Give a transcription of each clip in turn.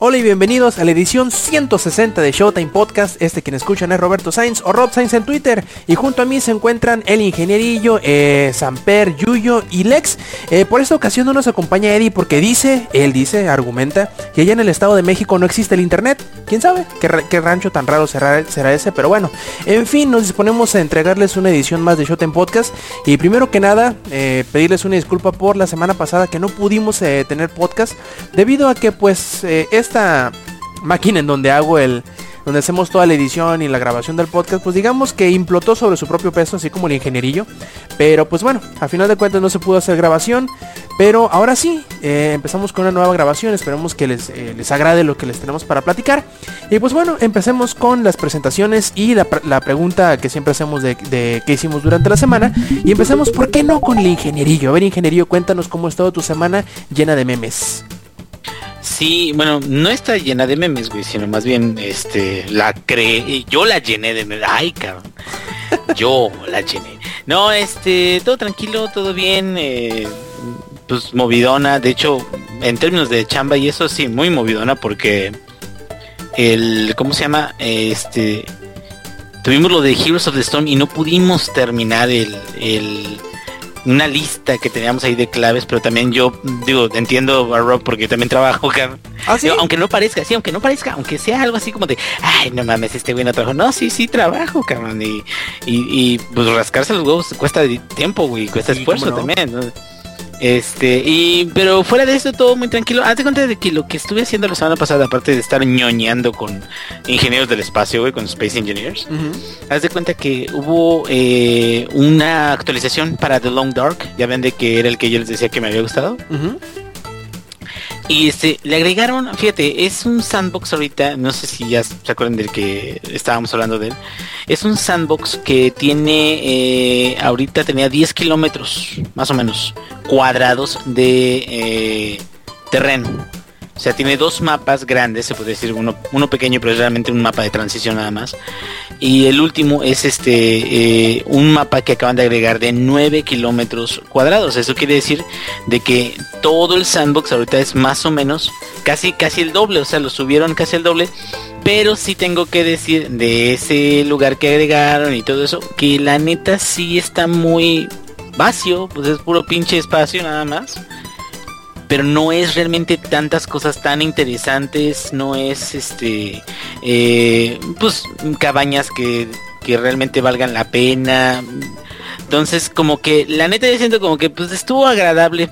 Hola y bienvenidos a la edición 160 de Showtime Podcast. Este quien escuchan es Roberto Sainz o Rob Sainz en Twitter. Y junto a mí se encuentran el ingenierillo, eh, Samper, Yuyo y Lex. Eh, por esta ocasión no nos acompaña Eddie porque dice, él dice, argumenta, que allá en el Estado de México no existe el Internet. ¿Quién sabe qué, ra- qué rancho tan raro será, será ese? Pero bueno, en fin, nos disponemos a entregarles una edición más de Showtime Podcast. Y primero que nada, eh, pedirles una disculpa por la semana pasada que no pudimos eh, tener podcast. Debido a que pues eh, esta máquina en donde hago el donde hacemos toda la edición y la grabación del podcast, pues digamos que implotó sobre su propio peso, así como el ingenierillo. Pero pues bueno, a final de cuentas no se pudo hacer grabación. Pero ahora sí, eh, empezamos con una nueva grabación. Esperemos que les, eh, les agrade lo que les tenemos para platicar. Y pues bueno, empecemos con las presentaciones y la, la pregunta que siempre hacemos de, de qué hicimos durante la semana. Y empecemos, ¿por qué no con el ingenierillo? A ver, ingenierillo, cuéntanos cómo ha estado tu semana llena de memes. Sí, bueno, no está llena de memes, güey, sino más bien, este, la creé, yo la llené de memes, ay, cabrón, yo la llené. No, este, todo tranquilo, todo bien, eh, pues movidona, de hecho, en términos de chamba y eso sí, muy movidona porque el, ¿cómo se llama? Este, tuvimos lo de Heroes of the Storm y no pudimos terminar el, el una lista que teníamos ahí de claves, pero también yo digo, entiendo a Rob porque yo también trabajo. ¿Ah, sí? Digo, aunque no parezca, sí, aunque no parezca, aunque sea algo así como de, ay, no mames, este güey no trabajo. No, sí, sí trabajo, cabrón. Y, y, y, pues rascarse los huevos cuesta tiempo, güey, cuesta Sí, esfuerzo no. también. ¿no? Este, y, pero fuera de eso todo muy tranquilo. Haz de cuenta de que lo que estuve haciendo la semana pasada, aparte de estar ñoñando con ingenieros del espacio, güey, con Space Engineers. Haz de cuenta que hubo eh, una actualización para The Long Dark. Ya ven de que era el que yo les decía que me había gustado. Y este, le agregaron, fíjate, es un sandbox ahorita, no sé si ya se acuerdan del que estábamos hablando de él. Es un sandbox que tiene, eh, ahorita tenía 10 kilómetros, más o menos, cuadrados de eh, terreno. O sea, tiene dos mapas grandes, se puede decir, uno, uno pequeño, pero es realmente un mapa de transición nada más. Y el último es este eh, un mapa que acaban de agregar de 9 kilómetros cuadrados. Eso quiere decir de que todo el sandbox ahorita es más o menos casi casi el doble. O sea, lo subieron casi el doble. Pero sí tengo que decir de ese lugar que agregaron y todo eso, que la neta sí está muy vacío. Pues es puro pinche espacio nada más pero no es realmente tantas cosas tan interesantes, no es este eh, pues cabañas que, que realmente valgan la pena. Entonces como que la neta yo siento como que pues estuvo agradable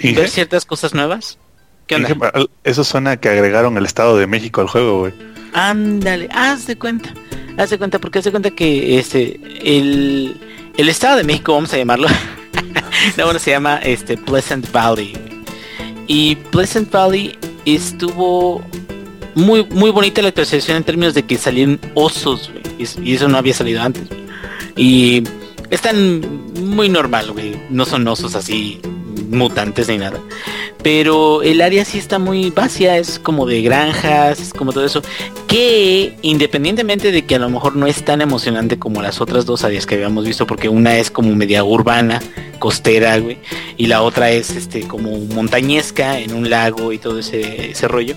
¿Y ver ciertas cosas nuevas. ¿Qué onda? "Al- Eso suena que agregaron el Estado de México al juego, güey. Ándale, haz de cuenta. Haz de cuenta, porque haz de cuenta que este el, el Estado de México, vamos a llamarlo. no, bueno, se llama este Pleasant Valley. Y Pleasant Valley estuvo muy muy bonita la actualización en términos de que salieron osos, y eso no había salido antes. Y están muy normal, güey. No son osos así mutantes ni nada. Pero el área sí está muy vacía, es como de granjas, es como todo eso. Que independientemente de que a lo mejor no es tan emocionante como las otras dos áreas que habíamos visto, porque una es como media urbana, costera, güey, y la otra es este como montañesca en un lago y todo ese, ese rollo.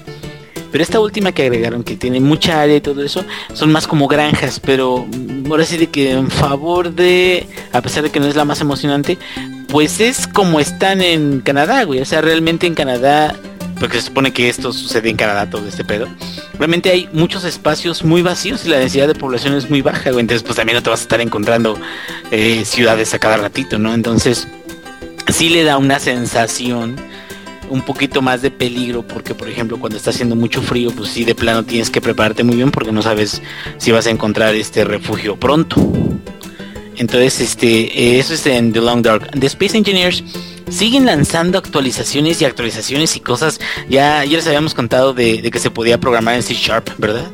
Pero esta última que agregaron, que tiene mucha área y todo eso, son más como granjas, pero mm, ahora sí de que en favor de, a pesar de que no es la más emocionante, pues es como están en Canadá, güey. O sea, realmente en Canadá, porque se supone que esto sucede en Canadá, todo este pedo. Realmente hay muchos espacios muy vacíos y la densidad de población es muy baja, güey. Entonces, pues también no te vas a estar encontrando eh, ciudades a cada ratito, ¿no? Entonces, sí le da una sensación un poquito más de peligro porque por ejemplo cuando está haciendo mucho frío pues sí de plano tienes que prepararte muy bien porque no sabes si vas a encontrar este refugio pronto. Entonces este eso es en The Long Dark. The Space Engineers siguen lanzando actualizaciones y actualizaciones y cosas. Ya ya les habíamos contado de, de que se podía programar en C Sharp verdad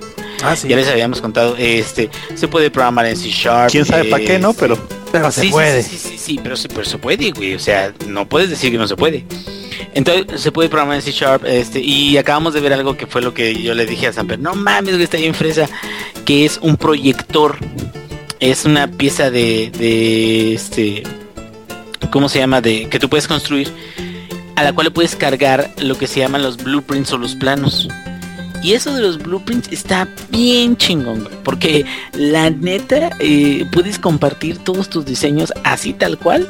Ah, sí. ya les habíamos contado este se puede programar en C Sharp ¿Quién sabe para qué, no? Pero Pero se sí, puede. Sí, sí, sí, sí, pero, pero se puede, güey. O sea, no puedes decir que no se puede. Entonces se puede programar en C Sharp este, y acabamos de ver algo que fue lo que yo le dije a Samper, no mames que está bien fresa, que es un proyector. Es una pieza de, de este ¿cómo se llama? de que tú puedes construir a la cual le puedes cargar lo que se llaman los blueprints o los planos. Y eso de los blueprints está bien chingón, porque la neta eh, puedes compartir todos tus diseños así tal cual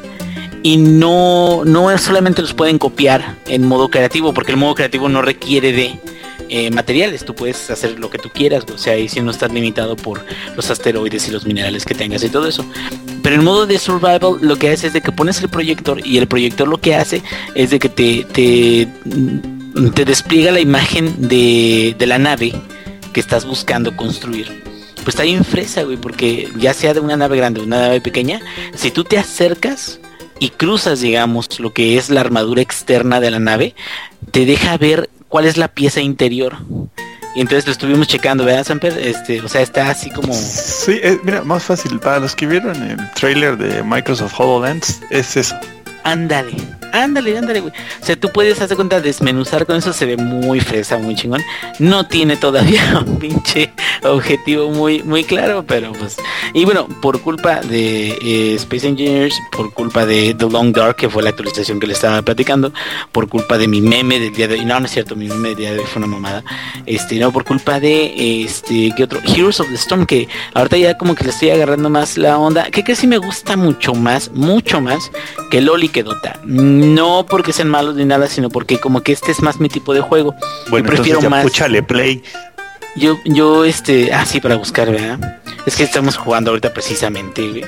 y no, no solamente los pueden copiar en modo creativo, porque el modo creativo no requiere de eh, materiales, tú puedes hacer lo que tú quieras, o sea, y si no estás limitado por los asteroides y los minerales que tengas y todo eso. Pero en modo de survival lo que hace es de que pones el proyector y el proyector lo que hace es de que te, te despliega la imagen de, de la nave que estás buscando construir pues está bien fresa, güey, porque ya sea de una nave grande o una nave pequeña, si tú te acercas y cruzas, digamos, lo que es la armadura externa de la nave, te deja ver cuál es la pieza interior. Y entonces lo estuvimos checando, ¿verdad, Samper? Este, o sea, está así como... Sí, eh, mira, más fácil. Para los que vieron el trailer de Microsoft HoloLens, es eso. Ándale, ándale, ándale, güey. O sea, tú puedes hacer cuenta desmenuzar con eso, se ve muy fresa, muy chingón. No tiene todavía un pinche objetivo muy, muy claro, pero pues. Y bueno, por culpa de eh, Space Engineers, por culpa de The Long Dark, que fue la actualización que le estaba platicando, por culpa de mi meme del día de hoy. No, no es cierto, mi meme del día de hoy fue una mamada. Este, no, por culpa de este, ¿qué otro? Heroes of the Storm, que ahorita ya como que le estoy agarrando más la onda. Que que sí me gusta mucho más, mucho más que Loli que Dota. No porque sean malos ni nada, sino porque como que este es más mi tipo de juego. Bueno, yo prefiero ya más. púchale play. Yo, yo, este, ah, sí, para buscar, ¿verdad? Es que estamos jugando ahorita precisamente, güey.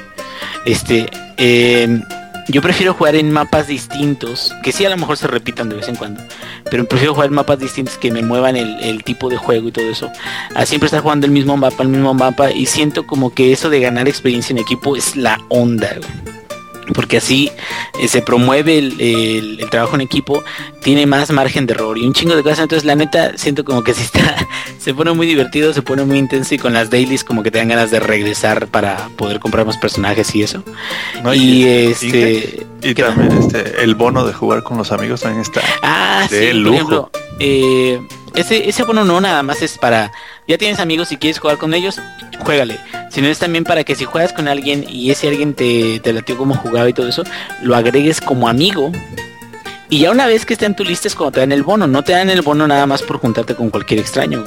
Este, eh, yo prefiero jugar en mapas distintos, que sí a lo mejor se repitan de vez en cuando, pero prefiero jugar en mapas distintos que me muevan el, el tipo de juego y todo eso. A siempre estar jugando el mismo mapa, el mismo mapa, y siento como que eso de ganar experiencia en equipo es la onda, güey porque así eh, se promueve el, el- el trabajo en equipo, tiene más margen de error y un chingo de cosas. Entonces, la neta, siento como que si está, se pone muy divertido, se pone muy intenso y con las dailies como que te dan ganas de regresar para poder comprar más personajes y eso. ¿no? y este. Y ¿qué también este, el bono de jugar con los amigos también está. Ah, de sí, por lujo. ejemplo, eh, ese, ese abono no nada más es para, ya tienes amigos y quieres jugar con ellos, juégale. Sino es también para que si juegas con alguien y ese alguien te, te latió como jugaba y todo eso, lo agregues como amigo. Y ya una vez que está en tu lista es cuando te dan el bono, no te dan el bono nada más por juntarte con cualquier extraño.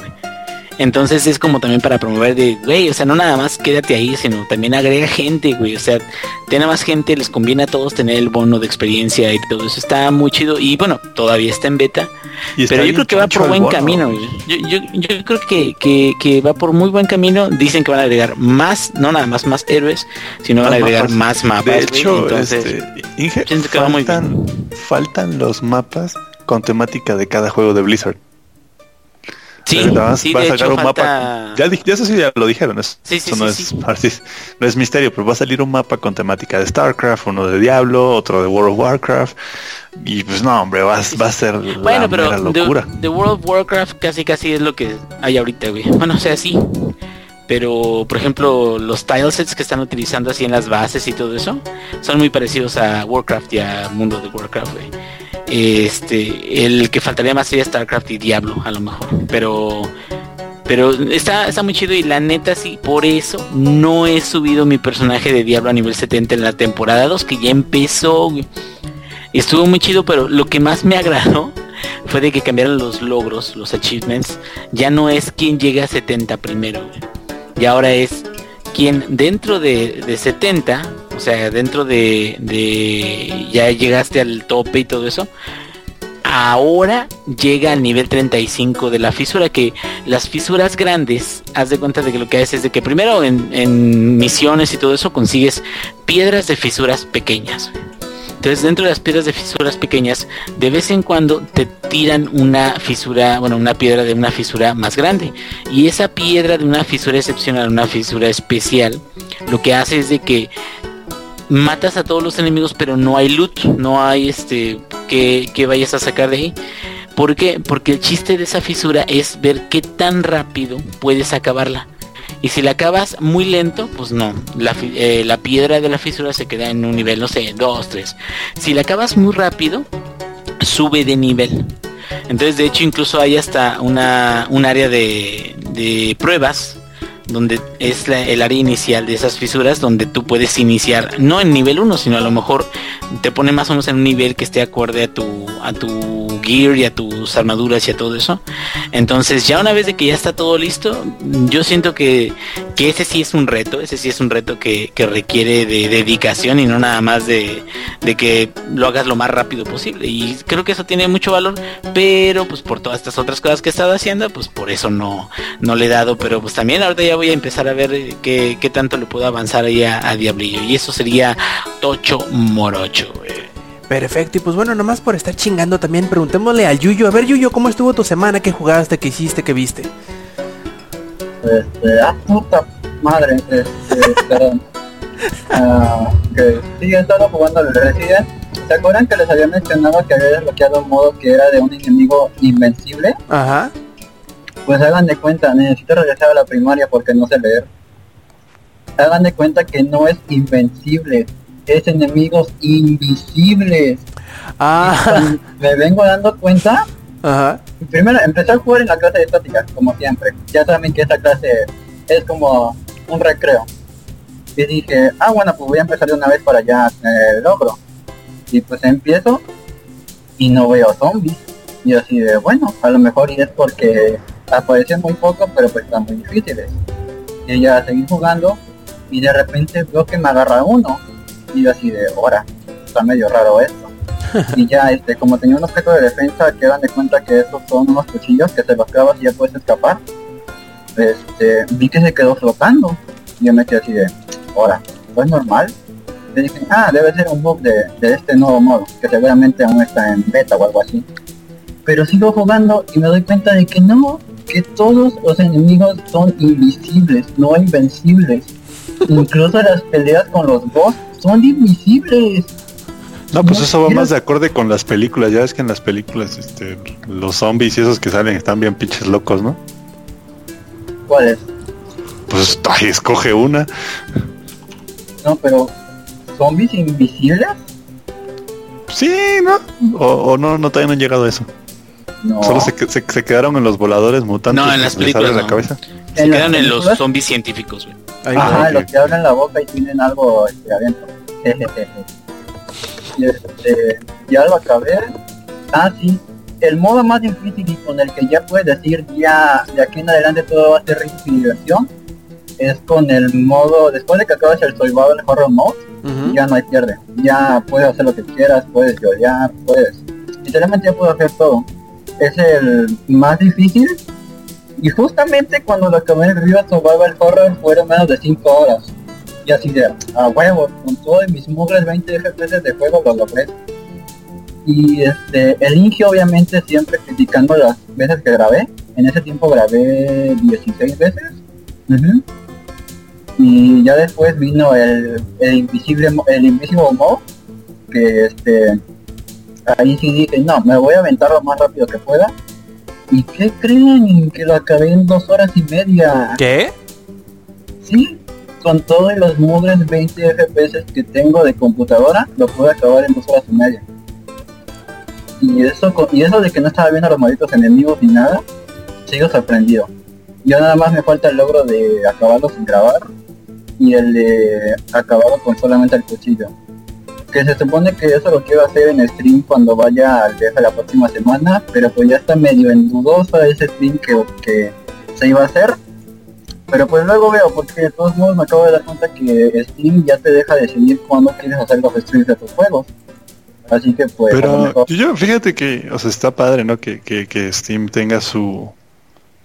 Entonces es como también para promover de, güey, o sea, no nada más quédate ahí, sino también agrega gente, güey. O sea, tiene más gente, les conviene a todos tener el bono de experiencia y todo eso. Está muy chido. Y bueno, todavía está en beta. Y está Pero yo creo que va por buen bono. camino, güey. Yo, yo, yo creo que, que, que va por muy buen camino. Dicen que van a agregar más, no nada más más héroes, sino van a agregar mapas. más mapas. De güey. hecho, Entonces, este, Inge, faltan, faltan los mapas con temática de cada juego de Blizzard. Sí, de a sacar un falta... mapa. Ya, eso sí ya lo dijeron. Eso, Sí, sí, eso no, sí, es, no es misterio, pero va a salir un mapa con temática de StarCraft, uno de Diablo, otro de World of Warcraft. Y pues no, hombre, va, va a ser la Bueno, pero mera The, locura. The World of Warcraft casi casi es lo que hay ahorita, güey. Bueno, o sea, sí. Pero, por ejemplo, los tilesets que están utilizando así en las bases y todo eso son muy parecidos a Warcraft y a Mundo de Warcraft, güey. Este, el que faltaría más sería StarCraft y Diablo, a lo mejor. Pero, pero está, está muy chido y la neta sí, por eso no he subido mi personaje de Diablo a nivel 70 en la temporada 2 que ya empezó, estuvo muy chido, pero lo que más me agradó fue de que cambiaron los logros, los achievements. Ya no es quien llega a 70 primero. Y ahora es quien dentro de, de 70, o sea, dentro de, ya llegaste al tope y todo eso, ahora llega al nivel 35 de la fisura, que las fisuras grandes, haz de cuenta de que lo que haces es de que primero en, en misiones y todo eso consigues piedras de fisuras pequeñas. Entonces dentro de las piedras de fisuras pequeñas, de vez en cuando te tiran una fisura, bueno, una piedra de una fisura más grande. Y esa piedra de una fisura excepcional, una fisura especial, lo que hace es de que matas a todos los enemigos, pero no hay loot, no hay este que, que vayas a sacar de ahí. ¿Por qué? Porque el chiste de esa fisura es ver qué tan rápido puedes acabarla. Y si la acabas muy lento, pues no. La, eh, la piedra de la fisura se queda en un nivel, no sé, 2, 3. Si la acabas muy rápido, sube de nivel. Entonces, de hecho, incluso hay hasta una, un área de, de pruebas donde es el área inicial de esas fisuras donde tú puedes iniciar no en nivel 1 sino a lo mejor te pone más o menos en un nivel que esté acorde a tu a tu gear y a tus armaduras y a todo eso. Entonces ya una vez de que ya está todo listo yo siento que, que ese sí es un reto ese sí es un reto que, que requiere de dedicación y no nada más de, de que lo hagas lo más rápido posible. Y creo que eso tiene mucho valor pero pues por todas estas otras cosas que he estado haciendo pues por eso no no le he dado, pero pues también ahorita ya voy a empezar a ver eh, qué, qué tanto le puedo avanzar ahí a, a Diablillo. Y eso sería Tocho Morocho. güey. Perfecto, y pues bueno, nomás por estar chingando también, preguntémosle al Yuyo. A ver, Yuyo, ¿cómo estuvo tu semana? ¿Qué jugaste? ¿Qué hiciste? ¿Qué viste? Este, ah, puta madre, este, perdón. Ah, que sí, he estado jugando el Resident. ¿Se acuerdan que les había mencionado que había desbloqueado un modo que era de un enemigo invencible? Ajá. Pues hagan de cuenta, necesito regresar a la primaria porque no sé leer. Hagan de cuenta que no es invencible, es enemigos invisibles. Ah, Me vengo dando cuenta ajá. Primero empecé a jugar en la clase de estática, como siempre. Ya saben que esta clase es como un recreo. Y dije, ah bueno, pues voy a empezar de una vez para ya tener el logro. Y pues empiezo y no veo zombies. Y así de, bueno, a lo mejor y es porque aparecen muy poco, pero pues están muy difíciles. Y ya seguí jugando y de repente veo que me agarra uno. Y yo así de, ahora, está medio raro esto y ya este como tenía un objeto de defensa que dan de cuenta que estos son unos cuchillos que se los clavas y ya puedes escapar este vi que se quedó flotando y yo me quedé así de ahora ¿no es normal? y dije ah debe ser un bug de, de este nuevo modo que seguramente aún está en beta o algo así pero sigo jugando y me doy cuenta de que no que todos los enemigos son invisibles no invencibles incluso las peleas con los boss son invisibles No, pues No eso va más de acorde con las películas. Ya ves que en las películas este, los zombies y esos que salen están bien pinches locos, ¿no? ¿cuál es? Pues ay, escoge una. No, pero zombies invisibles? Sí, ¿no? O, o no, no todavía no han llegado a eso. No. Solo se, se, se quedaron en los voladores mutantes. No, en las películas la no. cabeza. Se En quedan en los zombies científicos, güey. Ajá, los que abren la boca y tienen algo este, adentro. Jejeje. y este, ya lo acabé. Ah, sí. El modo más difícil y con el que ya puedes decir ya de aquí en adelante todo va a ser risa y diversión es con el modo, después de que acabas el survival horror mode, Ujú. ya no hay pierde. Ya puedes hacer lo que quieras, puedes llorar, puedes. Literalmente ya puedes hacer todo. Es el más difícil. Y justamente cuando lo acabé en Riva Survival Horror fueron menos de 5 horas. Y así de, a huevo, con todos mis mugres 20 FPS de juego lo logré. Y este, el Inge obviamente siempre criticando las veces que grabé. En ese tiempo grabé 16 veces. Y ya después vino el, el invisible el invisible que este ahí sí dije no me voy a aventar lo más rápido que pueda y qué creen que lo acabé en dos horas y media. ¿Qué? sí con todos los mugres 20 fps que tengo de computadora lo pude acabar en dos horas y media. Y eso y eso de que no estaba viendo a los malditos enemigos ni nada sigo sorprendido. Ya nada más me falta el logro de acabarlo sin grabar y el de acabarlo con solamente el cuchillo que se supone que eso lo quiero hacer en stream cuando vaya al viaje la próxima semana pero pues ya está medio en dudosa ese stream que, que se iba a hacer pero pues luego veo, porque de todos modos me acabo de dar cuenta que Steam ya te deja decidir cuándo quieres hacer los streams de tus juegos. Así que pues Pero yo fíjate que, o sea, está padre, ¿no? Que, que, que Steam tenga su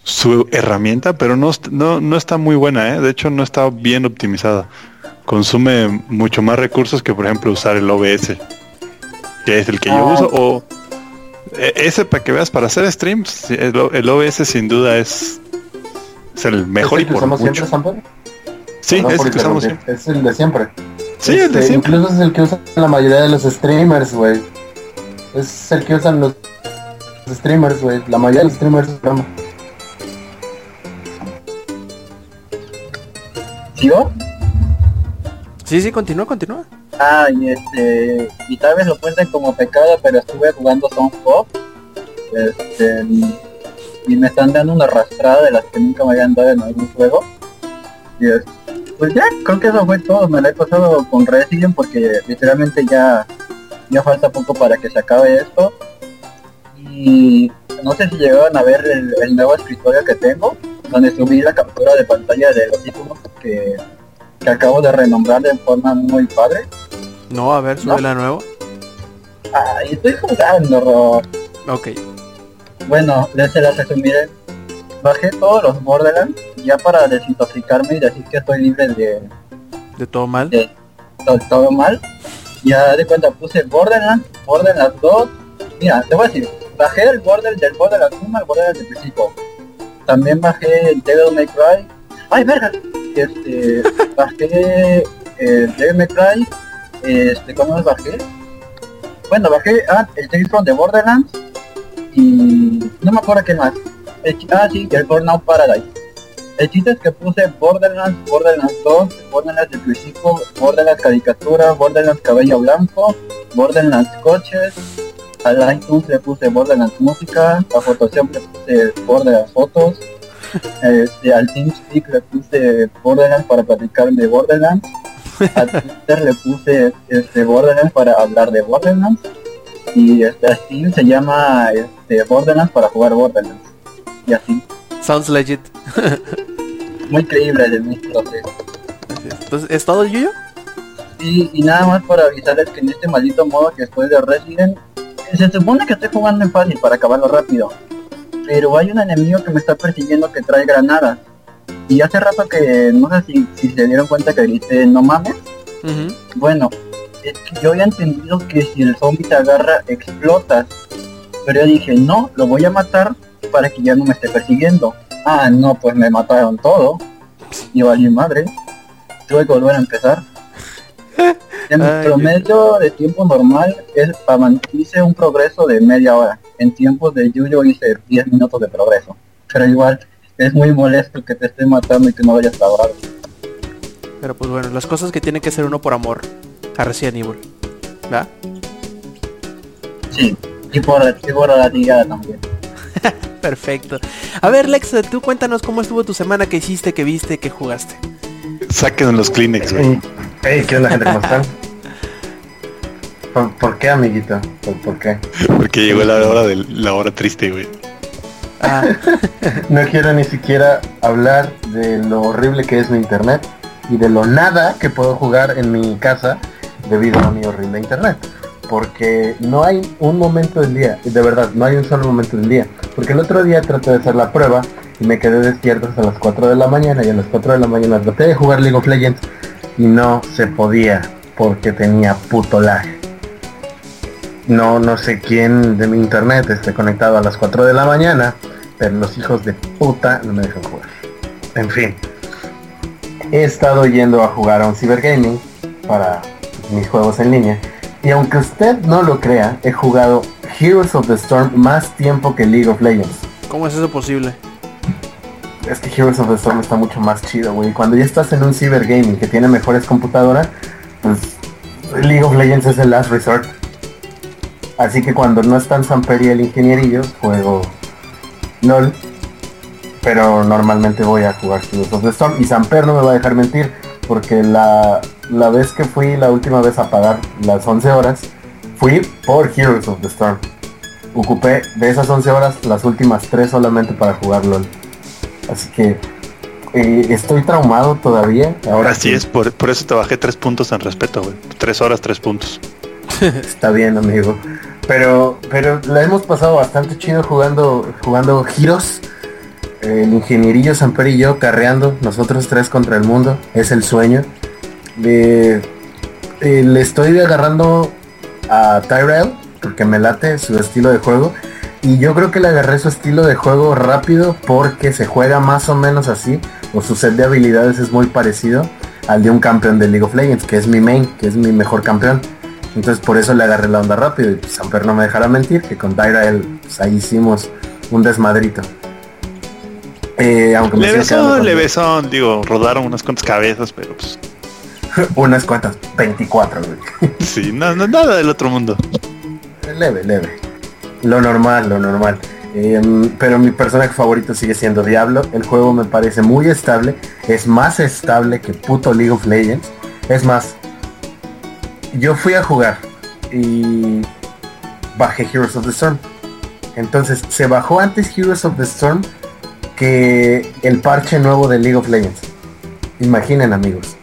su herramienta, pero no, no, no está muy buena, ¿eh? De hecho, no está bien optimizada. Consume mucho más recursos que, por ejemplo, usar el OBS, que es el que yo uso. O e- ese para que veas, para hacer streams, el, el OBS sin duda es, es el mejor ¿Es y el por mucho. siempre, Samper? Sí, es el que usamos interrumpir. siempre. Es el de siempre. Sí, el de Este, siempre. Incluso es el que usan la mayoría de los streamers, güey. Es el que usan los streamers, güey. La mayoría de los streamers. ¿Sigo? Sí, sí, continúa, continúa. Ah, y este, y tal vez lo cuenten como pecado, pero estuve jugando Song Pop. Este, y me están dando una arrastrada de las que nunca me habían dado en algún juego. Y es- pues ya, creo que eso fue todo. Me la he pasado con Resident porque literalmente ya, ya falta poco para que se acabe esto. Y no sé si llegaron a ver el, el nuevo escritorio que tengo, donde subí la captura de pantalla de los títulos que, que acabo de renombrar de forma muy padre. No, a ver, sube la nuevo. Ay, estoy jugando, Ro. Ok. Bueno, les se las resumiré. Bajé todos los Borderlands ya para desintoxicarme y decir que estoy libre de, De todo mal. de to- todo mal. Ya de cuenta puse Borderlands, Borderlands 2. Mira, te voy a decir, bajé el Border del Borderlands 1 al Borderlands del principio. También bajé el Devil May Cry. ¡Ay, verga! Este, bajé el Devil May Cry. Este, ¿cómo los bajé? Bueno, bajé ah, el from the Borderlands y no me acuerdo qué más. El ah, sí, el Burnout Paradise. El chiste es que puse Borderlands, Borderlands 2, Borderlands de principio, Borderlands caricatura, Borderlands cabello blanco, Borderlands coches, al iTunes le puse Borderlands música, a Photoshop le puse Borderlands fotos, este, al TeamSpeak le puse Borderlands para platicar de Borderlands, a Twitter le puse este Borderlands para hablar de Borderlands y este a Steam se llama este Borderlands para jugar Borderlands y así Sounds legit. muy creíble de mi proceso Así es. Entonces, ¿es todo, Yuyo? y, y nada más para avisarles que en este maldito modo que después de Resident se supone que estoy jugando en fácil para acabarlo rápido pero hay un enemigo que me está persiguiendo que trae granadas y hace rato que no sé si, si se dieron cuenta que grité no mames. Bueno, es que yo había entendido que si el zombie te agarra, explotas. Pero yo dije, no, lo voy a matar para que ya no me esté persiguiendo. Ah, no, pues me mataron todo. Y valí madre. Tuve que volver a empezar. En Ay, promedio de tiempo normal es para hice un progreso de media hora. En tiempos de Yuyo hice 10 minutos de progreso. Pero igual es muy molesto que te esté matando y que no vayas a acabar. Pero pues bueno, las cosas que tiene que hacer uno por amor a Resident Evil. ¿verdad? Sí, y por, y por la tirada también. Perfecto. A ver, Lex, tú cuéntanos cómo estuvo tu semana, qué hiciste, qué viste, qué jugaste. Saquen los Kleenex, güey. Ey, ey, ¿qué onda gente? ¿Cómo están? ¿Por, por qué, amiguito? ¿Por, por qué? Porque llegó la hora de la hora triste, güey. Ah, No quiero ni siquiera hablar de lo horrible que es mi internet y de lo nada que puedo jugar en mi casa debido a mi horrible internet. Porque no hay un momento del día, de verdad, no hay un solo momento del día. Porque el otro día traté de hacer la prueba y me quedé despierto hasta las 4 de la mañana y a las 4 de la mañana traté de jugar League of Legends y no se podía porque tenía puto lag. No, no sé quién de mi internet esté conectado a las 4 de la mañana, pero los hijos de puta no me dejan jugar. En fin, he estado yendo a jugar a un cibergaming para mis juegos en línea. Y aunque usted no lo crea, he jugado Heroes of the Storm más tiempo que League of Legends. ¿Cómo es eso posible? Es que Heroes of the Storm está mucho más chido, güey. Cuando ya estás en un cibergaming que tiene mejores computadoras, pues League of Legends es el last resort. Así que cuando no está en Samper y el ingenierillo, juego LOL. Pero normalmente voy a jugar Heroes of the Storm. Y Samper no me va a dejar mentir. Porque la, la vez que fui la última vez a pagar las 11 horas, fui por Heroes of the Storm. Ocupé de esas 11 horas las últimas 3 solamente para jugar LOL. Así que eh, estoy traumado todavía. Ahora Así sí es, por, por eso te bajé tres puntos en respeto, güey. Tres horas, tres puntos. Está bien, amigo. Pero, pero la hemos pasado bastante chido jugando, jugando giros. El ingenierillo Samper y yo carreando, nosotros tres contra el mundo. Es el sueño. Eh, eh, le estoy agarrando a Tyrell porque me late su estilo de juego. Y yo creo que le agarré su estilo de juego rápido porque se juega más o menos así. O su set de habilidades es muy parecido al de un campeón de League of Legends, que es mi main, que es mi mejor campeón. Entonces por eso le agarré la onda rápido y pues, no me dejará mentir que con Tyrell pues, ahí hicimos un desmadrito. Eh, aunque me Levesón, levesón, digo, rodaron unas cuantas cabezas, pero pues Unas cuantas, 24, güey. Sí, no, no, nada del otro mundo. Leve, leve. Lo normal, lo normal. Em, pero mi personaje favorito sigue siendo Diablo. El juego me parece muy estable. Es más estable que puto League of Legends. Es más, yo fui a jugar y bajé Heroes of the Storm. Entonces, se bajó antes Heroes of the Storm que el parche nuevo de League of Legends. Imaginen amigos.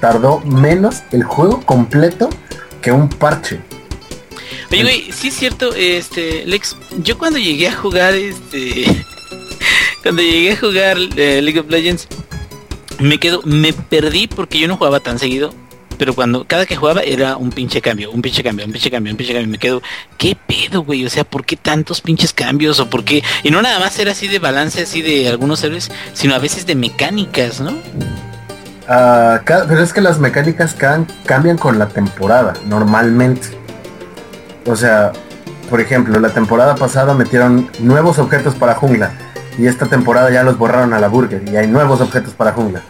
Tardó menos el juego completo que un parche. Oye, güey, sí es cierto, este, Lex, yo cuando llegué a jugar, este, cuando llegué a jugar eh, League of Legends, me quedo, me perdí porque yo no jugaba tan seguido, pero cuando, cada que jugaba era un pinche cambio, un pinche cambio, un pinche cambio, un pinche cambio, me quedo, ¿qué pedo, güey? O sea, ¿por qué tantos pinches cambios? O por qué, y no nada más era así de balance, así de algunos héroes, sino a veces de mecánicas, ¿no? Ah, pero es que las mecánicas cambian con la temporada, normalmente. O sea, por ejemplo, la temporada pasada metieron nuevos objetos para jungla. Y esta temporada ya los borraron a la burger. Y hay nuevos objetos para jungla.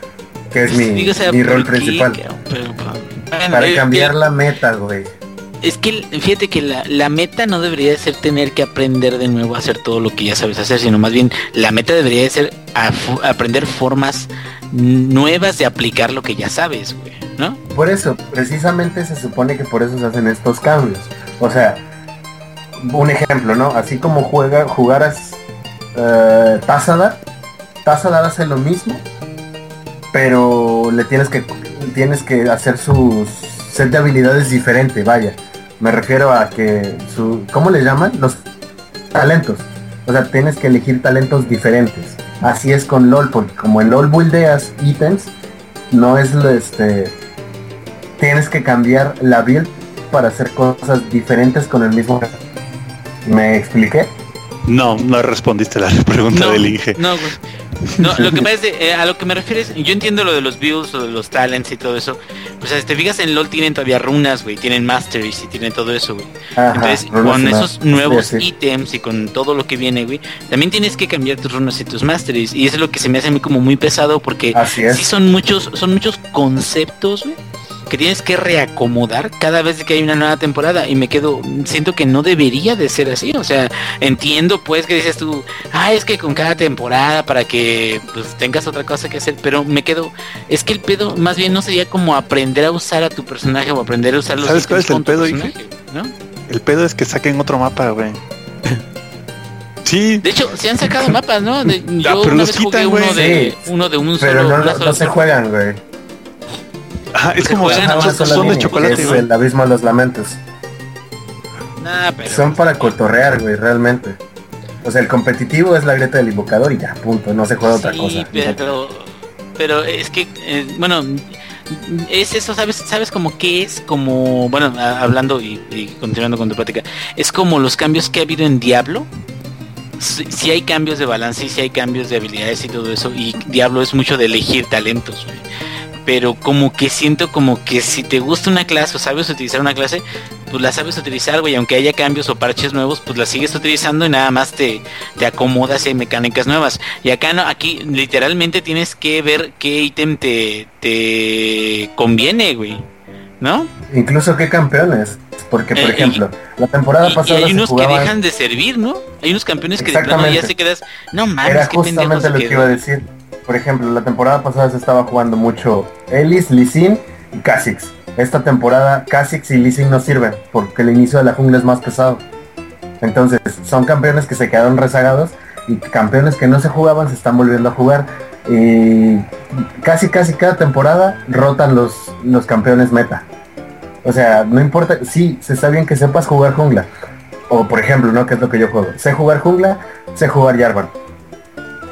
Que es mi, Digo, o sea, mi ¿por rol principal. cabrón? Pero, bueno, Para cambiar la meta, güey. Es que fíjate que la, la meta no debería de ser tener que aprender de nuevo a hacer todo lo que ya sabes hacer, sino más bien la meta debería de ser a aprender formas nuevas de aplicar lo que ya sabes, güey. Por eso, precisamente se supone que por eso se hacen estos cambios. O sea, un ejemplo, ¿no? Así como juega, jugaras eh, Tazadar, hace lo mismo, pero le tienes que tienes que hacer su set de habilidades diferente, vaya. Me refiero a que su ¿cómo le llaman? Los talentos. O sea, tienes que elegir talentos diferentes. Así es con LOL, porque como en LOL buildeas ítems, no es este tienes que cambiar la build para hacer cosas diferentes con el mismo ¿Me expliqué? No, no respondiste la pregunta del Inge. No, güey. No, lo que pasa es de, eh, a lo que me refieres, yo entiendo lo de los builds, lo de los talents y todo eso. Pues si te fijas en LOL tienen todavía runas, güey, tienen masteries y tienen todo eso, güey. Entonces, con esos nuevos Sí, sí. ítems y con todo lo que viene, güey, también tienes que cambiar tus runas y tus masteries. Y eso es lo que se me hace a mí como muy pesado porque Así es. sí son muchos, son muchos conceptos, güey, que tienes que reacomodar cada vez que hay una nueva temporada. Y me quedo, siento que no debería de ser así. O sea, entiendo pues que dices tú, ah, es que con cada temporada para que pues tengas otra cosa que hacer. Pero me quedo, es que el pedo más bien no sería como aprender a usar a tu personaje o aprender a usar los ¿Sabes cuál es el con tu pedo, ¿no? El pedo es que saquen otro mapa, güey. Sí, De hecho, se han sacado mapas, ¿no? De- yo Ah, pero una los vez jugué quitan, uno güey. de, Sí. uno de un Pero solo, no, no, no se juegan, güey. Es como son, de chocolate, es el abismo de los lamentos. Nah, pero... Son para cotorrear, güey, realmente. O sea, el competitivo es la grieta del invocador y ya, punto. No se juega otra cosa. pero, pero es que, eh, bueno, es eso, ¿sabes? ¿Sabes como qué es? Como, bueno, a- hablando y, y continuando con tu plática, es como los cambios que ha habido en Diablo. Si, si hay cambios de balance y si hay cambios de habilidades y todo eso, y Diablo es mucho de elegir talentos, güey. Pero como que siento como que si te gusta una clase o sabes utilizar una clase, pues la sabes utilizar, güey, aunque haya cambios o parches nuevos, pues la sigues utilizando y nada más te, te acomodas y hay mecánicas nuevas. Y acá no, aquí literalmente tienes que ver qué ítem te, te conviene, güey. ¿No? Incluso qué campeones. Porque, por Eh, y- ejemplo, la temporada Y, y pasada hay unos que dejan de servir, ¿no? Hay unos campeones que de plano ya se quedas, no mames, Era qué justamente se lo que quedó". iba a decir. Por ejemplo, la temporada pasada se estaba jugando mucho Ellis, Lee Sin y Kha'Zix. Esta temporada Kha'Zix y Lee Sin no sirven porque el inicio de la jungla es más pesado. Entonces, son campeones que se quedaron rezagados y campeones que no se jugaban se están volviendo a jugar. Y casi casi cada temporada rotan los, los campeones meta. O sea, no importa, sí, se está bien que sepas jugar jungla. O por ejemplo, ¿no? Que es lo que yo juego. Sé jugar jungla, sé jugar Jarvan.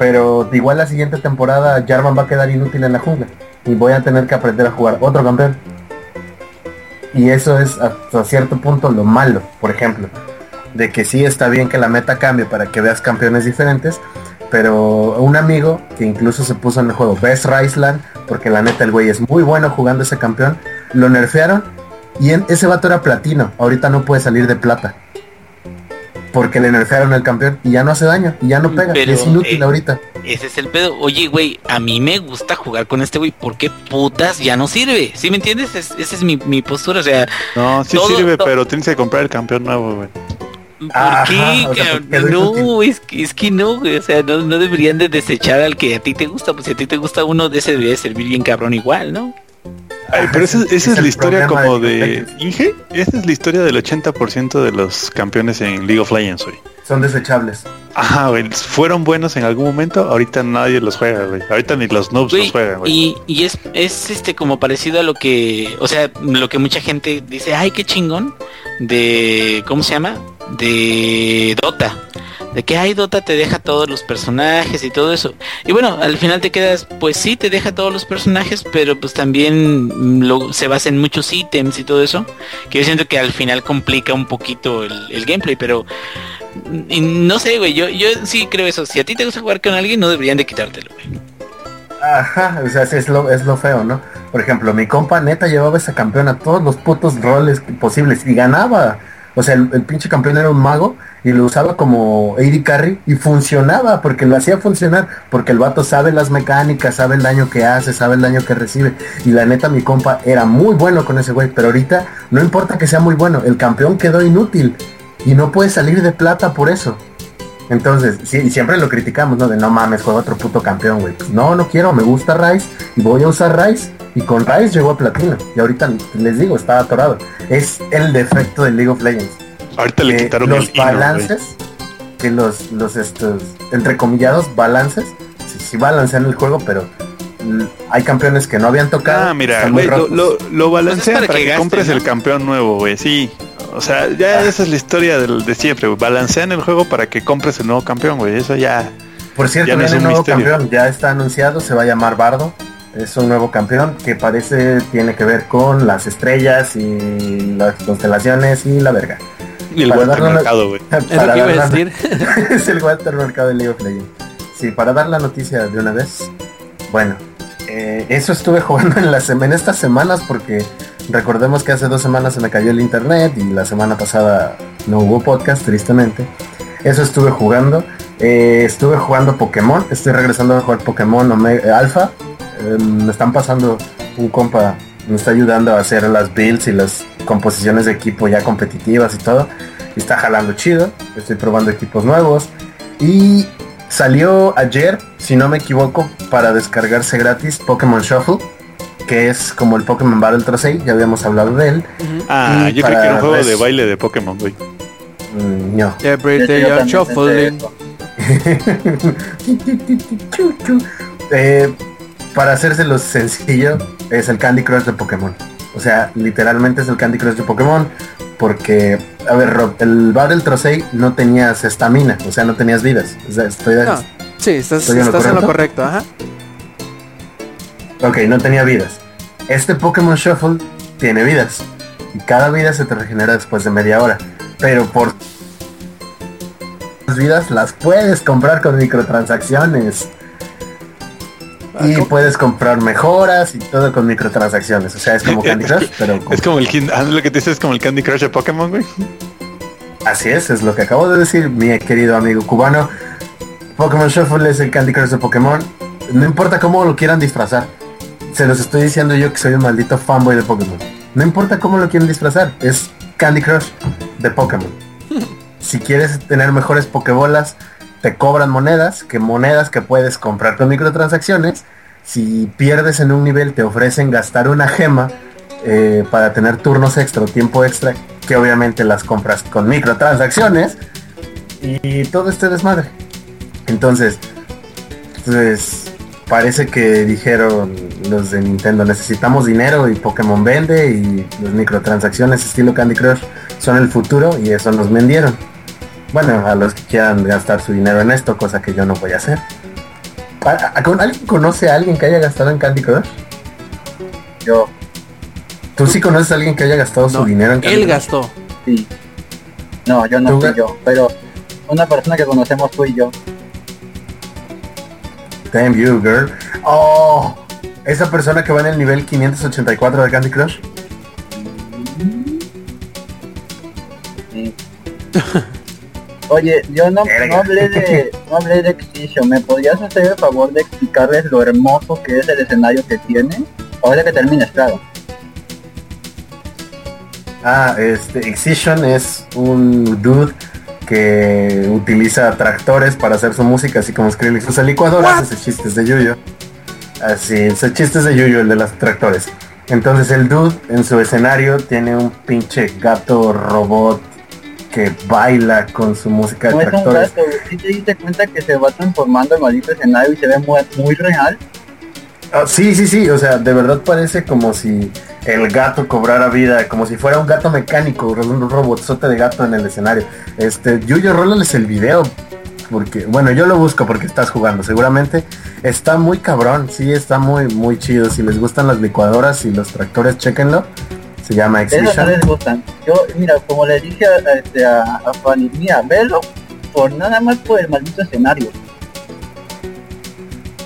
Pero igual la siguiente temporada Jarvan va a quedar inútil en la jungla. Y voy a tener que aprender a jugar otro campeón. Y eso es hasta cierto punto lo malo, por ejemplo. De que sí está bien que la meta cambie para que veas campeones diferentes. Pero un amigo que incluso se puso en el juego Best Raisland, porque la neta el güey es muy bueno jugando ese campeón, lo nerfearon y en, ese vato era platino, ahorita no puede salir de plata. Porque le nerfearon el campeón y ya no hace daño y ya no pega. Pero, es inútil eh, ahorita. Ese es el pedo. Oye, güey, a mí me gusta jugar con este güey. ¿Por qué putas ya no sirve? ¿Sí me entiendes? Es- esa es mi, mi postura. O sea, No, sí Todo- sirve, pero tienes que comprar el campeón nuevo, güey. ¿por Ajá, qué? o sea, no, es que, es que no, güey. O sea, no, no deberían de desechar al que a ti te gusta. Pues si a ti te gusta uno, de ese debería servir bien cabrón igual, ¿no? Ay, pero esa, esa es, la historia como de Legends. Inge. Esa es la historia del 80% de los campeones en League of Legends, güey. Son desechables. Ajá, güey. Fueron buenos en algún momento, ahorita nadie los juega, güey. Ahorita ni los noobs Güey, los juegan, güey. y, y es, es este como parecido a lo que, o sea, lo que mucha gente dice, ay, qué chingón, de, ¿cómo se llama? De Dota. De que, ay, Dota te deja todos los personajes y todo eso. Y bueno, al final te quedas, pues sí, te deja todos los personajes, pero pues también lo, se basa en muchos ítems y todo eso. Que yo siento que al final complica un poquito el, gameplay, pero... y no sé, güey, yo, yo sí creo eso. Si a ti te gusta jugar con alguien, no deberían de quitártelo, güey. Ajá, o sea, es lo, es lo feo, ¿no? Por ejemplo, mi compa neta llevaba esa campeón a todos los putos roles posibles y ganaba. O sea, el, pinche campeón era un mago y lo usaba como AD Carry y funcionaba porque lo hacía funcionar, porque el vato sabe las mecánicas, sabe el daño que hace, sabe el daño que recibe. Y la neta, mi compa era muy bueno con ese güey, pero ahorita no importa que sea muy bueno, el campeón quedó inútil y no puede salir de plata por eso. Entonces, sí, y siempre lo criticamos, ¿no? De no mames, juega otro puto campeón, güey. Pues no, no quiero, me gusta Rice y voy a usar Rice. Y con Rice llegó a platino. Y ahorita les digo, está atorado. Es el defecto del League of Legends. Ahorita le quitaron los el hino, balances, que los, los estos, entrecomillados, balances, sí, sí balancean el juego, pero hay campeones que no habían tocado. Ah, mira, están muy güey, lo, lo, lo balancean Pues es para para, que que, compres ¿no? el campeón nuevo, güey. Sí. O sea, ya esa es la historia del, de siempre, güey. Balancean el juego para que compres el nuevo campeón, güey. Eso ya. Por cierto, Ya no es un nuevo misterio. campeón, ya está anunciado, se va a llamar Bardo. Es un nuevo campeón que parece tiene que ver con las estrellas y las constelaciones y la verga. Y el Walter Mercado, güey. Es el Walter Mercado de League of Legends. Sí, para dar la noticia de una vez. Bueno, eh, eso estuve jugando en, las sem- en estas semanas porque recordemos que hace dos semanas se me cayó el internet y la semana pasada no hubo podcast, tristemente. Eso estuve jugando. Eh, estuve jugando Pokémon. Estoy regresando a jugar Pokémon Omega, Alpha. Eh, me están pasando un compa. Me está ayudando a hacer las builds y las composiciones de equipo ya competitivas y todo. Está jalando chido. Estoy probando equipos nuevos. Y salió ayer, si no me equivoco, para descargarse gratis Pokémon Shuffle. Que es como el Pokémon Battle Tracey. Ya habíamos hablado de él. Ah, Y yo creí que era un juego de baile de Pokémon, güey. Mm, no. Every day yo I'm también pensé shuffling. Eh, para hacérselo sencillo, es el Candy Crush de Pokémon. O sea, literalmente es el Candy Crush de Pokémon. Porque, a ver, Rob, el Battle Trocey no tenías estamina, o sea, no tenías vidas. O sea, estoy, No, sí, estás, ¿Estoy en lo estás en lo correcto? correcto, ajá. Ok, no tenía vidas. Este Pokémon Shuffle tiene vidas. Y cada vida se te regenera después de media hora. Pero por las vidas las puedes comprar con microtransacciones. Y Ah, ¿cómo? puedes comprar mejoras y todo con microtransacciones. O sea, es como Candy Crush, pero con- Es como el ah, lo que te dices es como el Candy Crush de Pokémon, güey. así es, es lo que acabo de decir, mi querido amigo cubano. Pokémon Shuffle es el Candy Crush de Pokémon. No importa cómo lo quieran disfrazar. Se los estoy diciendo yo que soy un maldito fanboy de Pokémon. No importa cómo lo quieran disfrazar, es Candy Crush de Pokémon. Si quieres tener mejores Pokébolas, te cobran monedas, que monedas que puedes comprar con microtransacciones. Si pierdes en un nivel, te ofrecen gastar una gema eh, para tener turnos extra o tiempo extra, que obviamente las compras con microtransacciones. Y todo este desmadre. Entonces, pues parece que dijeron los de Nintendo necesitamos dinero y Pokémon vende y las microtransacciones estilo Candy Crush son el futuro y eso nos vendieron. Bueno, a los que quieran gastar su dinero en esto, cosa que yo no voy a hacer. ¿A- a- con- ¿Alguien conoce a alguien que haya gastado en Candy Crush? Yo, ¿Tú sí conoces a alguien que haya gastado su dinero en Candy él Crush? gastó. sí. No, yo no ¿Tú, fui Ga- yo, pero una persona que conocemos tú y yo. Damn you, girl. Oh, esa persona que va en el nivel 584 de Candy Crush. Sí. Oye, yo no, no hablé de no hablé de. ¿Me podrías hacer el favor de explicarles lo hermoso que es el escenario que tiene? Ahora que termines, claro. Ah, este, Excision es un dude que utiliza tractores para hacer su música, así como Skrillex usa licuadoras, hace chistes de Yuyo. Así, ese chistes de Yuyo, el de los tractores. Entonces el dude en su escenario tiene un pinche gato robot que baila con su música de No es un tractores. gato, si te diste cuenta que se va transformando el maldito escenario y se ve muy, muy real. Ah, sí, sí, sí, o sea, de verdad parece como si el gato cobrara vida, como si fuera un gato mecánico, un robotzote de gato en el escenario. Este, Yuyo, rólales el video, porque, bueno, yo lo busco porque estás jugando, seguramente está muy cabrón, sí, está muy, muy chido. Si les gustan las licuadoras y los tractores, chéquenlo. Se llama Exhibition. les gustan. Yo, mira, como le dije a, a, este, a, a Fanny, mira, velo por nada más por el maldito escenario.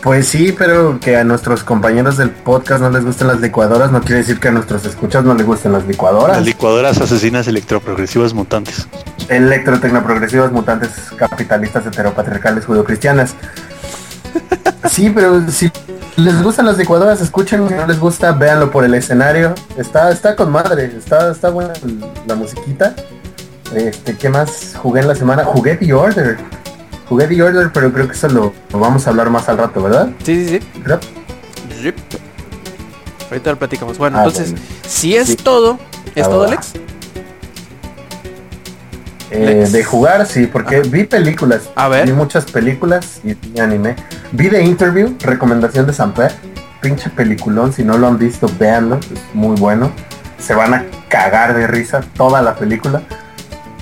Pues sí, pero que a nuestros compañeros del podcast no les gusten las licuadoras, no quiere decir que a nuestros escuchas no les gusten las licuadoras. Las licuadoras asesinas electroprogresivas mutantes. Electrotecnoprogresivas mutantes capitalistas heteropatriarcales judeocristianas. Sí, pero si les gustan las licuadoras, escuchen, si no les gusta, véanlo por el escenario. Está, está con madre, está, está buena la musiquita. Este, ¿qué más jugué en la semana? Jugué The Order. Jugué The Order, pero creo que eso lo, lo vamos a hablar más al rato, ¿verdad? Sí, sí, sí. Yep. Ahorita lo platicamos. Bueno, Ah, entonces, bueno. si es Sí. todo, ¿es Ah, todo, va. Eh, de jugar, sí, porque vi películas. A ver. Vi muchas películas y vi anime. Vi The Interview, recomendación de Samper. Pinche peliculón, si no lo han visto, véanlo, es muy bueno. Se van a cagar de risa toda la película.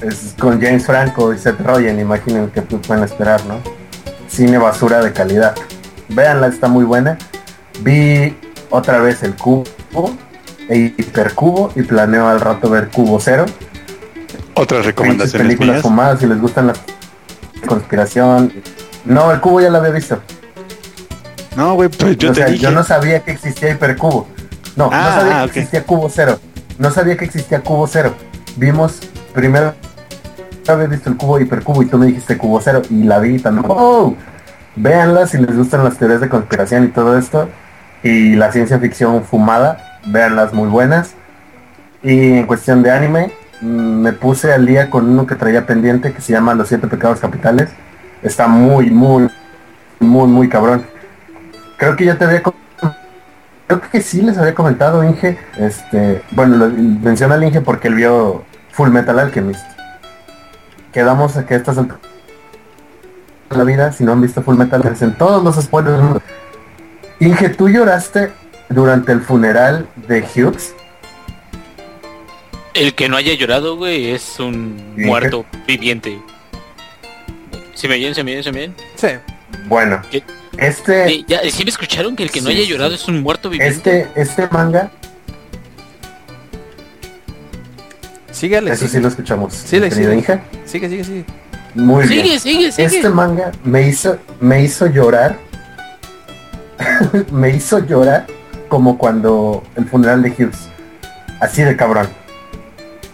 Es con James Franco y Seth Rogen, imaginen que pueden esperar, ¿no? Cine basura de calidad. Véanla, está muy buena. Vi otra vez el cubo e hipercubo y planeo al rato ver cubo cero Otras recomendaciones películas mías. fumadas si les gustan las conspiración. No, el cubo ya lo había visto. No, güey, pues yo o te sea, dije. yo no sabía que existía hipercubo. No, Ah, no sabía ah, que existía cubo cero. No sabía que existía cubo cero. Vimos primero había visto el cubo hipercubo y tú me dijiste cubo cero y la vi también. ¡Oh! Véanla si les gustan las teorías de conspiración y todo esto. Y la ciencia ficción fumada, véanlas muy buenas. Y en cuestión de anime, me puse al día con uno que traía pendiente que se llama Los Siete Pecados Capitales. Está muy, muy, muy, muy cabrón. Creo que ya te había... Creo que sí les había comentado, Inge. Este, bueno, lo, menciona al Inge porque él vio Full Metal Alchemist. Quedamos a que estas la vida, si no han visto Full Metal en todos los spoilers. Inge, ¿tú lloraste durante el funeral de Hughes? El que no haya llorado, güey, es un ¿Y muerto viviente. ¿Se me oyen? ¿Se me oyen? ¿Se me oyen? Sí. Bueno, ¿Qué? este... Sí, ya, ¿sí me escucharon que el que no Sí, haya sí. llorado es un muerto viviente? Este, este manga, Sigue, Alex. eso sí sigue. lo escuchamos. Sí, querido sí. Inge. Sigue, sigue, sigue. Muy sigue, bien. sigue, sigue. Este manga me hizo, me hizo llorar. me hizo llorar como cuando el funeral de Hughes. Así de cabrón.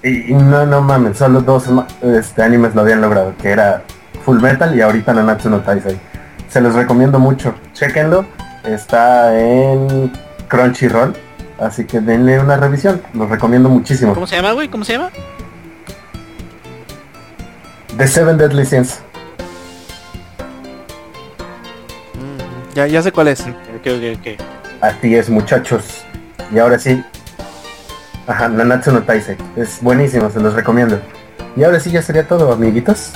Y, y no, no mames, solo dos este, animes lo habían logrado, que era Full Metal y ahorita Nanatsu no Taizai. Se los recomiendo mucho. Chequenlo. Está en Crunchyroll. Así que denle una revisión. Los recomiendo muchísimo. ¿Cómo se llama, güey? ¿Cómo se llama? The Seven Deadly Sins. Mm, Ya, ya sé cuál es. Ok, ok, ok. Así es, muchachos. Y ahora sí. Ajá, Nanatsu no Taisei. Es buenísimo, se los recomiendo. Y ahora sí ya sería todo, amiguitos.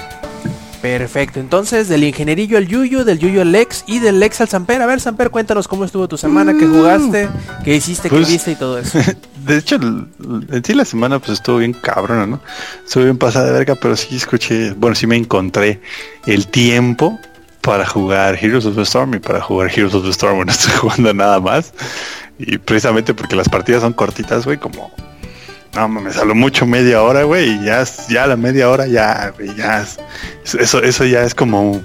Perfecto. Entonces, del ingenierillo al Yuyo, del Yuyo al Lex y del Lex al Samper. A ver, Samper, cuéntanos cómo estuvo tu semana, qué jugaste, qué hiciste, qué Pues- viste y todo eso. De hecho, el- en sí la semana pues estuvo bien cabrona, ¿no? Estuvo bien pasada de verga, pero sí escuché, bueno, sí me encontré el tiempo para jugar Heroes of the Storm y para jugar Heroes of the Storm no estoy jugando nada más. Y precisamente porque las partidas son cortitas, güey, como... No, me salió mucho media hora, güey, y ya, ya la media hora ya, ya... es- eso, eso ya es como,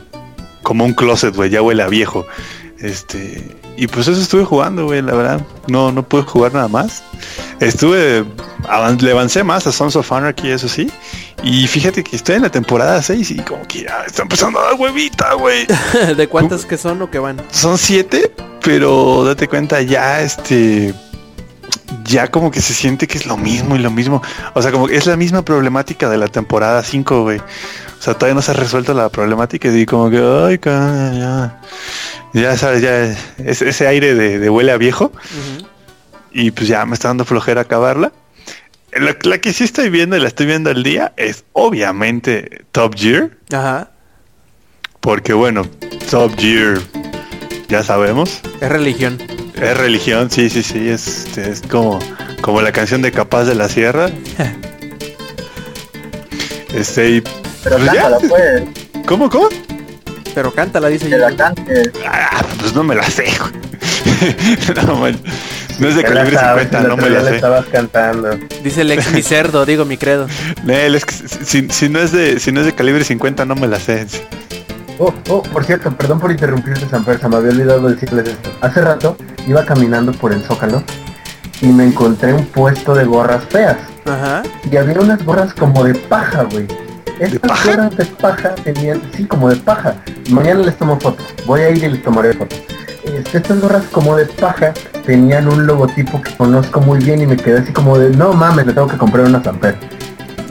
como un closet, güey, ya huele a viejo. Este... Y pues eso estuve jugando, güey, la verdad. No, no pude jugar nada más. Estuve, avan- le avancé más a Sons of Anarchy, eso sí. Y fíjate que estoy en la temporada 6 y como que ya está empezando a dar huevita, güey. ¿De cuántas que son o que van? Son siete, pero date cuenta, ya este. Ya como que se siente que es lo mismo y lo mismo. O sea, como que es la misma problemática de la temporada 5, güey. O sea, todavía no se ha resuelto la problemática y como que, ay, ya. Ya sabes, ya es, ese aire de, de huele a viejo. Y pues ya me está dando flojera acabarla. La, la que sí estoy viendo y la estoy viendo al día es obviamente Top Gear. Ajá. Porque bueno, Top Gear, ya sabemos, Es religión. es religión, sí, sí, sí, es, este, es como, como la canción de Capaz de la Sierra. Este, y, Pero Pues ya. cántala, pues, ¿cómo, cómo? Pero cántala, dice que yo. la cante. Ah, pues no me la sé, güey. no, man, no es de Ya calibre sabes, 50, el no me la le sé. estabas cantando. Dice el ex mi cerdo, digo mi credo. Nel, es que si, si no es de, si no es de calibre 50, no me la sé. Oh, oh, por cierto, perdón por interrumpirte, Samper, se me había olvidado decirles esto. Hace rato iba caminando por el Zócalo y me encontré un puesto de gorras feas. Ajá. Y había unas gorras como de paja, güey. Estas paja? gorras de paja tenían, sí, como de paja. Mañana les tomo foto. Voy a ir y les tomaré foto. Este, estas gorras como de paja tenían un logotipo que conozco muy bien y me quedé así como de, no mames, le tengo que comprar una Samper.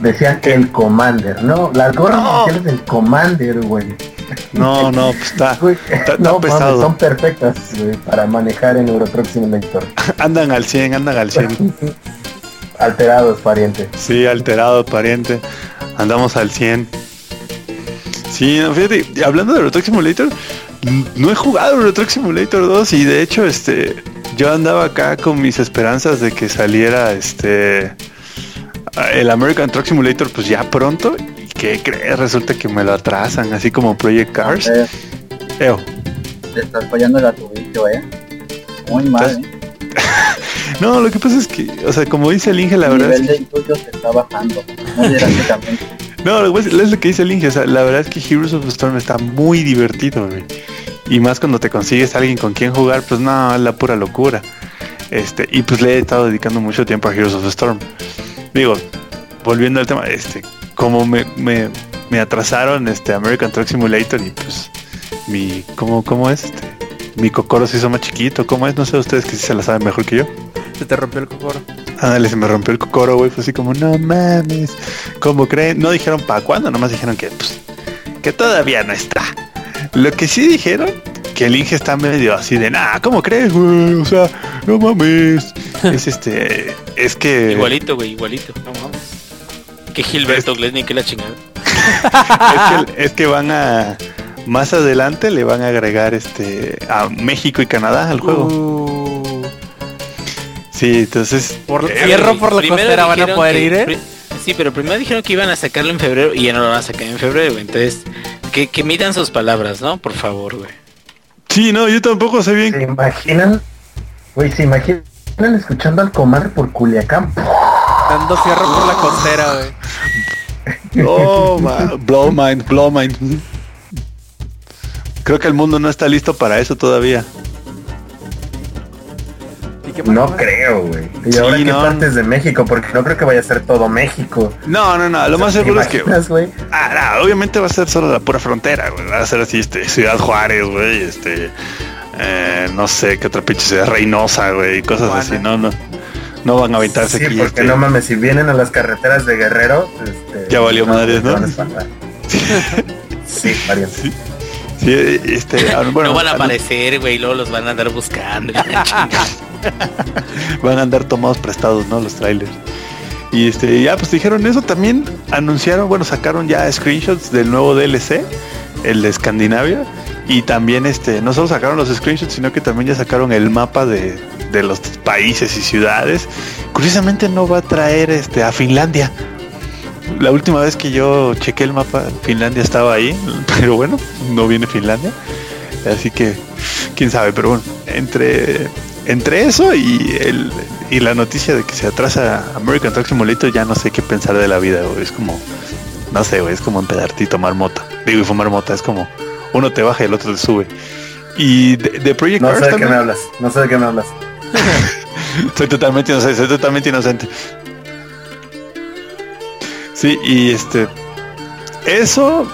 Decían el Commander, ¿no? Las gorras No. oficiales del Commander, güey. No, no, pues está, Güey, está no, mames, pesado. son perfectas güey, para manejar en Euro Truck Simulator. Andan al 100, andan al 100. Alterados, pariente. Sí, alterado, pariente. Andamos al 100. Sí, no, fíjate, hablando de Euro Truck Simulator, no he jugado Euro Truck Simulator 2 y de hecho, este, yo andaba acá con mis esperanzas de que saliera, este, el American Truck Simulator, pues ya pronto. ¿Y qué crees? Resulta que me lo atrasan, así como Project Cars. Eh, Eo. te estás fallando la tubicio, eh. Muy mal, Estás- eh. No, lo que pasa es que, o sea, como dice el Inge, la El verdad es nivel de tuyo se está bajando. No, lo que es lo que dice el Inge, o sea, la verdad es que Heroes of the Storm está muy divertido, güey. Y más cuando te consigues a alguien con quien jugar, pues no, es la pura locura. Este, y pues le he estado dedicando mucho tiempo a Heroes of the Storm. Digo, volviendo al tema, este, como me, me, me atrasaron este American Truck Simulator y pues mi, ¿cómo, cómo es? Este, mi cocoro se hizo más chiquito, ¿cómo es? No sé ustedes que sí se la saben mejor que yo. Se te rompió el cocoro. Ándale, se me rompió el cocoro, güey. Fue así como, no mames. ¿Cómo creen? No dijeron para cuándo, nomás dijeron que, pues, que todavía no está. Lo que sí dijeron, que el Inge está medio así de, nah, ¿cómo crees, güey? O sea, no mames. es este, es que... Igualito, güey, igualito. No mames. Que Gilberto Glesny, que la chingada. es, que, es que van a... Más adelante le van a agregar este a México y Canadá al juego. Uh, Sí, entonces... por eh, fierro por la costera van a poder que- ir, ¿eh? Sí, pero primero dijeron que iban a sacarlo en febrero y ya no lo van a sacar en febrero. Entonces, que, que midan sus palabras, ¿no? Por favor, güey. Sí, no, yo tampoco sé bien ¿Se imaginan? Güey, ¿se imaginan escuchando al Commander por Culiacán? Dando fierro por la costera, güey. Oh, blow mind, blow mind. Creo que el mundo no está listo para eso todavía. ¿Y qué pasó, No creo, güey. Y Sí, ahora qué no. partes de México, porque no creo que vaya a ser todo México. No, no, no. Lo más ¿Te seguro es que. Ah, no, obviamente va a ser solo la pura frontera, güey. Va a ser así, este, Ciudad Juárez, güey, este. eh, no sé qué otra pinche ciudad, Reynosa, güey, y cosas así. No, no. No van a aventarse Sí, aquí. porque este, no mames, si vienen a las carreteras de Guerrero, este, Ya valió madres, ¿no? espantar. sí, pariente. Sí, este. bueno, no van a aparecer, güey, y luego los van a andar buscando. van a andar tomados prestados, ¿no? Los trailers. Y este, ya pues dijeron eso, también anunciaron, bueno, sacaron ya screenshots del nuevo DLC, el de Escandinavia, y también este, no solo sacaron los screenshots, sino que también ya sacaron el mapa de, de los países y ciudades. Curiosamente no va a traer este a Finlandia. La última vez que yo chequé el mapa, Finlandia estaba ahí, pero bueno, no viene Finlandia. Así que, quién sabe, pero bueno, entre, entre eso y, el, y la noticia de que se atrasa American Truck Simulator, ya no sé qué pensar de la vida, güey. Es como, no sé, güey, es como empedarte y tomar mota. Digo, y fumar mota, es como, uno te baja y el otro te sube. Y de, de Project No sé de qué me hablas, no sé de qué me hablas. soy totalmente inocente, soy totalmente inocente. Sí, y este. Eso.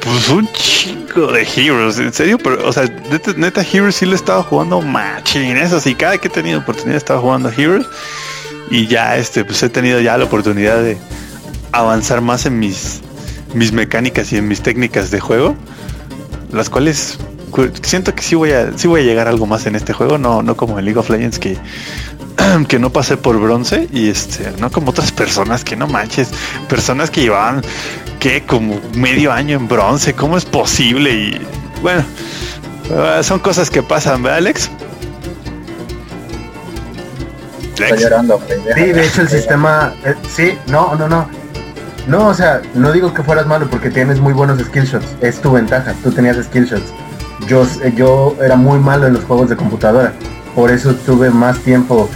Pues un chingo de Heroes, en serio, pero, o sea, neta, Heroes sí lo he estado jugando machín, eso sí, cada que he tenido oportunidad he estado jugando Heroes y ya, este, pues he tenido ya la oportunidad de avanzar más en mis, mis mecánicas y en mis técnicas de juego, las cuales cu- siento que sí voy a, sí voy a llegar a algo más en este juego, no, no como en League of Legends que que no pasé por bronce y este, no como otras personas que no manches, personas que llevaban que como medio año en bronce, ¿cómo es posible? Y bueno, ah, son cosas que pasan, ¿verdad, Alex? Llorando. Sí, de hecho el sistema, eh, sí, no, no, no. No, o sea, no digo que fueras malo porque tienes muy buenos skill shots. Es tu ventaja, tú tenías skill shots. Yo, eh, yo era muy malo en los juegos de computadora. Por eso tuve más tiempo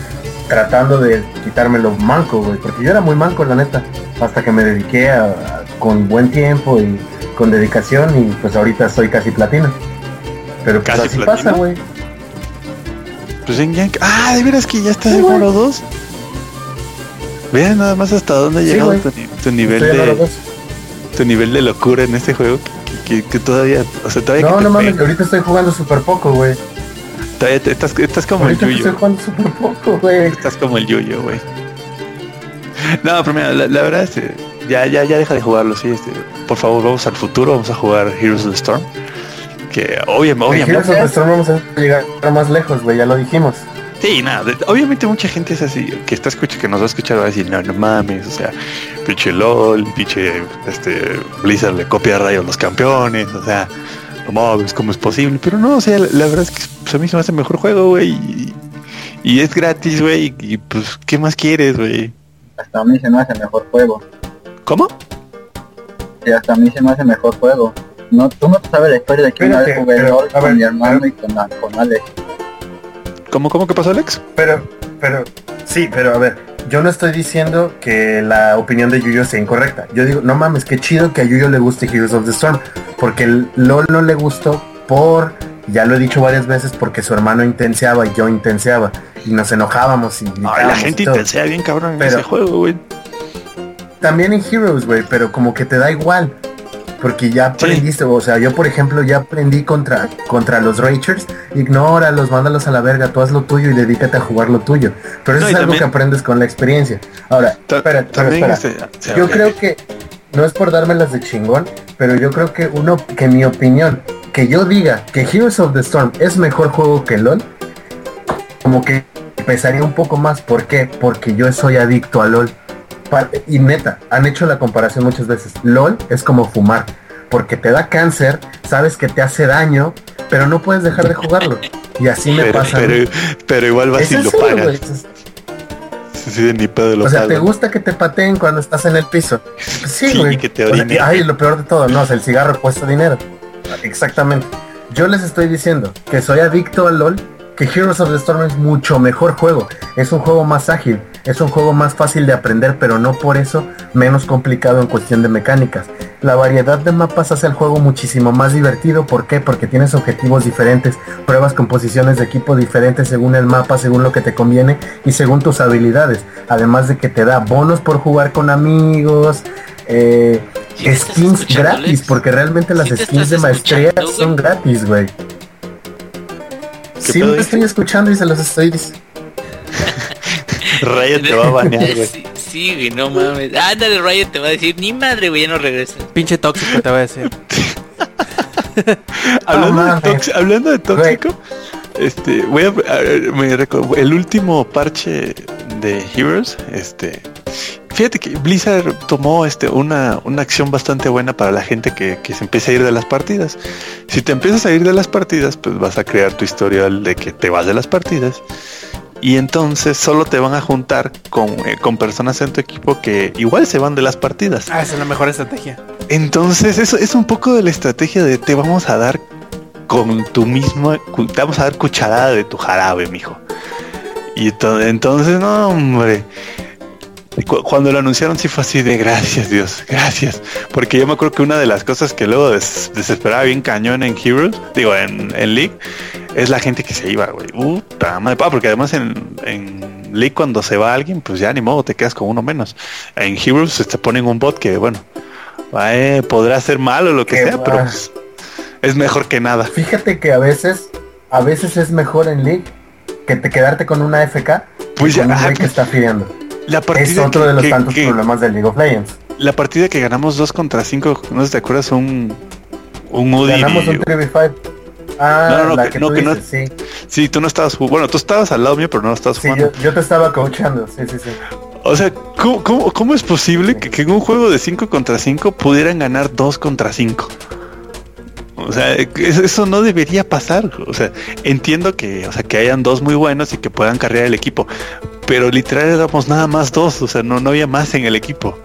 tratando de quitármelo manco, güey. Porque yo era muy manco, la neta. Hasta que me dediqué a, a- con buen tiempo y con dedicación y pues ahorita soy casi platino. Pero pues ¿Casi así platino? pasa, güey. pues en Yank- Ah, de veras que ya estás Sí, en. Oro 2. Vean nada más hasta dónde ha llegado tu, ni- tu nivel de tu nivel de locura en este juego que, que- que todavía, o sea, todavía No, que no mames, ahorita estoy jugando súper poco, güey. Todavía estás, estás como el Ahorita estoy Yuyo. poco, güey. Estás como el Yuyo, güey. No, pero mira, la, la verdad es que ya, ya, ya deja de jugarlo, sí. Este, por favor, vamos al futuro, vamos a jugar Heroes of the Storm. Que obviamente, En obviamente, Heroes of the Storm vamos a llegar más lejos, güey, ya lo dijimos. sí, nada, obviamente mucha gente es así, que está escucha, que nos va a escuchar va a decir, no, no mames, o sea, pinche LOL, pinche este Blizzard le copia a rayos los campeones, o sea, no mames, ¿cómo es posible? Pero no, o sea, la, la verdad es que pues, a mí se me hace el mejor juego, güey, y, y es gratis, güey, y, y, pues, ¿qué más quieres, güey? Hasta a mí se me hace mejor juego. ¿Cómo? Sí, hasta a mí se me hace mejor juego. No, tú no sabes la historia de que una vez jugué pero, LOL con ver, mi hermano y con, con Alex. ¿Cómo, cómo que pasó, Alex? Pero, pero, sí, pero a ver, yo no estoy diciendo que la opinión de Yuyo sea incorrecta. Yo digo, no mames, qué chido que a Yuyo le guste Heroes of the Storm. Porque el LOL no le gustó por, ya lo he dicho varias veces, porque su hermano intenseaba y yo intenseaba. Y nos enojábamos y Ay, la gente y intensea bien cabrón en Pero- ese juego, güey. También en Heroes, güey, pero como que te da igual. Porque ya Sí. aprendiste, o sea, yo por ejemplo ya aprendí contra, contra los Ragers, ignóralos, mándalos a la verga, tú haz lo tuyo y dedícate a jugar lo tuyo. Pero eso No, es algo también- que aprendes con la experiencia. Ahora, espera, espera, Yo creo que no es por dármelas de chingón, pero yo creo que uno, que mi opinión, que yo diga que Heroes of the Storm es mejor juego que LOL, como que pesaría un poco más. ¿Por qué? Porque yo soy adicto a LOL. Y neta, han hecho la comparación muchas veces. LOL es como fumar, porque te da cáncer, sabes que te hace daño, pero no puedes dejar de jugarlo. Y así me pasa. pero, pero igual vas y lo serio, pagas. Sí, sí, ni pedo lo o sea. ¿te gusta que te pateen cuando estás en el piso? Pues sí, Sí, güey. que te ay, lo peor de todo, no, o sea, el cigarro cuesta dinero. Exactamente. Yo les estoy diciendo que soy adicto al LOL, que Heroes of the Storm es mucho mejor juego. Es un juego más ágil, es un juego más fácil de aprender, pero no por eso menos complicado en cuestión de mecánicas. La variedad de mapas hace el juego muchísimo más divertido. ¿Por qué? Porque tienes objetivos diferentes, pruebas composiciones de equipo diferentes según el mapa, según lo que te conviene y según tus habilidades. Además de que te da bonos por jugar con amigos, eh, ¿Sí me estás skins gratis, Alex? porque realmente las ¿Sí te skins de maestría son gratis, güey. Sí, pedo me estoy escuchando y se los estoy diciendo. Riot te va a banear, güey. Sí, sí, güey, no mames. Ándale, Riot te va a decir, ni madre, güey, ya no regresas. Pinche tóxico te va a decir. hablando, mames. de tóxico, hablando de tóxico, este, voy a, a ver, me reco- el último parche de Heroes, este, fíjate que Blizzard tomó este una, una acción bastante buena para la gente que, que se empieza a ir de las partidas. Si te empiezas a ir de las partidas, pues vas a crear tu historial de que te vas de las partidas. Y entonces solo te van a juntar con, eh, con personas en tu equipo que igual se van de las partidas. Ah, esa es la mejor estrategia. Entonces, eso es un poco de la estrategia de te vamos a dar con tu misma, te vamos a dar cucharada de tu jarabe, mijo. Y to- entonces, no, hombre. Cu- Cuando lo anunciaron sí fue así de gracias Dios, gracias. Porque yo me acuerdo que una de las cosas que luego des- desesperaba bien cañón en Heroes, digo en, en League, es la gente que se iba, güey. Puta madre, pa, porque además en, en, League cuando se va alguien, pues ya ni modo, te quedas con uno menos. En Heroes te ponen un bot que, bueno, eh, podrá ser malo o lo que Qué sea, va. pero pues, es mejor que nada. Fíjate que a veces, a veces es mejor en League que te quedarte con una FK Pues que con ya, un ajá, güey que está fideando. La Es partida otro que- de los que- tantos que- problemas de League of Legends. La partida que ganamos 2 contra 5, no sé si te acuerdas, un, un Udi. Ganamos un 3v5. Ah, No, no, no, la que- no, tú que no- dices, sí. Sí, tú no estabas jugando. Bueno, tú estabas al lado mío, pero no estabas Sí, jugando. yo, yo te estaba coachando, sí, sí, sí. O sea, ¿cómo, cómo, cómo es posible que, que en un juego de 5 contra 5 pudieran ganar 2 contra 5? O sea, eso, eso no debería pasar. O sea, entiendo que, o sea, que hayan dos muy buenos y que puedan carrear el equipo. Pero literal éramos nada más dos. O sea, no, no había más en el equipo.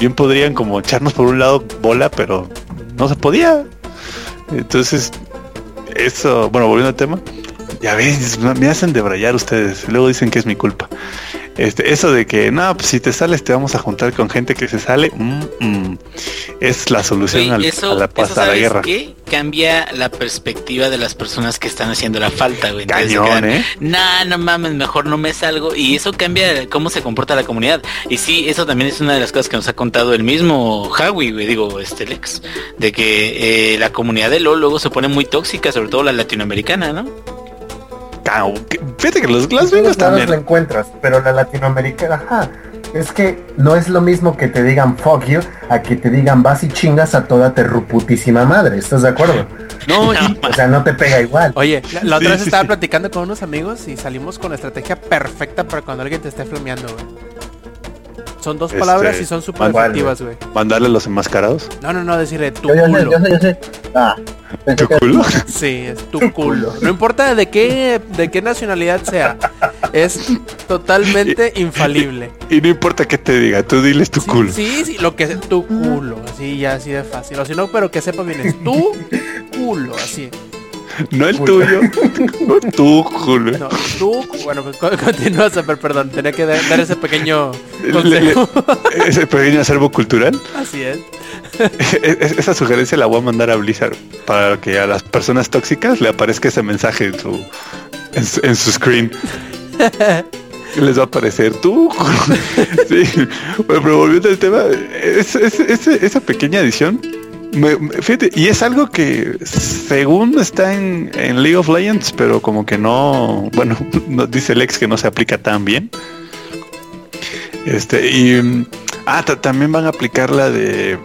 Bien podrían como echarnos por un lado bola, pero no se podía. Entonces, eso, bueno, volviendo al tema. Ya ves, me hacen debrayar ustedes. Luego dicen que es mi culpa. Este, eso de que, no, pues si te sales te vamos a juntar con gente que se sale, mm, mm, es la solución al- eso, a la, eso paz, a la ¿sabes guerra. qué? Cambia la perspectiva de las personas que están haciendo la falta, güey. Cañón, quedan, ¿eh? Nah, no mames, mejor no me salgo. Y eso cambia cómo se comporta la comunidad. Y sí, eso también es una de las cosas que nos ha contado el mismo Howie, güey, digo, este Lex. De que eh, la comunidad de LOL luego se pone muy tóxica, sobre todo la latinoamericana, ¿no? Fíjate que los, las gringos la también. encuentras, pero la latinoamericana, ajá. Es que no es lo mismo que te digan fuck you a que te digan vas y chingas a toda terruputísima madre, ¿estás de acuerdo? No, y- O sea, no te pega igual. Oye, la, la otra Sí, vez sí, estaba sí. platicando con unos amigos y salimos con la estrategia perfecta para cuando alguien te esté flameando, güey. Son dos Este, palabras y son súper ¿cuál, efectivas, güey. Mandarle a los enmascarados. No, no, no, decirle tu Yo, yo sé, culo. yo sé, yo sé. Ah, pensé ¿Tu culo? Sí, es tu culo. No importa de qué, de qué nacionalidad sea. Es totalmente infalible. Y no importa qué te diga, tú diles tu Sí, culo. Sí, sí, lo que es tu culo, así ya así de fácil. O si no, pero que sepa bien, es tu culo, así. No el tuyo. No, tu cu- bueno, pues co- continúa, Samper, perdón, tenía que dar, ese pequeño Le- le- consejo. ese pequeño acervo cultural. Así es. Es- Esa sugerencia la voy a mandar a Blizzard para que a las personas tóxicas le aparezca ese mensaje en su en su, en su screen. Les va a aparecer tú. Sí. Bueno, pero volviendo al tema, es- es- ese- esa pequeña edición, me- me- fíjate, y es algo que según está en, en League of Legends, pero como que no, bueno, no, dice Lex que no se aplica tan bien. Este, y mm, ah, ta- también van a aplicar la de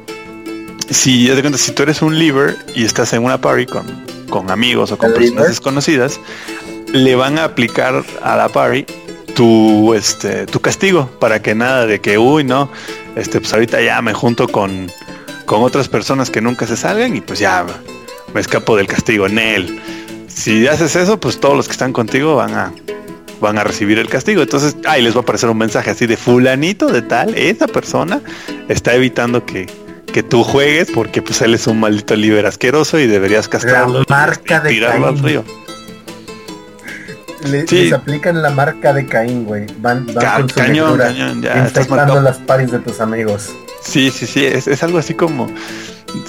si ya te cuenta, si tú eres un liver y estás en una party con, con amigos o con ¿El personas liver? desconocidas, le van a aplicar a la party tu este tu castigo para que nada de que uy no este pues ahorita ya me junto con con otras personas que nunca se salgan y pues ya me escapo del castigo en él si haces eso pues todos los que están contigo van a van a recibir el castigo entonces ahí les va a aparecer un mensaje así de fulanito de tal esa persona está evitando que que tú juegues porque pues él es un maldito líder asqueroso y deberías castrarlo La marca de tirarlo al Caín. río Le- Sí. Les aplican la marca de Caín, güey. Van, van Ca- con su cañón, cañón, ya, estás infectando marcado. las paris de tus amigos. Sí, sí, sí, es, es algo así como,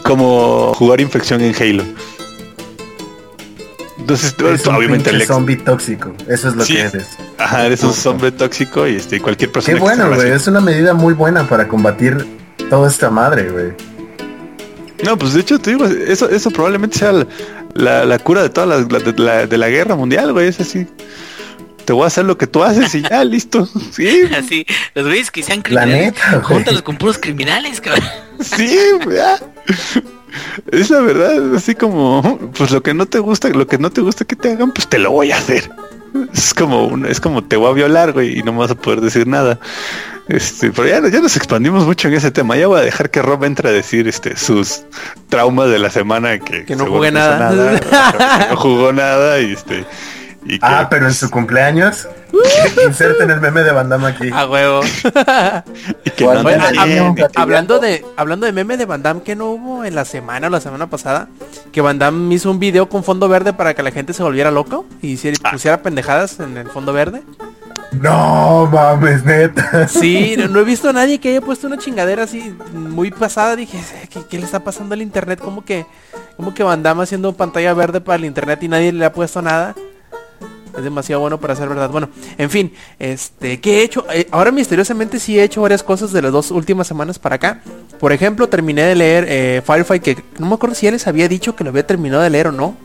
como jugar infección en Halo. Entonces, Es un obviamente pinche el ex, zombie tóxico. Eso es lo Sí. que eres. ajá, eres un hombre tóxico y este, cualquier persona Qué bueno, güey. Es una medida muy buena para combatir toda esta madre, güey. No, pues de hecho te digo, eso, eso probablemente sea la, la- la cura de toda la, la- de, la, de la guerra mundial, güey. Es así. Te voy a hacer lo que tú haces y ya, listo. Sí, Así, los güeyes que sean La criminales, neta, júntalos con puros criminales, cabrón. sí, ya. Es la verdad, así como, pues lo que no te gusta, lo que no te gusta que te hagan, pues te lo voy a hacer. Es como un, es como te voy a violar, güey, y no me vas a poder decir nada. Este, pero ya, ya nos expandimos mucho en ese tema. Ya voy a dejar que Rob entre a decir este sus traumas de la semana que, Que no jugué nada. que no jugó nada y este y que, Ah, pero en su cumpleaños. Inserten el meme de Bandama aquí. A huevo. y que Bueno, hab- hablando de hablando de meme de Van Damme que no hubo en la semana o la semana pasada, que Van Damme hizo un video con fondo verde para que la gente se volviera loco y hiciera, Ah. pusiera pendejadas en el fondo verde. No mames, neta. Sí, no, no he visto a nadie que haya puesto una chingadera así muy pasada. Dije, ¿qué, qué le está pasando al internet? Como que, como que Van Damme haciendo pantalla verde para el internet y nadie le ha puesto nada. Es demasiado bueno para ser verdad. Bueno, en fin, este, ¿qué he hecho? Eh, ahora misteriosamente sí he hecho varias cosas de las dos últimas semanas para acá. Por ejemplo, terminé de leer eh, Firefight, que no me acuerdo si ya les había dicho que lo había terminado de leer o no.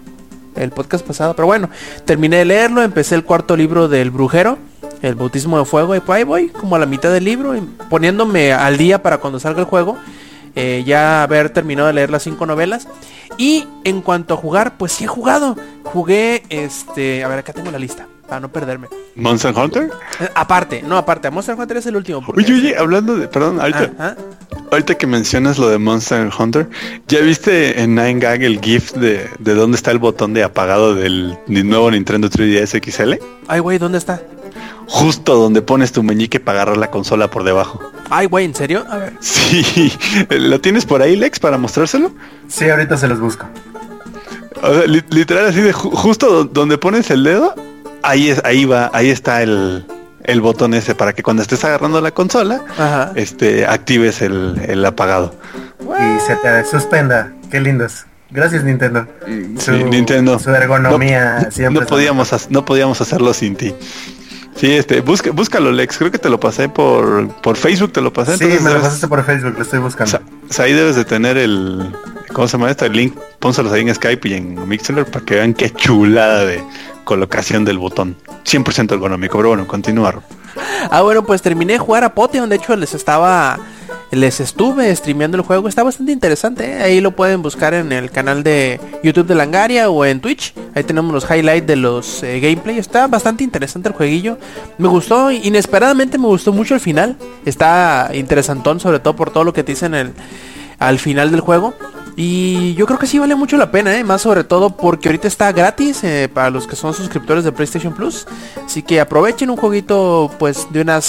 El podcast pasado, pero bueno, terminé de leerlo, empecé el cuarto libro del brujero, el bautismo de fuego, y pues ahí voy, como a la mitad del libro, poniéndome al día para cuando salga el juego. Eh, ya haber terminado de leer las cinco novelas. Y en cuanto a jugar, pues sí he jugado. Jugué, este, a ver, acá tengo la lista, para no perderme. Monster Hunter. Eh, aparte, no, aparte, a Monster Hunter es el último. porque- Oye, oye, hablando de, perdón, ahorita, ahorita que mencionas lo de Monster Hunter, ¿ya viste en 9gag el GIF de, de dónde está el botón de apagado del nuevo Nintendo 3DS XL? Ay, güey, ¿dónde está? Justo donde pones tu meñique para agarrar la consola por debajo. Ay, güey, ¿en serio? A ver. Sí, ¿lo tienes por ahí, Lex, para mostrárselo? Sí, ahorita se los busco. O sea, li- literal así de ju- justo do- donde pones el dedo, ahí es, ahí va, ahí está el, el botón ese para que cuando estés agarrando la consola, Ajá. este, actives el, el apagado. Y se te suspenda. Qué lindos. Gracias Nintendo. Su, Sí, Nintendo. Su ergonomía No, siempre. no podíamos, no podíamos hacerlo sin ti. Sí, este, busca, búscalo, Lex. Creo que te lo pasé por, por Facebook, te lo pasé. Sí, me lo pasaste por Facebook, lo estoy buscando. Sa- sa- ahí debes de tener el, ¿cómo se llama esto? El link, pónselos ahí en Skype y en Mixler para que vean qué chulada de colocación del botón. 100% ergonómico, pero bueno, continúa. Rob. Ah, bueno, pues terminé de jugar a Potion. De hecho, les estaba. Les estuve streameando el juego. Está bastante interesante. ¿eh? Ahí lo pueden buscar en el canal de YouTube de Langaria o en Twitch. Ahí tenemos los highlights de los eh, gameplay. Está bastante interesante el jueguillo. Me gustó, inesperadamente me gustó mucho el final. Está interesantón, sobre todo por todo lo que te dicen el, al final del juego. Y yo creo que sí vale mucho la pena, ¿eh? más sobre todo porque ahorita está gratis eh, para los que son suscriptores de PlayStation Plus. Así que aprovechen un jueguito pues de unas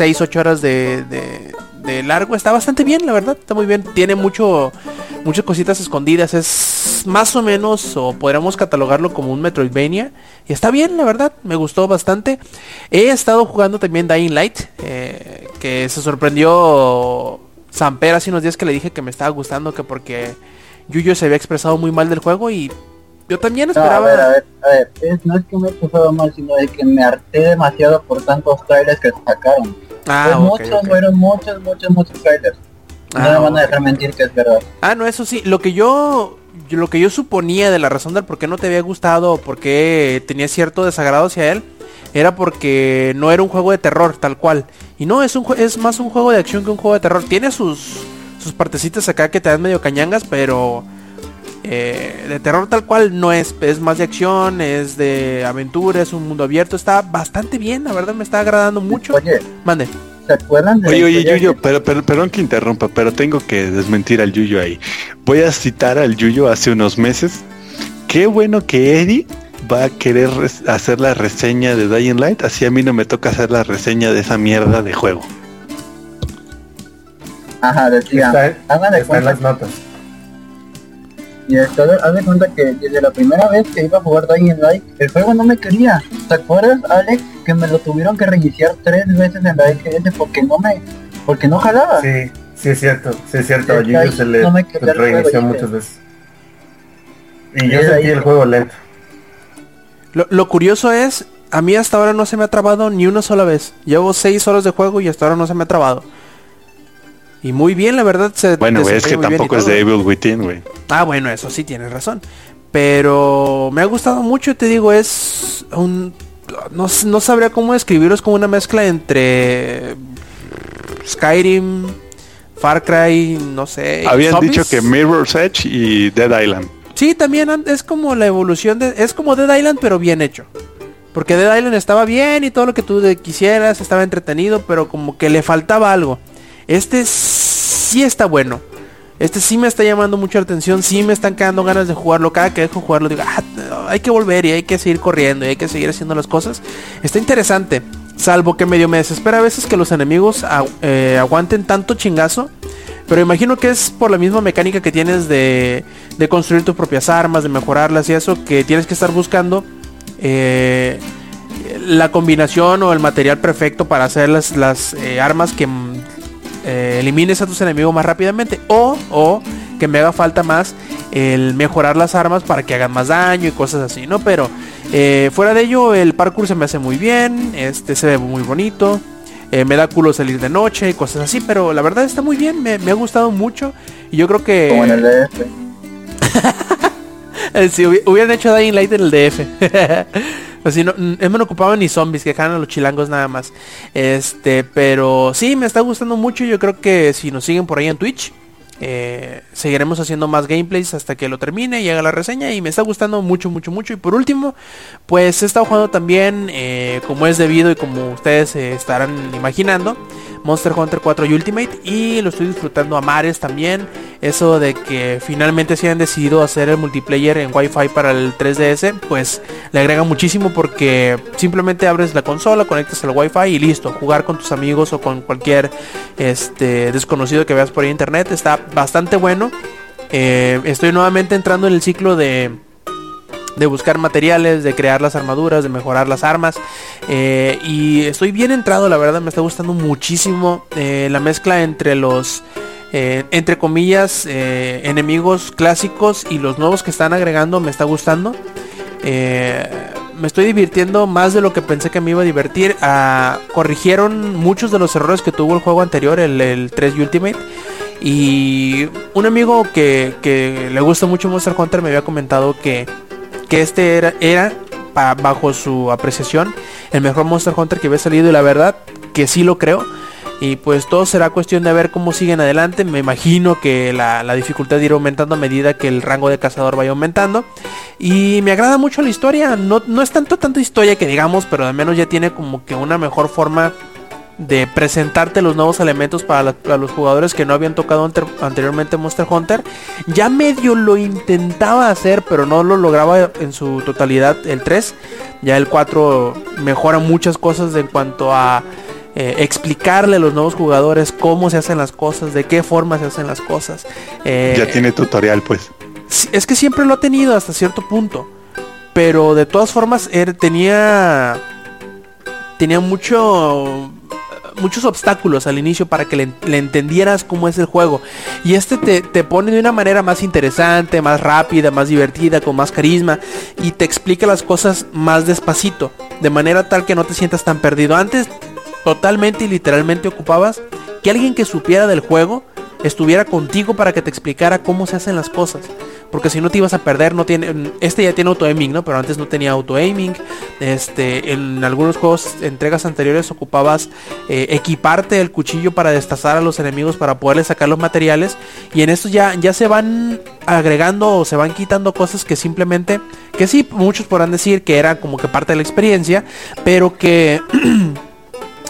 6-8 horas de, de- largo. Está bastante bien, la verdad. Está muy bien. Tiene mucho muchas cositas escondidas. Es más o menos, o podríamos catalogarlo como un Metroidvania. Y está bien, la verdad. Me gustó bastante. He estado jugando también Dying Light. eh, que se sorprendió Samper hace unos días que le dije que me estaba gustando. Que porque Yuyo se había expresado muy mal del juego. Y yo también No, a esperaba. ver, a ver, a ver, es- no es que me he pasado mal, sino de que me harté demasiado por tantos trailers que sacaron. Ah, ok, muchos, fueron muchos, muchos, muchos trailers. No Ah, me van a dejar mentir que es verdad. Ah, no, eso sí, lo que yo yo- lo que yo suponía de la razón del por qué no te había gustado o por qué tenía cierto desagrado hacia él era porque no era un juego de terror tal cual. Y no, es un es más un juego de acción que un juego de terror. Tiene sus sus partecitas acá que te dan medio cañangas, pero eh, de terror tal cual no es, es más de acción, es de aventura, es un mundo abierto, está bastante bien, la verdad me está agradando mucho. Oye, Mande. ¿se acuerdan de Oye, oye, Yuyo, que- pero, pero, perdón que interrumpa, pero tengo que desmentir al Yuyo ahí. Voy a citar al Yuyo hace unos meses. Qué bueno que Eddie va a querer hacer la reseña de Dying Light, así a mí no me toca hacer la reseña de esa mierda de juego. Ajá, decía, Está, hagan de cuenta, las notas. y esto, haz de cuenta que desde la primera vez que iba a jugar Dying Light, el juego no me quería. ¿Te acuerdas, Alex, que me lo tuvieron que reiniciar tres veces en la XS porque no me, porque no jalaba? Sí, sí es cierto, sí es cierto. Yuyo ahí, se le no reinició muchas veces. Y yo sentí el juego lento. Lo, lo curioso es, a mí hasta ahora no se me ha trabado ni una sola vez. Llevo seis horas de juego y hasta ahora no se me ha trabado. Y muy bien, la verdad. Se Bueno, güey, es que tampoco es de Evil Within, güey. Ah, bueno, eso sí tienes razón. Pero me ha gustado mucho, te digo, es un... No, no sabría cómo describirlo, es como una mezcla entre Skyrim, Far Cry, no sé. Habían zombies. dicho que Mirror's Edge y Dead Island. Sí, también es como la evolución de... Es como Dead Island, pero bien hecho. Porque Dead Island estaba bien y todo lo que tú quisieras, estaba entretenido, pero como que le faltaba algo. Este sí está bueno. Este sí me está llamando mucho la atención, sí me están quedando ganas de jugarlo. Cada que dejo jugarlo digo, "Ah, hay que volver y hay que seguir corriendo y hay que seguir haciendo las cosas. Está interesante. Salvo que medio me desespera a veces que los enemigos eh, aguanten tanto chingazo. Pero imagino que es por la misma mecánica que tienes de, de construir tus propias armas, de mejorarlas y eso, que tienes que estar buscando eh, la combinación o el material perfecto para hacer las, las eh, armas que mm, eh, elimines a tus enemigos más rápidamente. O, o que me haga falta más el mejorar las armas para que hagan más daño y cosas así, ¿no? Pero fuera de ello, el parkour se me hace muy bien, este se ve muy bonito. Eh, me da culo salir de noche y cosas así, pero la verdad está muy bien, me, me ha gustado mucho. Y yo creo que... Como en el DF. Eh, Si hubi- hubieran hecho Dying Light en el DF. Así no, no me ocupaban ni zombies, que dejaran a los chilangos nada más. Este, pero sí, me está gustando mucho. Yo creo que si nos siguen por ahí en Twitch, eh, seguiremos haciendo más gameplays hasta que lo termine y haga la reseña. Y me está gustando mucho, mucho, mucho. Y por último, pues he estado jugando también, eh, como es debido y como ustedes eh, estarán imaginando, Monster Hunter 4 Ultimate. Y lo estoy disfrutando a mares también. Eso de que finalmente se hayan decidido hacer el multiplayer en Wi-Fi para el 3DS, pues le agrega muchísimo porque simplemente abres la consola, conectas al Wi-Fi y listo. Jugar con tus amigos o con cualquier este desconocido que veas por ahí en internet está bastante bueno. Eh, estoy nuevamente entrando en el ciclo de de buscar materiales, de crear las armaduras, de mejorar las armas. eh, y estoy bien entrado, la verdad me está gustando muchísimo eh, la mezcla entre los, entre comillas, enemigos clásicos y los nuevos que están agregando me está gustando. Me estoy divirtiendo más de lo que pensé que me iba a divertir. Ah, corrigieron muchos de los errores que tuvo el juego anterior, el, el 3 Ultimate. Y un amigo que, que le gusta mucho Monster Hunter me había comentado que, que este era, era bajo su apreciación el mejor Monster Hunter que había salido y la verdad que sí lo creo. Y pues todo será cuestión de ver cómo siguen adelante. Me imagino que la, la dificultad irá aumentando a medida que el rango de cazador vaya aumentando. Y me agrada mucho la historia. No, no es tanto tanta historia que digamos, pero al menos ya tiene como que una mejor forma de presentarte los nuevos elementos para, la- para los jugadores que no habían tocado ante- anteriormente Monster Hunter. Ya medio lo intentaba hacer, pero no lo lograba en su totalidad el 3. Ya el 4 mejora muchas cosas en cuanto a eh, explicarle a los nuevos jugadores cómo se hacen las cosas, de qué forma se hacen las cosas. Eh, Ya tiene tutorial, pues. Es que siempre lo ha tenido hasta cierto punto. Pero de todas formas er- tenía tenía mucho muchos obstáculos al inicio para que le, entendieras cómo es el juego. Y este te, te pone de una manera más interesante, más rápida, más divertida, con más carisma. Y te explica las cosas más despacito. De manera tal que no te sientas tan perdido. Antes totalmente y literalmente ocupabas que alguien que supiera del juego estuviera contigo para que te explicara cómo se hacen las cosas. Porque si no te ibas a perder, no tiene. Este ya tiene auto aiming, ¿no? Pero antes no tenía auto aiming. Este. En algunos juegos, entregas anteriores, ocupabas eh, equiparte el cuchillo para destazar a los enemigos para poderles sacar los materiales. Y en estos ya, ya se van agregando o se van quitando cosas que simplemente. Que sí, muchos podrán decir que era como que parte de la experiencia. Pero que.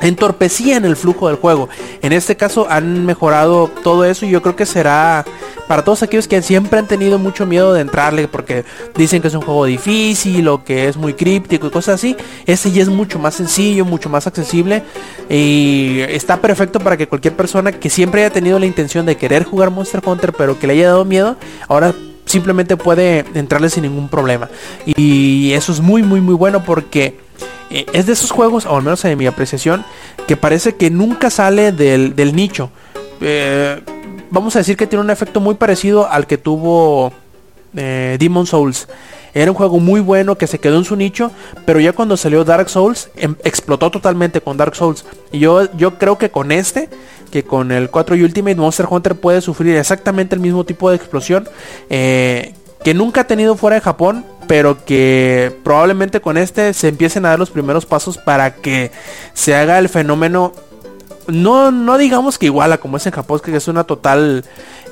entorpecían el flujo del juego. En este caso han mejorado todo eso y yo creo que será para todos aquellos que siempre han tenido mucho miedo de entrarle porque dicen que es un juego difícil o que es muy críptico y cosas así. Este ya es mucho más sencillo, mucho más accesible y está perfecto para que cualquier persona que siempre haya tenido la intención de querer jugar Monster Hunter pero que le haya dado miedo, ahora simplemente puede entrarle sin ningún problema. Y eso es muy muy muy bueno porque eh, es de esos juegos, o al menos en mi apreciación, que parece que nunca sale del, del nicho. Eh, vamos a decir que tiene un efecto muy parecido al que tuvo eh, Demon Souls. Era un juego muy bueno que se quedó en su nicho, pero ya cuando salió Dark Souls em- explotó totalmente con Dark Souls. Y yo, yo creo que con este, que con el 4 Ultimate Monster Hunter puede sufrir exactamente el mismo tipo de explosión eh, que nunca ha tenido fuera de Japón, pero que probablemente con este se empiecen a dar los primeros pasos para que se haga el fenómeno no, no digamos que igual a como es en Japón, que es una total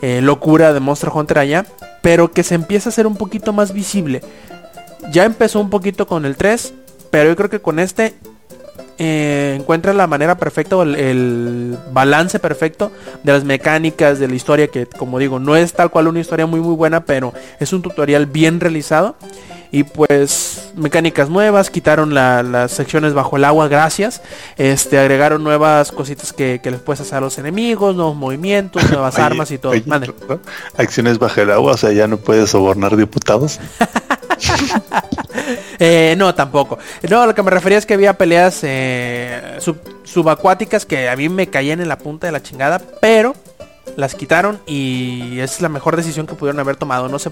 eh, locura de Monster Hunter allá, pero que se empiece a hacer un poquito más visible. Ya empezó un poquito con el 3, pero yo creo que con este eh, encuentra la manera perfecta o el, el balance perfecto de las mecánicas, de la historia, que como digo, no es tal cual una historia muy muy buena, pero es un tutorial bien realizado. Y pues mecánicas nuevas, quitaron la- las secciones bajo el agua, gracias. Este, agregaron nuevas cositas que, que les puedes hacer a los enemigos, nuevos movimientos, nuevas armas y todo. oye, Mande. ¿no? Acciones bajo el agua, o sea, ya no puedes sobornar diputados. Eh, no, tampoco. No, lo que me refería es que había peleas eh, sub- subacuáticas que a mí me caían en la punta de la chingada, pero las quitaron y es la mejor decisión que pudieron haber tomado. No sé,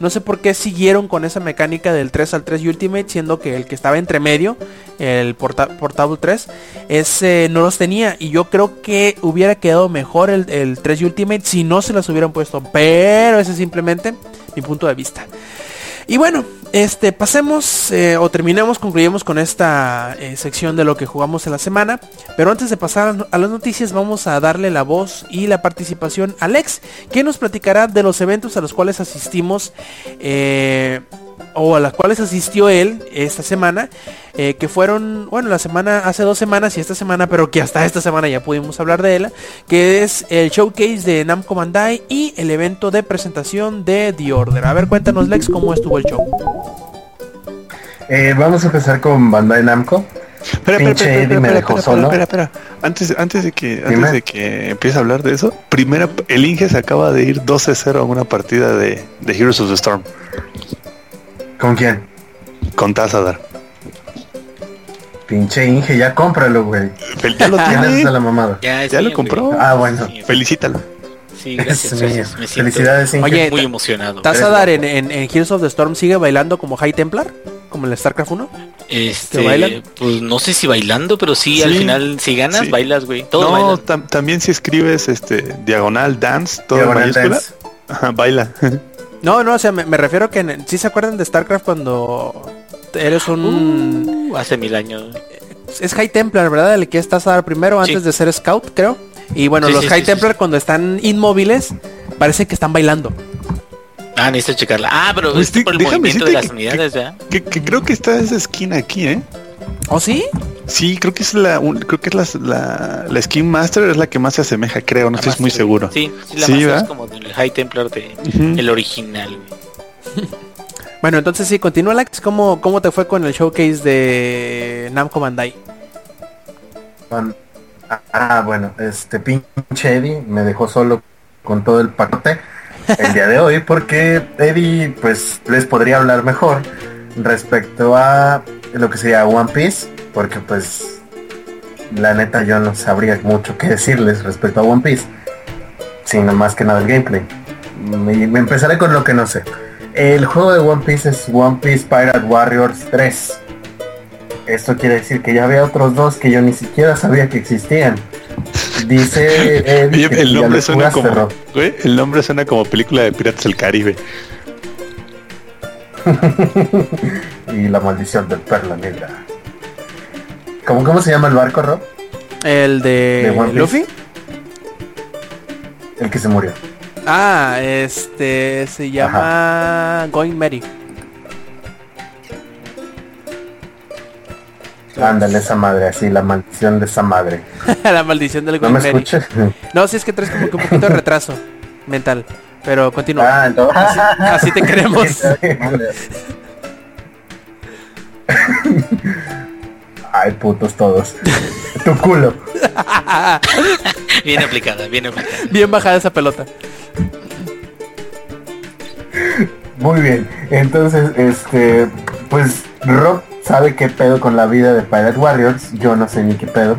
no sé por qué siguieron con esa mecánica del 3 al 3 Ultimate, siendo que el que estaba entre medio, el porta- Portable 3, ese no los tenía. Y yo creo que hubiera quedado mejor el, el 3 Ultimate si no se las hubieran puesto. Pero ese es simplemente mi punto de vista. Y bueno, este, pasemos eh, o terminemos, concluyamos con esta eh, sección de lo que jugamos en la semana. Pero antes de pasar a las noticias, vamos a darle la voz y la participación a Alex, que nos platicará de los eventos a los cuales asistimos eh, o a los cuales asistió él esta semana, eh, que fueron, bueno, la semana, hace dos semanas y esta semana, pero que hasta esta semana ya pudimos hablar de él, que es el showcase de Namco Bandai y el evento de presentación de The Order. A ver, cuéntanos Lex cómo estuvo el show. Eh, vamos a empezar con Bandai Namco. Espera, Pinche espera, espera, me espera, dejó espera, solo. espera, espera. Antes, antes de que, Dime. antes de que empiece a hablar de eso, primera, el Inge se acaba de ir 12-0 a una partida de, de Heroes of the Storm ¿Con quién? con Tazadar. Pinche Inge, ya cómpralo, güey. Ya lo tiene. la mamada. Ya, Ya lo compró. Ah, bueno. Felicítalo. Sí, gracias, gracias. Me siento Felicidades. Oye, muy emocionado. Tazadar en, en, en Heroes of the Storm sigue bailando como High Templar, como en StarCraft 1. Este, ¿Que bailan? pues no sé si bailando, pero sí, Sí, al final si ganas sí. bailas, güey. Todos No, tam- también si escribes este diagonal dance, todo Diagonal mayúscula, Dance. ajá, baila. No, no, o sea, me, me refiero que en, si se acuerdan de StarCraft cuando eres un... Uh, hace mil años. Es High Templar, ¿verdad? El que es Tazadar primero Sí. antes de ser Scout, creo. Y bueno, Sí, los sí, High sí, Templar sí. cuando están inmóviles, parece que están bailando. Ah, necesito checarla. Ah, pero Pues es sí, por el déjame movimiento de las que- unidades, ¿verdad? que, que creo que está esa esquina aquí, ¿eh? ¿Oh, sí? Sí, creo que es la, un- creo que es la, la, la Skin Master es la que más se asemeja, creo, no estoy Además, muy seguro. Sí, sí, la Sí, más es como del High Templar de Ujú. el original. Bueno, entonces sí, continúa Alex. ¿Cómo, ¿Cómo te fue con el showcase de Namco Bandai? Ah, bueno, este pinche Eddie me dejó solo con todo el pacote el día de hoy porque Eddie pues les podría hablar mejor respecto a lo que sería One Piece porque pues la neta yo no sabría mucho qué decirles respecto a One Piece sino más que nada el gameplay. Me, me empezaré con lo que no sé. El juego de One Piece es One Piece Pirate Warriors 3 esto quiere decir que ya había otros dos que yo ni siquiera sabía que existían. Dice Eddie Oye, que el nombre suena jugaste, como, güey, el nombre suena como película de Piratas del Caribe. y la maldición del perla negra. ¿Cómo, ¿Cómo se llama el barco, Rob? ¿El de, ¿De? Luffy? El que se murió. Ah, este se llama Going Merry. Ándale, esa madre, así, la maldición de esa madre. la maldición del ¿No me escuchas? No, sí es que traes como que un poquito de retraso mental. Pero continúa. ah, entonces... Así, así te queremos. Ay, putos todos. tu culo. Bien aplicada, bien aplicada. Bien bajada esa pelota. Muy bien, entonces, este, pues Rob sabe qué pedo con la vida de Pirate Warriors, yo no sé ni qué pedo,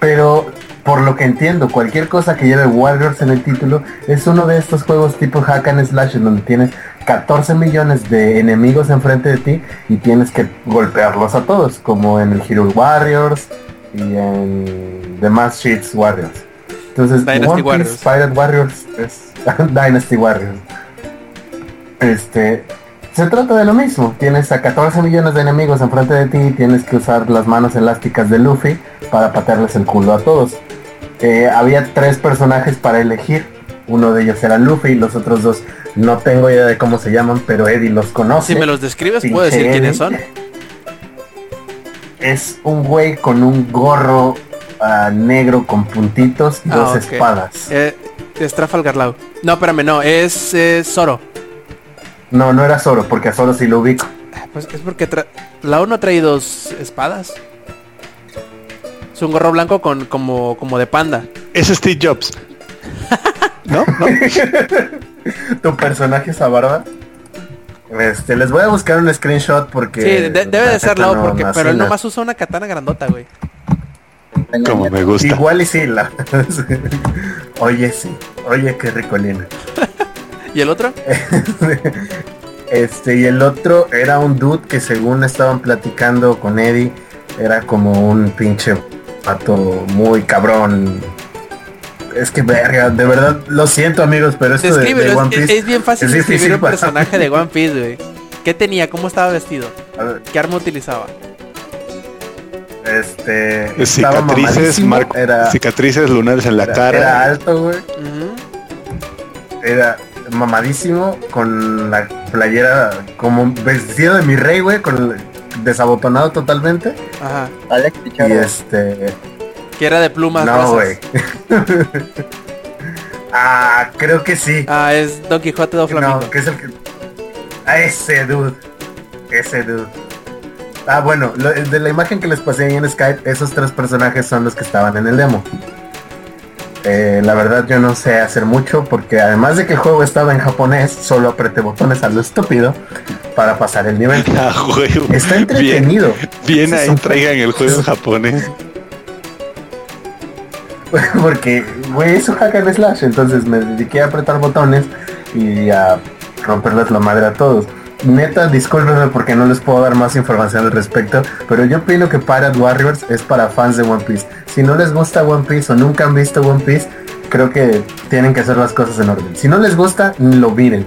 pero por lo que entiendo, cualquier cosa que lleve Warriors en el título es uno de estos juegos tipo hack and slash en donde tienes 14 millones de enemigos enfrente de ti y tienes que golpearlos a todos, como en el Hero Warriors y en demás Sheets Warriors. Entonces, Dynasty One Piece Warriors. Pirate Warriors es Dynasty Warriors. Este, se trata de lo mismo. Tienes a 14 millones de enemigos enfrente de ti y tienes que usar las manos elásticas de Luffy para patearles el culo a todos. Eh, había tres personajes para elegir. Uno de ellos era Luffy, los otros dos no tengo idea de cómo se llaman, pero Eddie los conoce. Si me los describes, puedo decir Eddie. quiénes son. Es un güey con un gorro ah, negro con puntitos y Ah, dos ok. espadas. Eh, es Trafalgar Law. No, espérame, no, es eh, Zoro. No, no era Zoro, porque a Zoro sí lo ubico. Pues es porque tra- Lao no trae dos espadas. Es un gorro blanco con como, como de panda. Es Steve Jobs. ¿No? ¿No? tu personaje esa barba. Este, les voy a buscar un screenshot porque. Sí, de- debe la de ser Lao, no- porque, no pero él nomás usa una katana grandota, güey. Como me gusta. Igual y sí, la... Oye, sí. Oye, qué ricolina. ¿Y el otro? Este, y el otro era un dude que según estaban platicando con Eddie, era como un pinche pato muy cabrón. Es que verga, de verdad, lo siento amigos, pero esto de, de One es, Piece es bien fácil es describir difícil un para personaje de One Piece, güey. ¿Qué tenía? ¿Cómo estaba vestido? ¿Qué arma utilizaba? Este, estaba Cicatrices, era, cicatrices lunares en la era- cara. era alto, güey. Era mamadísimo con la playera como vestido de mi rey, güey, con el- desabotonado totalmente. Ajá. Alex Y este, Que era de plumas no, güey. ah, creo que sí. Ah, es Don Quijote do Flamingo. No, que es el que... A ese dude. Ese dude. Ah, bueno, lo- de la imagen que les pasé ahí en Skype, esos tres personajes son los que estaban en el demo. Eh, la verdad yo no sé hacer mucho porque además de que el juego estaba en japonés, solo apreté botones a lo estúpido para pasar el nivel. Ah. Está Bien, entretenido. bien es ahí un- traigan el juego en japonés. porque, güey, es un hack and slash, entonces me dediqué a apretar botones y a romperles la madre a todos. Neta, discúlpenme porque no les puedo dar más información al respecto, pero yo opino que Pirate Warriors es para fans de One Piece. Si no les gusta One Piece o nunca han visto One Piece, creo que tienen que hacer las cosas en orden. Si no les gusta, lo miren.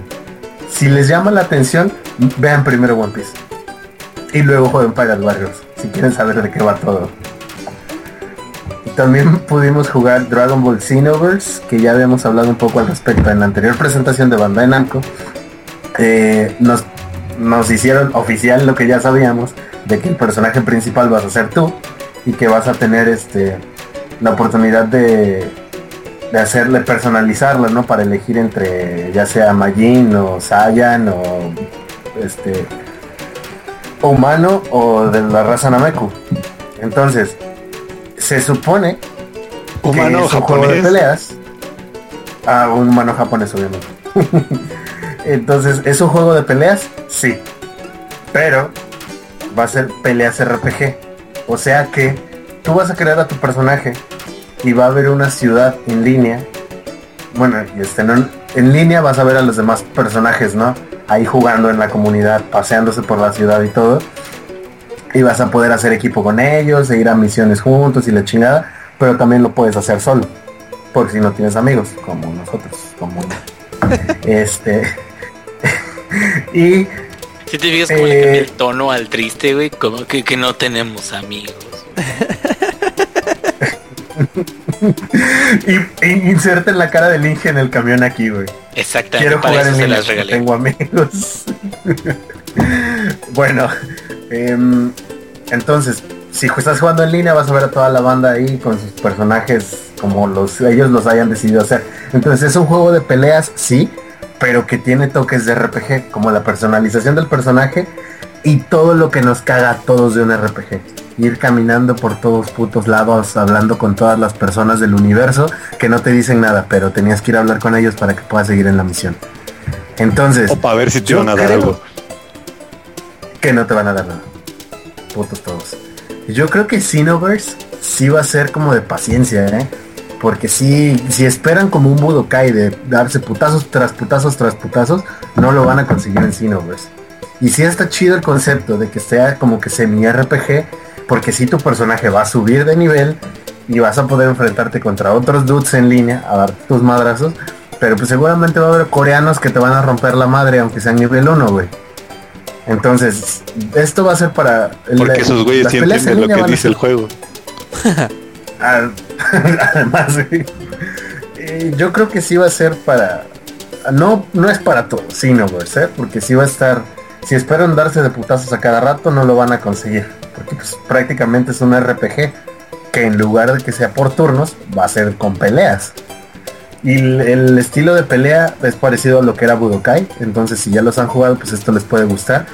Si les llama la atención, vean primero One Piece. Y luego jueguen Pirate Warriors, si quieren saber de qué va todo. También pudimos jugar Dragon Ball Xenoverse, que ya habíamos hablado un poco al respecto en la anterior presentación de Bandai Namco. Eh, nos, nos hicieron oficial lo que ya sabíamos, de que el personaje principal vas a ser tú y que vas a tener este la oportunidad de, de hacerle personalizarlo, ¿no? Para elegir entre ya sea Majin o Saiyan o este o humano o de la raza Nameku. Entonces, se supone Humano que es un juego de japonés. peleas. Ah, un humano japonés, obviamente. Entonces, ¿es un juego de peleas? Sí. Pero va a ser peleas RPG. O sea que tú vas a crear a tu personaje y va a haber una ciudad en línea. Bueno, y este, no- en línea vas a ver a los demás personajes, ¿no? Ahí jugando en la comunidad, paseándose por la ciudad y todo. Y vas a poder hacer equipo con ellos, e ir a misiones juntos y la chingada. Pero también lo puedes hacer solo. Por si no tienes amigos, como nosotros. Como este. y Si te fijas cómo le Eh. el tono al triste, güey, como que, que no tenemos amigos. y, y inserten la cara del Inge en el camión aquí, güey. Exactamente, Quiero jugar en se las regalé. tengo amigos. bueno, em, entonces, si estás jugando en línea vas a ver a toda la banda ahí con sus personajes como los ellos los hayan decidido hacer. Entonces es un juego de peleas, sí, pero que tiene toques de RPG, como la personalización del personaje y todo lo que nos caga a todos de un RPG. Ir caminando por todos putos lados, hablando con todas las personas del universo que no te dicen nada, pero tenías que ir a hablar con ellos para que puedas seguir en la misión. Entonces, O para ver si te van a dar algo. que no te van a dar nada. Putos todos. Yo creo que Xenoverse sí va a ser como de paciencia, ¿eh? Porque si, si esperan como un Budokai de darse putazos tras putazos tras putazos, no lo van a conseguir en Xenoverse. Y sí está chido el concepto de que sea como que semi RPG, porque si tu personaje va a subir de nivel y vas a poder enfrentarte contra otros dudes en línea a dar tus madrazos, pero pues seguramente va a haber coreanos que te van a romper la madre aunque sean nivel 1, güey. Entonces, esto va a ser para... el- Porque esos güeyes las sí peleas en entienden lo línea que van a dice el ser- juego. Además. Eh, yo creo que sí va a ser para... No, no es para todos, sino, güey, ¿eh? Porque sí va a estar... Si esperan darse de putazos a cada rato, no lo van a conseguir. Porque pues, prácticamente es un RPG que en lugar de que sea por turnos, va a ser con peleas. Y el, el estilo de pelea es parecido a lo que era Budokai. Entonces, si ya los han jugado, pues esto les puede gustar.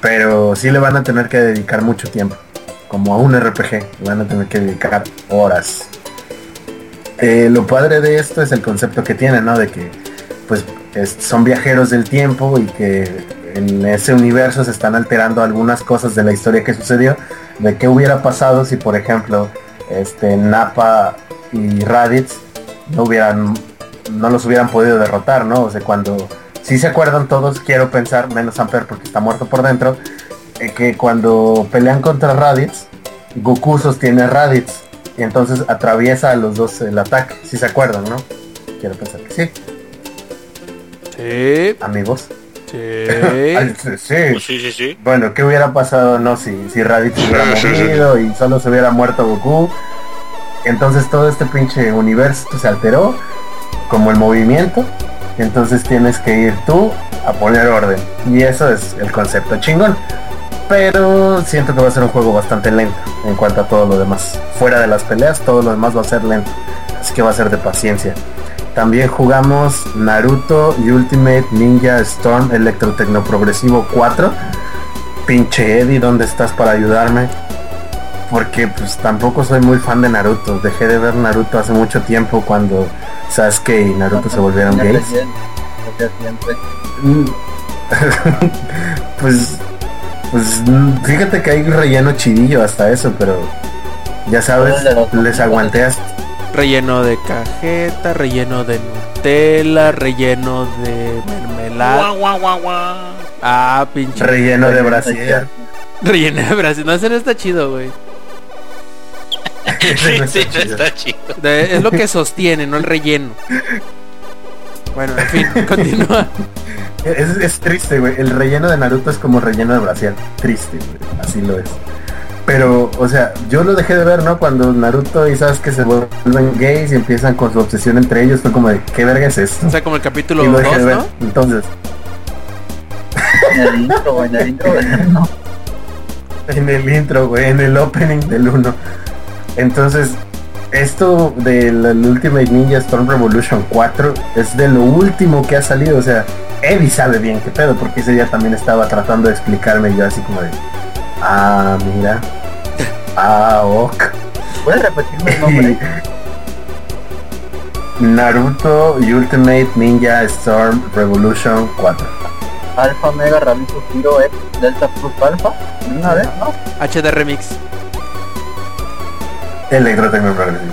Pero sí le van a tener que dedicar mucho tiempo. Como a un RPG. Van a tener que dedicar horas. Eh, lo padre de esto es el concepto que tiene, ¿no? De que pues es- son viajeros del tiempo y que en ese universo se están alterando algunas cosas de la historia que sucedió. De qué hubiera pasado si, por ejemplo, este Nappa y Raditz no hubieran no los hubieran podido derrotar, ¿no? O sea, cuando si se acuerdan todos, quiero pensar, menos Amper porque está muerto por dentro, que cuando pelean contra Raditz, Goku sostiene a Raditz y entonces atraviesa a los dos el ataque, si se acuerdan, ¿no? Quiero pensar que sí, Sí, amigos. sí. Ay, sí, sí. Pues sí, sí, sí. Bueno, ¿qué hubiera pasado, no, si, si Raditz hubiera Sí, sí, sí. movido y solo se hubiera muerto Goku? Entonces todo este pinche universo se alteró, como el movimiento. Entonces tienes que ir tú a poner orden. Y eso es el concepto chingón. Pero siento que va a ser un juego bastante lento en cuanto a todo lo demás. Fuera de las peleas, todo lo demás va a ser lento. Así que va a ser de paciencia. También jugamos Naruto y Ultimate Ninja Storm Electrotecnoprogresivo 4. Pinche Eddie, ¿dónde estás para ayudarme? Porque pues tampoco soy muy fan de Naruto. Dejé de ver Naruto hace mucho tiempo cuando Sasuke y Naruto se volvieron gays. siempre. Pues, pues mm, fíjate que hay relleno chidillo hasta eso, pero ya sabes, les aguanté hasta Relleno de cajeta, relleno de Nutella, relleno de mermelada. Guau, guau, guau, guau. Ah, pinche. relleno de brasier. Relleno de Brasil. No, ese no está chido, güey. Sí, no sí, está chido. está chido. De- Es lo que sostiene, no el relleno. Bueno, en fin, continúa. Es, es triste, güey. El relleno de Naruto es como relleno de brasier. Triste, güey. Así lo es. Pero, o sea, yo lo dejé de ver, ¿no? Cuando Naruto y Sasuke se vuelven gays y empiezan con su obsesión entre ellos, fue como de, ¿qué verga es esto? O sea, como el capítulo Y lo 2, dejé de ver. ¿no? Entonces, En el intro, en el intro, no. en el intro, güey, en el opening del 1. Entonces, esto del el Ultimate Ninja Storm Revolution 4 es de lo último que ha salido. O sea, Eddie sabe bien qué pedo, porque ese día también estaba tratando de explicarme yo así como de, ah, mira, ah, ok. ¿Puedes repetirme el nombre? Naruto Ultimate Ninja Storm Revolution 4. Alpha Mega Rabito Hero X Delta Plus Alpha. Una vez, ¿no? HD Remix. Electrotecno progresivo.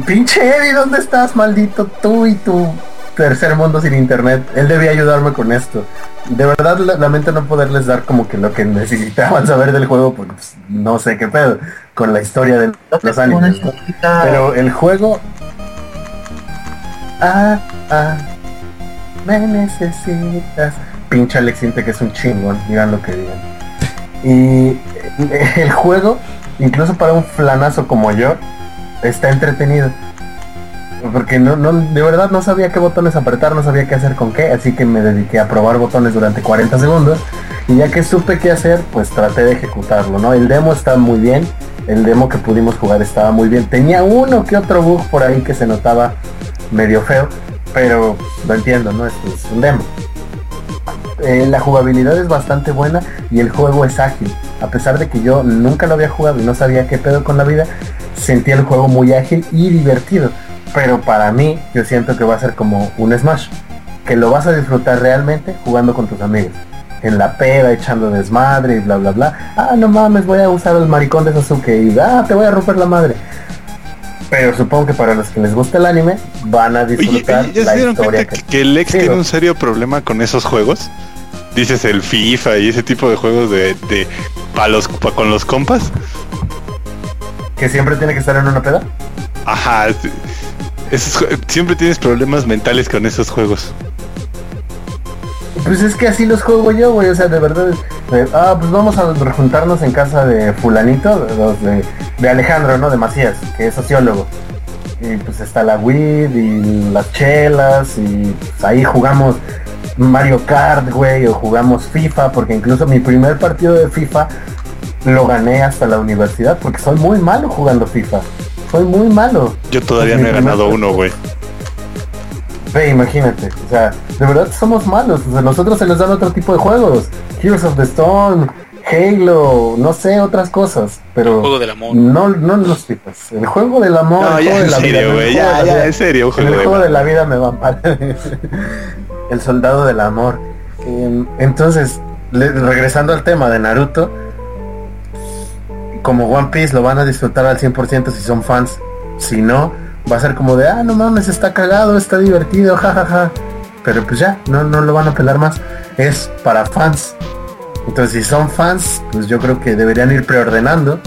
Pinche Eddie, ¿dónde estás, maldito? Tú y tu tercer mundo sin internet. Él debía ayudarme con esto. De verdad la- lamento no poderles dar como que lo que necesitaban saber del juego, porque pues, no sé qué pedo con la historia de los animes. ¿no? Pero el juego. Ah, ah. Me necesitas. Pinche Alex siente que es un chingón, digan lo que digan. Y el juego, incluso para un flanazo como yo, está entretenido. Porque no, no, de verdad no sabía qué botones apretar, no sabía qué hacer con qué, así que me dediqué a probar botones durante 40 segundos. Y ya que supe qué hacer, pues traté de ejecutarlo, ¿no? El demo está muy bien, el demo que pudimos jugar estaba muy bien. Tenía uno que otro bug por ahí que se notaba medio feo, pero lo entiendo, ¿no? Es un demo. Eh, la jugabilidad es bastante buena y el juego es ágil. A pesar de que yo nunca lo había jugado y no sabía qué pedo con la vida, sentí el juego muy ágil y divertido. Pero para mí, yo siento que va a ser como un Smash, que lo vas a disfrutar realmente jugando con tus amigos. En la peda, echando desmadre y bla bla bla. Ah, no mames, voy a usar el maricón de Sasuke y ah, te voy a romper la madre. Pero supongo que para los que les gusta el anime, van a disfrutar oye, ¿ya la se dieron historia cuenta que... que, que el ex tiene un serio problema con esos juegos? Dices el FIFA y ese tipo de juegos de, de pa los, pa- con los compas. que siempre tiene que estar en una peda. Ajá. es- esos siempre tienes problemas mentales con esos juegos. Pues es que así los juego yo, güey. O sea, de verdad. de, ah, pues vamos a juntarnos en casa de fulanito, los de, de Alejandro, ¿no? De Macías, que es sociólogo. Y pues está la weed y las chelas y pues, ahí jugamos Mario Kart, güey, o jugamos FIFA, porque incluso mi primer partido de FIFA lo gané hasta la universidad, porque soy muy malo jugando FIFA. Soy muy malo. Yo todavía no he ganado partido. uno, güey. Ve, imagínate, o sea, de verdad somos malos, o sea, nosotros se nos dan otro tipo de juegos, Heroes of the Storm, Halo, no sé, otras cosas, pero Juego del amor. no, no los tipos, el juego del amor, No, el ya juego de en la vida, serio, el güey. Ya, ya, en serio, un En juego el de juego de la vida me va mal. el soldado del amor. Em, entonces, regresando al tema de Naruto, como One Piece lo van a disfrutar al 100% si son fans. Si no, va a ser como de, ah, no mames, está cagado, está divertido, jajaja. Pero pues ya, no, no lo van a pelar más. Es para fans. Entonces, si son fans, pues yo creo que deberían ir preordenando.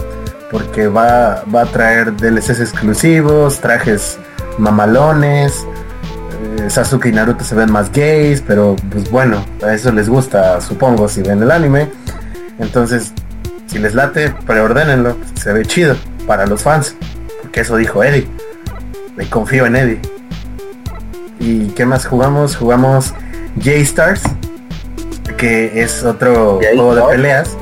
Porque va, va a traer DLCs exclusivos, trajes mamalones. eh, Sasuke y Naruto se ven más gays, pero pues bueno, a eso les gusta, supongo, si ven el anime. Entonces, si les late, preordénenlo. Se ve chido para los fans. Porque eso dijo Eddie. Me confío en Eddie. ¿Y qué más jugamos? Jugamos J-Stars, que es otro ¿J juego de peleas.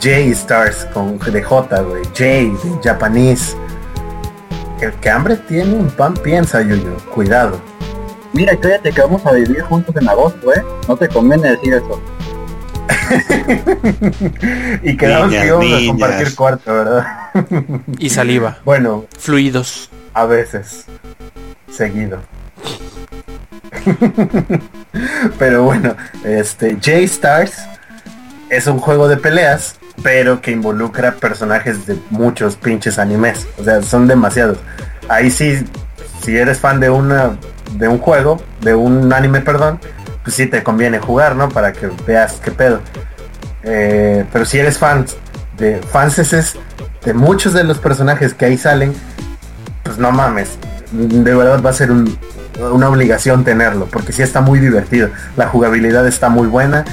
J-Stars con de J, güey. J, de japonés. El que hambre tiene un pan piensa, Yuyo. Cuidado. Mira, cállate que vamos a vivir juntos en agosto, ¿eh? No te conviene decir eso. y quedamos Niñas, que íbamos a niñas. compartir cuarto, ¿verdad? Y saliva. bueno, Fluidos. a veces. Seguido. pero bueno, este J-Stars es un juego de peleas, pero que involucra personajes de muchos pinches animes. O sea, son demasiados. Ahí sí, si eres fan de una de un juego, de un anime, perdón, pues sí te conviene jugar, ¿no? Para que veas qué pedo. Eh, pero si eres fan de fanses de muchos de los personajes que ahí salen, pues no mames. De verdad va a ser un- una obligación tenerlo, porque sí está muy divertido. La jugabilidad está muy buena.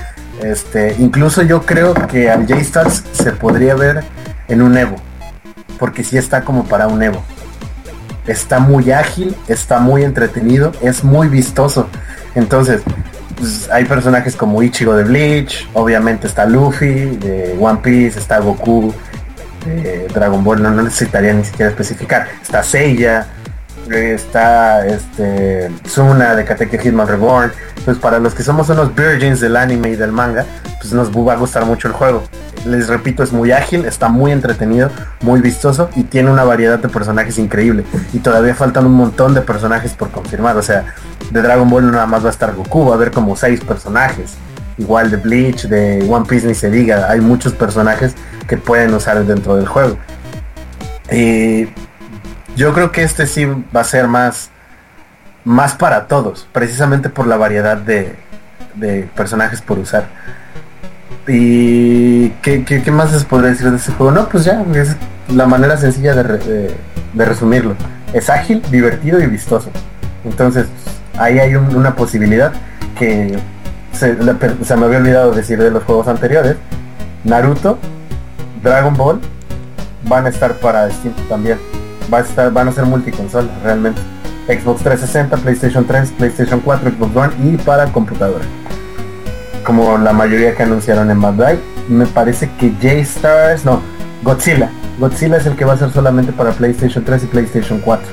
Este, incluso yo creo que al J-Stars se podría ver en un Evo, porque sí está como para un Evo. Está muy ágil, está muy entretenido, es muy vistoso. Entonces, pues, hay personajes como Ichigo de Bleach, obviamente está Luffy de One Piece, está Goku de Dragon Ball, no, no necesitaría ni siquiera especificar. Está Seiya, está este Tsuna de Kateke Hitman Reborn. Pues para los que somos unos virgins del anime y del manga, pues nos va a gustar mucho el juego. Les repito, es muy ágil, está muy entretenido, muy vistoso y tiene una variedad de personajes increíble. Y todavía faltan un montón de personajes por confirmar. O sea, de Dragon Ball nada más va a estar Goku, va a haber como seis personajes. Igual de Bleach, de One Piece ni se diga, hay muchos personajes que pueden usar dentro del juego. Y yo creo que este sí va a ser más, más para todos, precisamente por la variedad de, de personajes por usar. ¿Y qué, qué, más les podría decir de ese juego? No, pues ya, es la manera sencilla de, de- resumirlo. Es ágil, divertido y vistoso. Entonces, ahí hay un- una posibilidad que se, se me había olvidado decir de los juegos anteriores. Naruto, Dragon Ball van a estar para Steam también. Va a estar, van a ser multiconsola realmente. Xbox 360, PlayStation 3, PlayStation 4, Xbox One y para computadora. Como la mayoría que anunciaron en Bandai. Me parece que J-Stars, no, Godzilla. Godzilla es el que va a ser solamente para PlayStation 3 y PlayStation 4.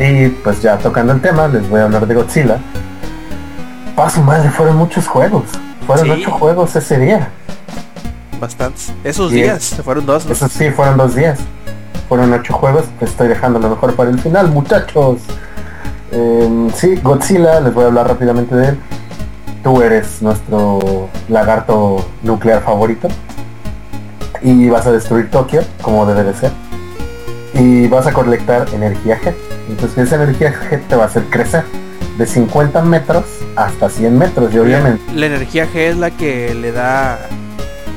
Y pues ya tocando el tema, les voy a hablar de Godzilla. Pa' su madre, fueron muchos juegos. Fueron Sí. ocho juegos ese día. Bastantes. Esos días, se fueron dos. ¿no? Eso sí, fueron dos días. Fueron ocho juegos. Estoy dejando lo mejor para el final, muchachos. Eh, sí, Godzilla, les voy a hablar rápidamente de él. Tú eres nuestro lagarto nuclear favorito. Y vas a destruir Tokio, como debe de ser. Y vas a colectar energía G. Entonces esa energía G te va a hacer crecer. De 50 metros hasta 100 metros. Y obviamente La energía G es la que le da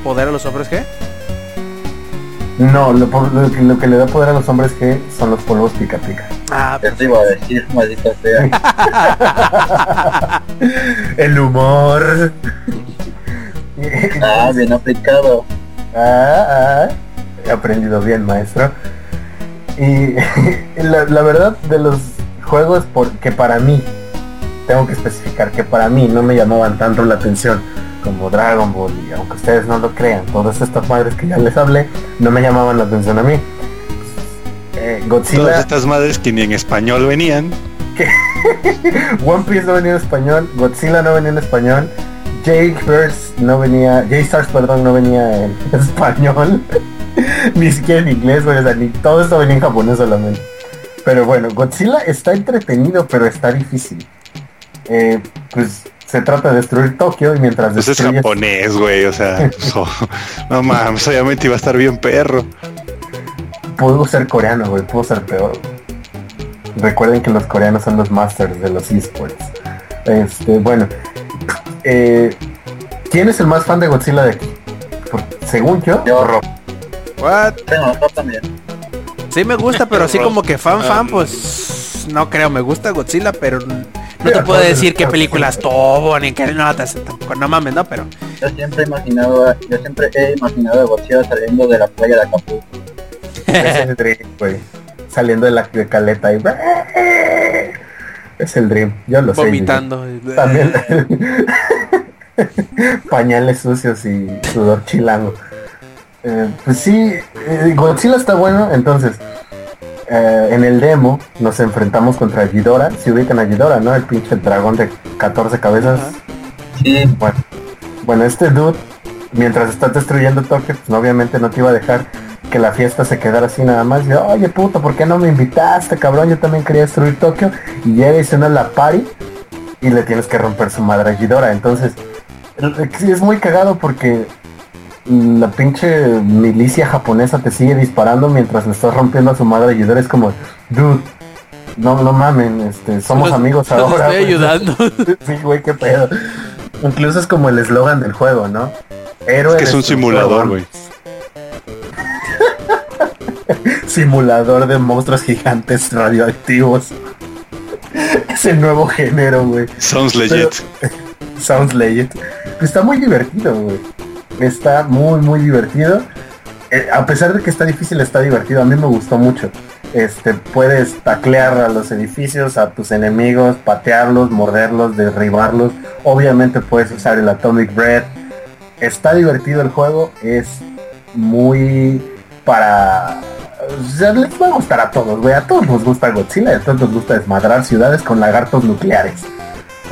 poder a los hombres G. no, lo, que, lo que le da poder a los hombres G son los polvos pica pica. Ah, Eso iba a decir, maldita sea. El humor. Ah, bien aplicado. Ah, ah, he aprendido bien, maestro. Y la, la verdad de los juegos por- que para mí, tengo que especificar que para mí no me llamaban tanto la atención como Dragon Ball y aunque ustedes no lo crean, todas estas madres que ya les hablé no me llamaban la atención a mí. Eh, Todas Godzilla, estas madres que ni en español venían. One Piece no venía en español, Godzilla no venía en español, Jake Burst no venía, J-Stars perdón no venía en español, ni siquiera en inglés, o sea, ni todo esto venía en japonés solamente. Pero bueno, Godzilla está entretenido, pero está difícil. Eh, pues se trata de destruir Tokio y mientras Pues es japonés, güey, o sea, so- no mames, obviamente iba a estar bien perro. pudo ser coreano, güey, pudo ser peor. Recuerden que los coreanos son los masters de los esports. Este, bueno, eh, ¿quién es el más fan de Godzilla de aquí? Por- según yo, Yo. Rob. What? Tengo yo también. Sí me gusta, pero así como que fan fan, pues no creo. Me gusta Godzilla, pero no te puedo no, decir qué películas todo ni qué notas. Tampoco, no mames, no, pero Yo siempre he imaginado, yo siempre he imaginado a Godzilla saliendo de la playa de Acapulco. Es el Dream, güey. Saliendo de la de caleta y es el Dream. Yo lo sé. vomitando. También pañales sucios y sudor chilango. Eh, pues sí, eh, Godzilla está bueno, entonces eh, en el demo nos enfrentamos contra Ghidorah, si ubican a Ghidorah, ¿no? El pinche dragón de 14 cabezas. Sí, Bueno, bueno, este dude, mientras estás destruyendo Tokio, pues obviamente no te iba a dejar que la fiesta se quedara así nada más. Y, oye puto, ¿por qué no me invitaste, cabrón? Yo también quería destruir Tokio. Y llega y suena la party y le tienes que romper su madre a Ghidorah. Entonces, sí, es muy cagado porque la pinche milicia japonesa te sigue disparando mientras le estás rompiendo a su madre a Ghidorah. Es como, dude, no, no mamen, este, somos Los- amigos los ahora. estoy güey". ayudando. Sí, güey, qué pedo. Incluso es como el eslogan del juego, ¿no? Héroe Es que es un simulador, güey. Simulador de monstruos gigantes radioactivos. es el nuevo género, güey. Sounds legit. Sounds legit. Está muy divertido, güey. Está muy, muy divertido. Eh, a pesar de que está difícil, está divertido. A mí me gustó mucho. Este, puedes taclear a los edificios, a tus enemigos, patearlos, morderlos, derribarlos. Obviamente puedes usar el Atomic Breath. Está divertido el juego. Es muy para... o sea, les va a gustar a todos, güey. A todos nos gusta Godzilla, a todos nos gusta desmadrar ciudades con lagartos nucleares.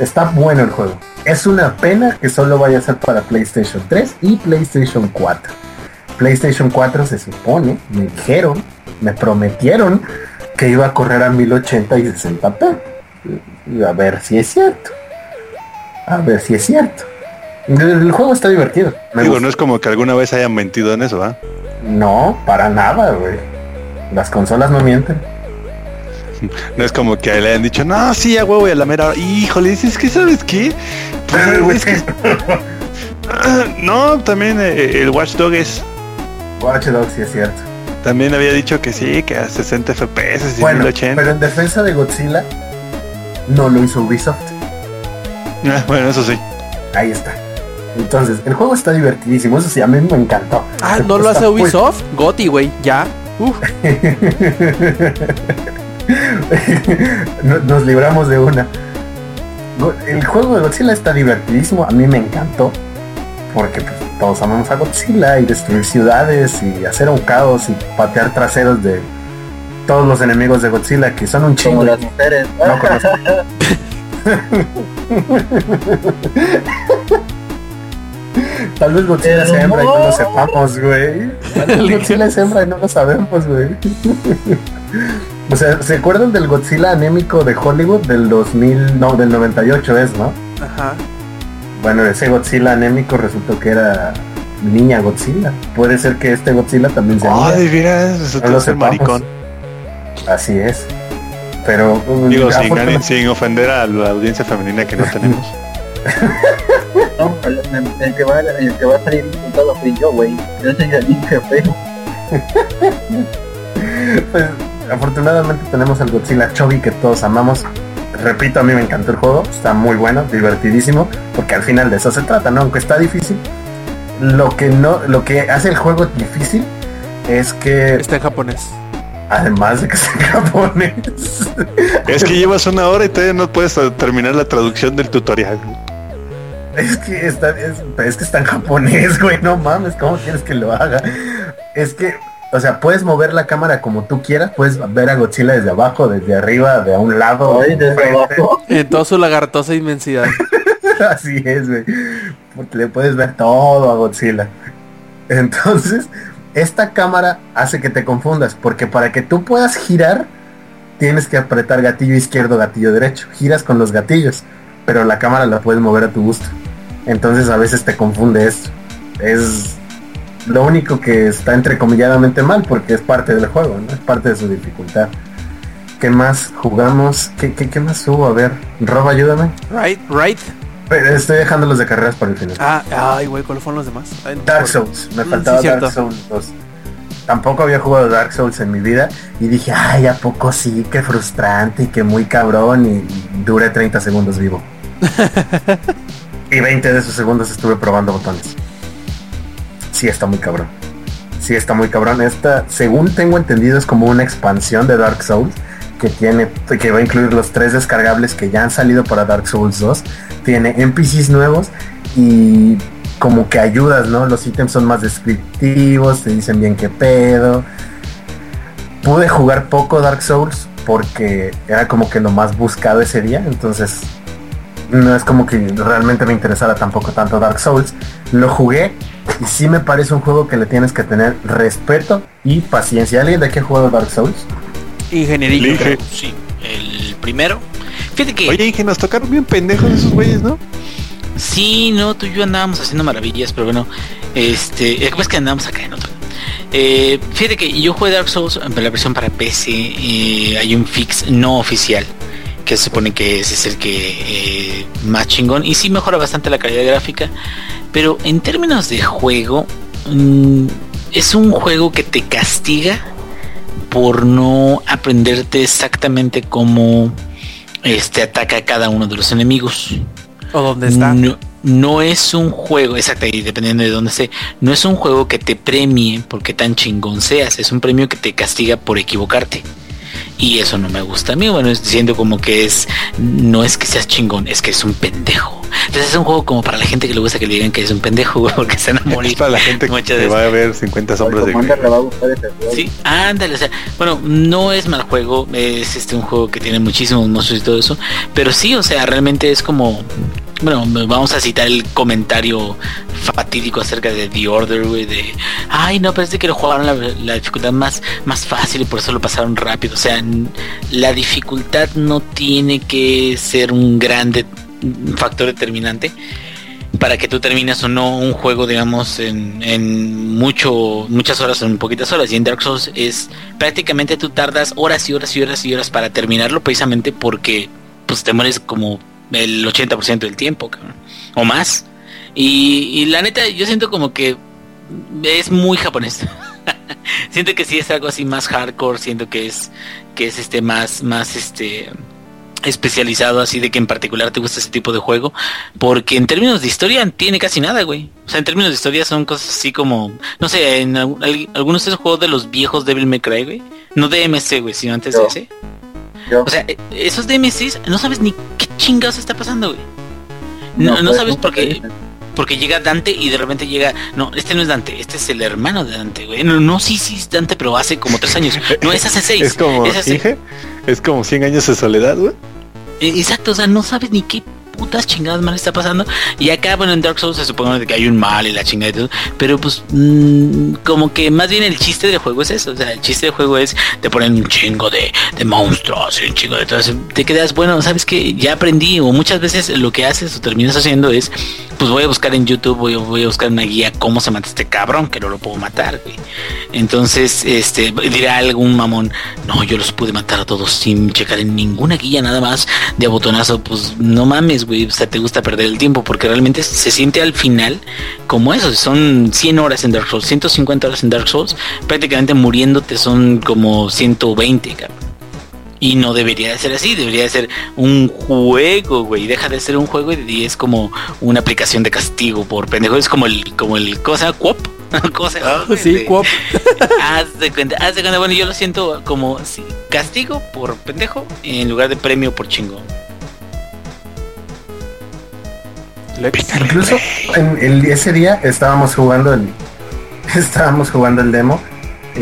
Está bueno el juego. Es una pena que solo vaya a ser para PlayStation 3 y PlayStation 4. PlayStation 4 se supone, me dijeron, me prometieron que iba a correr a 1080 y 60p. Y A ver si es cierto. A ver si es cierto. El, juego está divertido. Me Digo, gusta. no es como que alguna vez hayan mentido en eso, ¿ah? No, para nada, güey. Las consolas no mienten. No es como que le hayan dicho, no, sí, a huevo y a la mera hora. Híjole, es que, ¿sabes qué? Pues, es que- no, también eh, el Watchdog es... Watch Dogs sí es cierto. También había dicho que sí, que a 60 FPS y Bueno, 1080. pero en defensa de Godzilla, no lo hizo Ubisoft. Ah, bueno, eso sí. Ahí está. Entonces, el juego está divertidísimo, eso sí, a mí me encantó. Ah, ¿no lo hace Ubisoft? Goti, güey, ya. Uf, Nos libramos de una. El juego de Godzilla está divertidísimo, a mí me encantó. Porque pues, todos amamos a Godzilla y destruir ciudades y hacer un caos y patear traseros de todos los enemigos de Godzilla que son un chingo. como las mujeres. No conozco. Tal vez Godzilla sea hembra y no no. lo sepamos, güey. Tal vez Godzilla es hembra y no lo sabemos, güey. O sea, ¿se acuerdan del Godzilla anémico de Hollywood del 2000, no, del 98 es, ¿no? ajá. Bueno, ese Godzilla anémico resultó que era niña Godzilla. Puede ser que este Godzilla también sea niña. Ay, mira, resultó No ser maricón. Así es. Pero Digo, mm, sin, sin ofender a la audiencia femenina que no tenemos. No, el, el- el que va, el que va a salir insultado fui yo, güey. Yo soy el niño feo. Pues, afortunadamente tenemos al Godzilla Chobi que todos amamos. Repito, a mí me encantó el juego, está muy bueno, divertidísimo, porque al final de eso se trata, ¿no? Aunque está difícil, lo que no, lo que hace el juego difícil es que, Está en japonés. además de que sea en japonés, es que llevas una hora y todavía no puedes terminar la traducción del tutorial. es que está, es, es que está en japonés, güey, no mames, ¿cómo quieres que lo haga? Es que, o sea, puedes mover la cámara como tú quieras, puedes ver a Godzilla desde abajo, desde arriba, de a un lado, Ay, desde frente. abajo. En toda su lagartosa inmensidad. Así es, güey. Porque le puedes ver todo a Godzilla. Entonces, esta cámara hace que te confundas, porque para que tú puedas girar, tienes que apretar gatillo izquierdo, gatillo derecho. Giras con los gatillos. pero la cámara la puedes mover a tu gusto. Entonces a veces te confunde esto. Es lo único que está entrecomilladamente mal porque es parte del juego, ¿no? Es parte de su dificultad. ¿Qué más jugamos? ¿Qué, qué, qué más hubo? A ver, Rob, ayúdame. Right, right. Pero estoy dejando los de carreras para el final. Ah, ay, güey, ¿cuáles fueron los demás? Ay, no Dark. Souls, me Mm, faltaba sí. Dark Souls 2. Tampoco había jugado Dark Souls en mi vida y dije, ay, ¿a poco sí? Qué frustrante y que muy cabrón y duré 30 segundos vivo. y 20 de esos segundos estuve probando botones. Sí, está muy cabrón. Sí, está muy cabrón. Esta, según tengo entendido, es como una expansión de Dark Souls que tiene, que va a incluir los tres descargables que ya han salido para Dark Souls 2. Tiene NPCs nuevos y como que ayudas, ¿no? Los ítems son más descriptivos, te dicen bien qué pedo. Pude jugar poco Dark Souls porque era como que lo más buscado ese día, entonces no es como que realmente me interesara tampoco tanto Dark Souls. Lo jugué y sí me parece un juego que le tienes que tener respeto y paciencia. ¿Alguien de aquí ha jugado Dark Souls? Ingenierillo. Dije, Sí, el primero. Fíjate que Oye, Inge, nos tocaron bien pendejos esos güeyes, ¿no? sí, no, tú y yo andábamos haciendo maravillas, pero bueno, este, es que andábamos acá en otro. Eh, fíjate que yo jugué Dark Souls en la versión para PC, eh, hay un fix no oficial que se supone que ese es el que eh, más chingón y sí mejora bastante la calidad gráfica, pero en términos de juego mm, es un juego que te castiga por no aprenderte exactamente cómo este ataca a cada uno de los enemigos. ¿O dónde está? No, no es un juego, exacto, y dependiendo de dónde esté, no es un juego que te premie porque tan chingón seas, es un premio que te castiga por equivocarte. Y eso no me gusta a mí, bueno, es diciendo como que es, no es que seas chingón, es que es un pendejo. Entonces es un juego como para la gente que le gusta que le digan que es un pendejo, güey, porque se van a morir. Es para la gente muchas que veces. va a ver 50 sombras de Commander Grey. le va a gustar ese juego. Sí, ándale, o sea, bueno, no es mal juego, es este un juego que tiene muchísimos monstruos y todo eso, pero sí, o sea, realmente es como, bueno, vamos a citar el comentario fatídico acerca de The Order, güey, de, ay, no, parece que lo jugaron la, dificultad más, más fácil y por eso lo pasaron rápido, o sea, la dificultad no tiene que ser un grande factor determinante para que tú termines o no un juego, digamos, en, en mucho, muchas horas o en poquitas horas. Y en Dark Souls es prácticamente tú tardas horas y horas y horas y horas para terminarlo precisamente porque pues te mueres como el 80% del tiempo, cabrón, o más. Y, y la neta, yo siento como que es muy japonés. siento que sí es algo así más hardcore, siento que es que es este más más este especializado así de que en particular te gusta ese tipo de juego porque en términos de historia tiene casi nada güey o sea en términos de historia son cosas así como no sé en al- al- algunos de esos juegos de los viejos Devil May Cry güey no de MC güey sino antes de ese Yo- o sea eh, esos DMCs no sabes ni qué chingados está pasando güey. No, no pues, sabes por qué porque llega Dante y de repente llega no este no es Dante este es el hermano de Dante güey. No, no sí sí es Dante pero hace como tres años. No es hace seis Es como, es hace- es como 100 años de soledad, güey. Eh, Exacto, o sea, no sabes ni qué putas chingadas mal está pasando. Y acá, bueno, en Dark Souls se supone que hay un mal y la chingada y todo. Pero pues, mm, como que más bien el chiste del juego es eso. O sea, el chiste del juego es, te ponen un chingo de, de monstruos y un chingo de todo. Te quedas, bueno, sabes que ya aprendí. O muchas veces lo que haces o terminas haciendo es, pues voy a buscar en YouTube, voy, a buscar una guía cómo se mata este cabrón, que no lo puedo matar, güey. Entonces, este, dirá algún mamón, no, yo los pude matar a todos sin checar en ninguna guía, nada más de abotonazo. Pues no mames, güey, o sea, te gusta perder el tiempo porque realmente se siente al final como eso. Son 100 horas en Dark Souls, 150 horas en Dark Souls, prácticamente muriéndote son como 120, cabrón. Y no debería de ser así, debería de ser un juego, güey. Deja de ser un juego y es como una aplicación de castigo por pendejo. Es como el, como el cosa, Coop. cosa, Sí, Coop. Haz de cuenta, haz de cuenta, bueno, yo lo siento como sí, castigo por pendejo en lugar de premio por chingón. Incluso en el- ese día estábamos jugando el estábamos jugando el demo y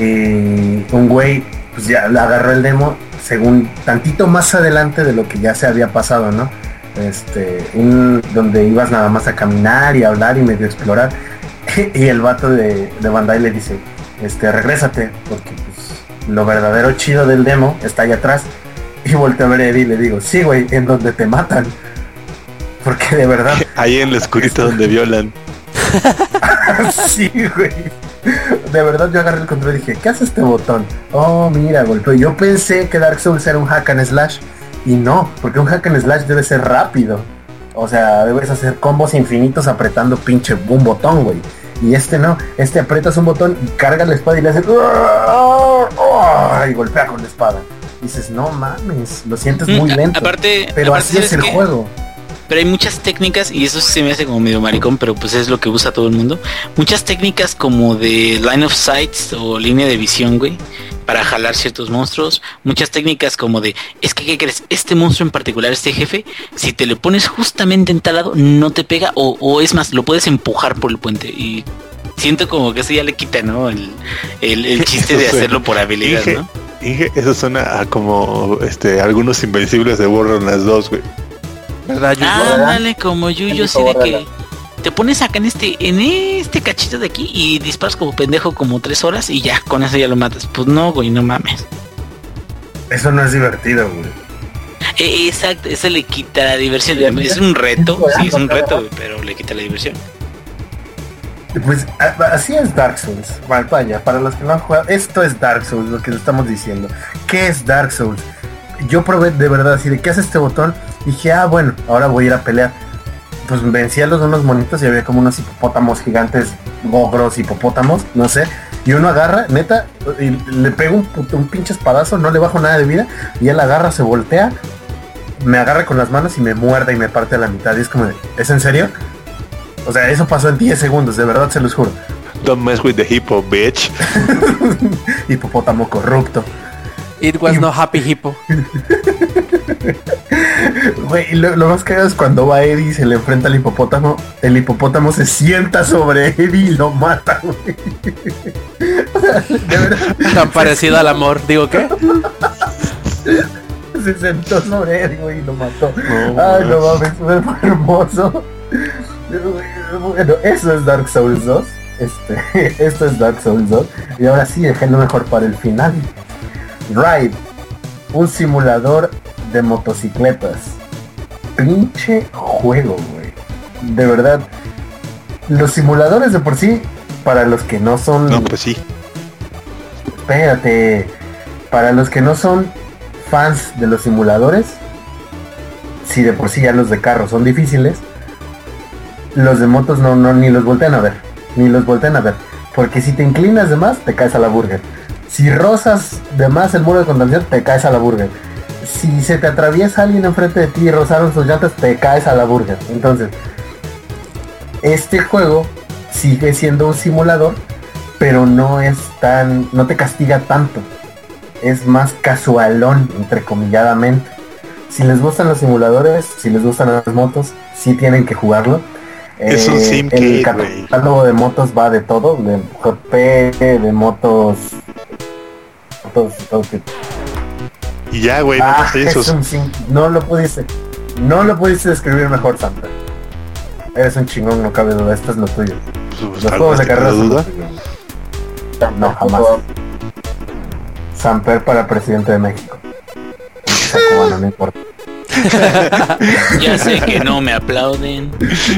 un güey pues ya le agarró el demo según tantito más adelante de lo que ya se había pasado, ¿no? Este, un, donde ibas nada más a caminar y hablar y medio explorar y el vato de, de Bandai le dice, este, regrésate porque pues lo verdadero chido del demo está allá atrás y volteo a ver a Eddie y le digo, sí güey, en donde te matan. Porque de verdad, Ahí en la oscurita donde violan. sí, güey. De verdad yo agarré el control y dije, ¿qué hace este botón? Oh, mira, golpeó. Yo pensé que Dark Souls era un hack and slash. Y no, porque un hack and slash debe ser rápido. O sea, debes hacer combos infinitos apretando pinche un botón, güey. Y este no, este aprietas un botón y carga la espada y le haces... Y golpea con la espada. Dices, no mames, lo sientes muy Mm, lento. aparte- pero aparte, así es ¿sabes el juego. Pero hay muchas técnicas, y eso se me hace como medio maricón, pero pues es lo que usa todo el mundo. Muchas técnicas como de line of sights o línea de visión, güey, para jalar ciertos monstruos. Muchas técnicas como de, es que, ¿qué crees? Este monstruo en particular, este jefe, si te le pones justamente en tal lado, no te pega, o, o es más, lo puedes empujar por el puente. Y siento como que eso ya le quita, ¿no? El, el, el chiste de suena. hacerlo por habilidad, ¿no? eso suena a como este algunos invencibles de Borderlands 2, güey. ¿Verdad, Yuyo? Ah, dale, como Yuyo, así de que te pones acá en este, en este cachito de aquí y disparas como pendejo como tres horas y ya, con eso ya lo matas. Pues no, güey, no mames. Eso no es divertido, güey. Eh, exacto, eso le quita la diversión. Es un reto, sí, es un reto, güey, pero le quita la diversión. Pues así es Dark Souls. Vale, vaya, para los que no han jugado, esto es Dark Souls, lo que estamos diciendo. ¿Qué es Dark Souls? Yo probé de verdad así de qué hace este botón. Dije, ah, bueno, ahora voy a ir a pelear. Pues vencí a los unos monitos y había como unos hipopótamos gigantes, gogros, hipopótamos, no sé. Y uno agarra, neta, y le pega un, un pinche espadazo, no le bajo nada de vida. Y él agarra, se voltea, me agarra con las manos y me muerde y me parte a la mitad. Y es como, de, ¿es en serio? O sea, eso pasó en 10 segundos, de verdad se los juro. Don't mess with the hippo, bitch. Hipopótamo corrupto. It was no happy hippo. Güey, lo, lo más cagado es cuando va Eddie y se le enfrenta al hipopótamo, el hipopótamo se sienta sobre Eddie y lo mata, güey. O sea, de verdad, Tan parecido al amor. Digo, ¿qué? se sentó sobre Eddie, güey, y lo mató. Ay, no mames, fue hermoso. Bueno, eso es Dark Souls 2. Este, esto es Dark Souls 2. Y ahora sí, dejé lo mejor para el final. Ride, un simulador de motocicletas. Pinche juego, güey. De verdad. Los simuladores de por sí, para los que no son... No, pues sí. Espérate. Para los que no son fans de los simuladores, si de por sí ya los de carro son difíciles, los de motos no, no, ni los voltean a ver. Ni los voltean a ver. Porque si te inclinas de más, te caes a la burger. Si rozas de más el muro de contención, te caes a la burger. Si se te atraviesa alguien enfrente de ti y rozaron sus llantas, te caes a la burger. Entonces, este juego sigue siendo un simulador, pero no es tan, no te castiga tanto. Es más casualón, entrecomilladamente. Si les gustan los simuladores, si les gustan las motos, sí tienen que jugarlo. Es un Eh, simkit, El catálogo de motos va de todo, de JP, de motos, todo. Y ya, güey, Ah, no es esos. un no lo pudiste, no lo pudiste describir mejor, Santa. Eres un chingón, no cabe duda, esto es lo tuyo. Pues, Los tal juegos de carreras son duda. No, jamás. Samper para presidente de México. No importa. Ya sé que no me aplauden.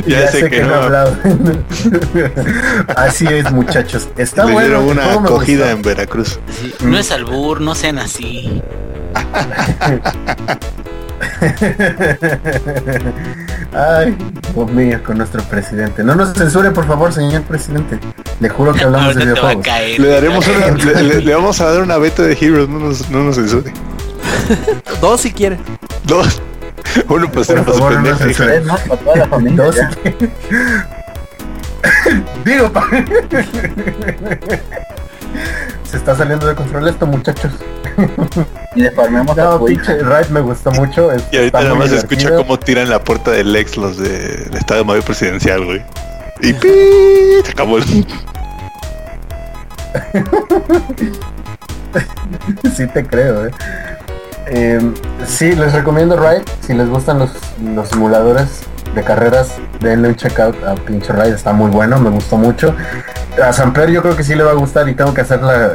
Ya, sé, que, no. aplauden. Así es, muchachos. Está Le bueno. una acogida en Veracruz. Sí, No es albur, no sean así. Ay, Dios mío, con nuestro presidente. No nos censure, por favor, señor presidente. Le juro que hablamos de videojuegos. caer. Le daremos una, le, le- le vamos a dar una beta de Heroes, no nos, no nos censure. Dos si quiere. Dos. Uno pues Por para favor, no censuren. Es más para toda la familia. Dos, ya. Digo, pa- se está saliendo de control esto, muchachos. Y desfarmemos a No, hija. pinche Ride me gustó mucho. es- Y ahorita nada más se escucha cómo tiran la puerta del ex los de, del Estado Mayor Presidencial, güey. Y pi, se acabó el... sí te creo, eh. Eh, sí, les recomiendo Ride. Si les gustan los, los simuladores de carreras, denle un checkout a pinche Ride. Está muy bueno, me gustó mucho. A Samper yo creo que sí le va a gustar y tengo que hacerla.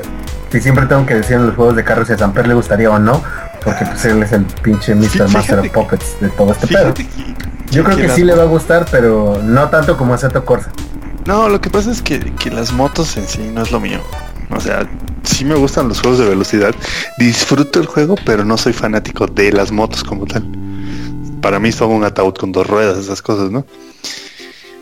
Y siempre tengo que decir en los juegos de carros si a Samper le gustaría o no. Porque pues él es el pinche Mr. Master of Puppets de todo este pedo. Yo creo que sí le va a gustar, pero no tanto como Assetto Corsa. No, lo que pasa es que, que las motos en sí no es lo mío. O sea, sí me gustan los juegos de velocidad. Disfruto el juego, pero no soy fanático de las motos como tal. Para mí es todo un ataúd con dos ruedas, esas cosas, ¿no?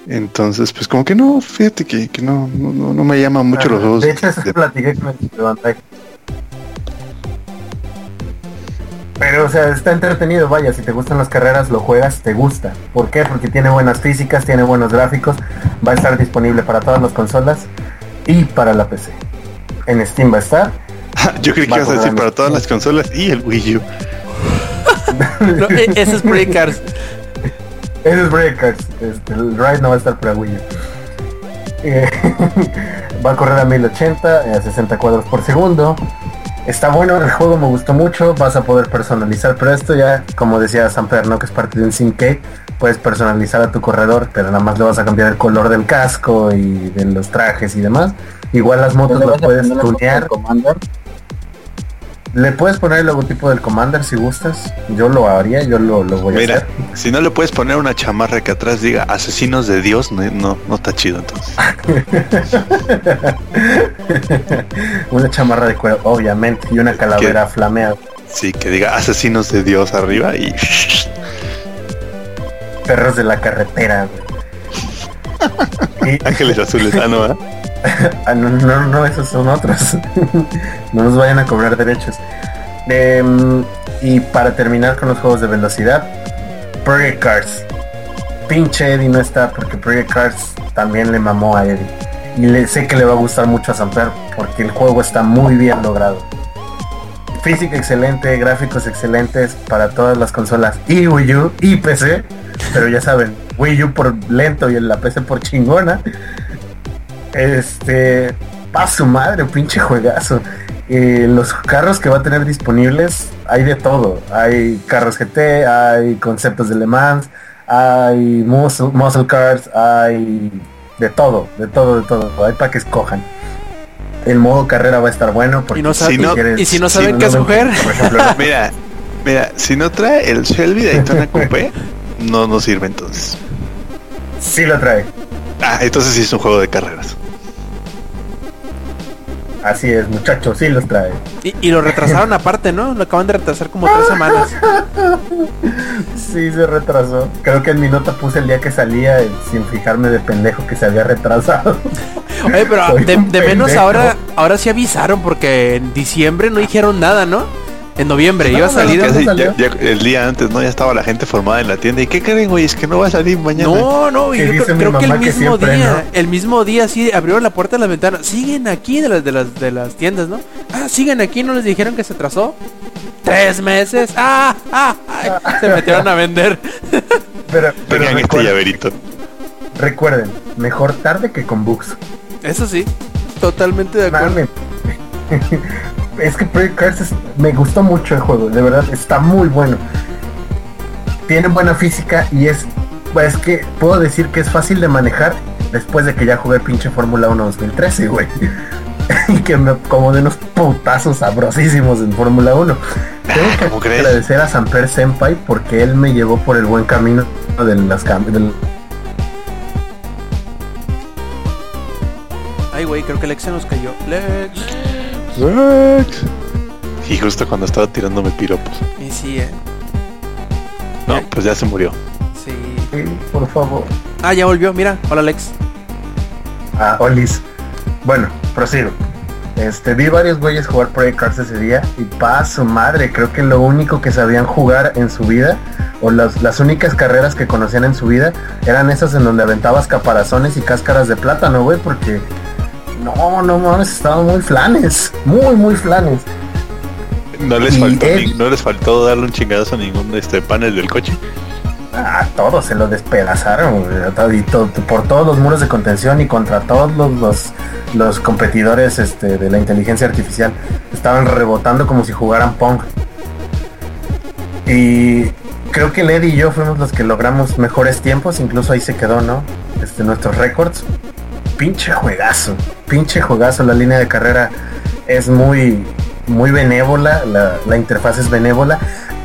Entonces, pues como que no, fíjate que, que no, no, no- me llaman mucho los juegos. De hecho, eso de- platiqué con el. Pero, o sea, está entretenido, vaya, si te gustan las carreras, lo juegas, te gusta. ¿Por qué? Porque tiene buenas físicas, tiene buenos gráficos, va a estar disponible para todas las consolas y para la PC. En Steam va a estar. Yo creí que Va a ibas a decir para todas las consolas y el Wii U. No, e- ese es Breakers. Ese es Breakers. Este, el Ride no va a estar para Wii U. Eh, va a correr a 1080, eh, a 60 cuadros por segundo. Está bueno, el juego me gustó mucho, vas a poder personalizar, pero esto ya, como decía Samper, ¿no? Que es parte de un SimK, puedes personalizar a tu corredor, pero nada más le vas a cambiar el color del casco y de los trajes y demás. Igual las motos ¿Le las puedes tunear. Commander? Le puedes poner el logotipo del Commander si gustas. Yo lo haría, yo lo, lo voy a Mira, hacer. si no le puedes poner una chamarra que atrás diga asesinos de Dios, no, no, no está chido entonces. una chamarra de cuero, obviamente, y una calavera flameada. Sí, que diga asesinos de Dios arriba y Perros de la carretera, güey. Ángeles azules. Ah, no, ¿eh? Ah, no, esos son otros. no nos vayan a cobrar derechos. Em, y para terminar con los juegos de velocidad, Project Cars. Pinche Eddie no está porque Project Cars también le mamó a Eddie. Y le, sé que le va a gustar mucho a Samper porque el juego está muy bien logrado. Física excelente, gráficos excelentes para todas las consolas y Wii U y PC. Pero ya saben, Wii U por lento y la PC por chingona. Este, pa su madre, pinche juegazo. Eh, los carros que va a tener disponibles, hay de todo. Hay carros GT, hay conceptos de Le Mans, hay muscle, muscle cars, hay de todo, de todo, de todo. Hay para que escojan. El modo carrera va a estar bueno porque Y, no sabe- Si no- y si no si saben no qué escoger, Por ejemplo, Mira, mira, si no trae el Shelby Daytona Coupé, no nos sirve entonces. sí lo trae. Ah, entonces sí es un juego de carreras. Así es, muchachos, sí los trae. y, y lo retrasaron aparte, ¿no? Lo acaban de retrasar como tres semanas. Sí, se retrasó. Creo que en mi nota puse el día que salía sin fijarme de pendejo que se había retrasado. Oye, pero de, de menos ahora, ahora sí avisaron porque en diciembre no dijeron nada, ¿no? En noviembre iba a salir. no, ya- ya el día antes, ¿no? Ya estaba la gente formada en la tienda. ¿Y qué creen, güey? Es que no va a salir mañana. No, no, yo creo, que el mamá que mismo siempre, día, ¿no? el mismo día sí abrieron la puerta de las ventanas. Siguen aquí de las de las de las tiendas, ¿no? Ah, siguen aquí, no les dijeron que se atrasó. Tres meses. Ah, ah, ay, se metieron a vender. Pero, pero Tengan este llaverito. recuerden, mejor tarde que con bugs. Eso sí, totalmente de acuerdo. Es que Project Cars es- me gustó mucho el juego, de verdad, está muy bueno. Tiene buena física y es, pues, es que puedo decir que es fácil de manejar después de que ya jugué pinche Fórmula 1 2013, güey. y que me como de unos putazos sabrosísimos en Fórmula 1. Tengo que ¿Cómo crees? agradecer a Samper Senpai porque él me llevó por el buen camino de las cam- del- Ay, güey, creo que Lex se nos cayó. Lex. Y justo cuando estaba tirándome piropos. Y sí, eh. No, pues ya se murió. Sí. Sí, por favor. Ah, ya volvió, mira. Hola, Lex. a Olis. Bueno, prosigo. Este, vi varios güeyes jugar Project Cars ese día y pa su madre, creo que lo único que sabían jugar en su vida, o las, las únicas carreras que conocían en su vida, eran esas en donde aventabas caparazones y cáscaras de plátano, güey, porque no, no mames, estaban muy flanes, muy, muy flanes. No les Y faltó, él- ni- no les faltó darle un chingadazo a ningún este panel del coche. Ah, todo se lo despedazaron y todo- por todos los muros de contención y contra todos los, los, los competidores este, de la inteligencia artificial. Estaban rebotando como si jugaran Pong. Y creo que Lady y yo fuimos los que logramos mejores tiempos, incluso ahí se quedó, ¿no? Este, nuestros récords. Pinche juegazo, pinche juegazo. La línea de carrera es muy, muy benévola, la, la interfaz es benévola.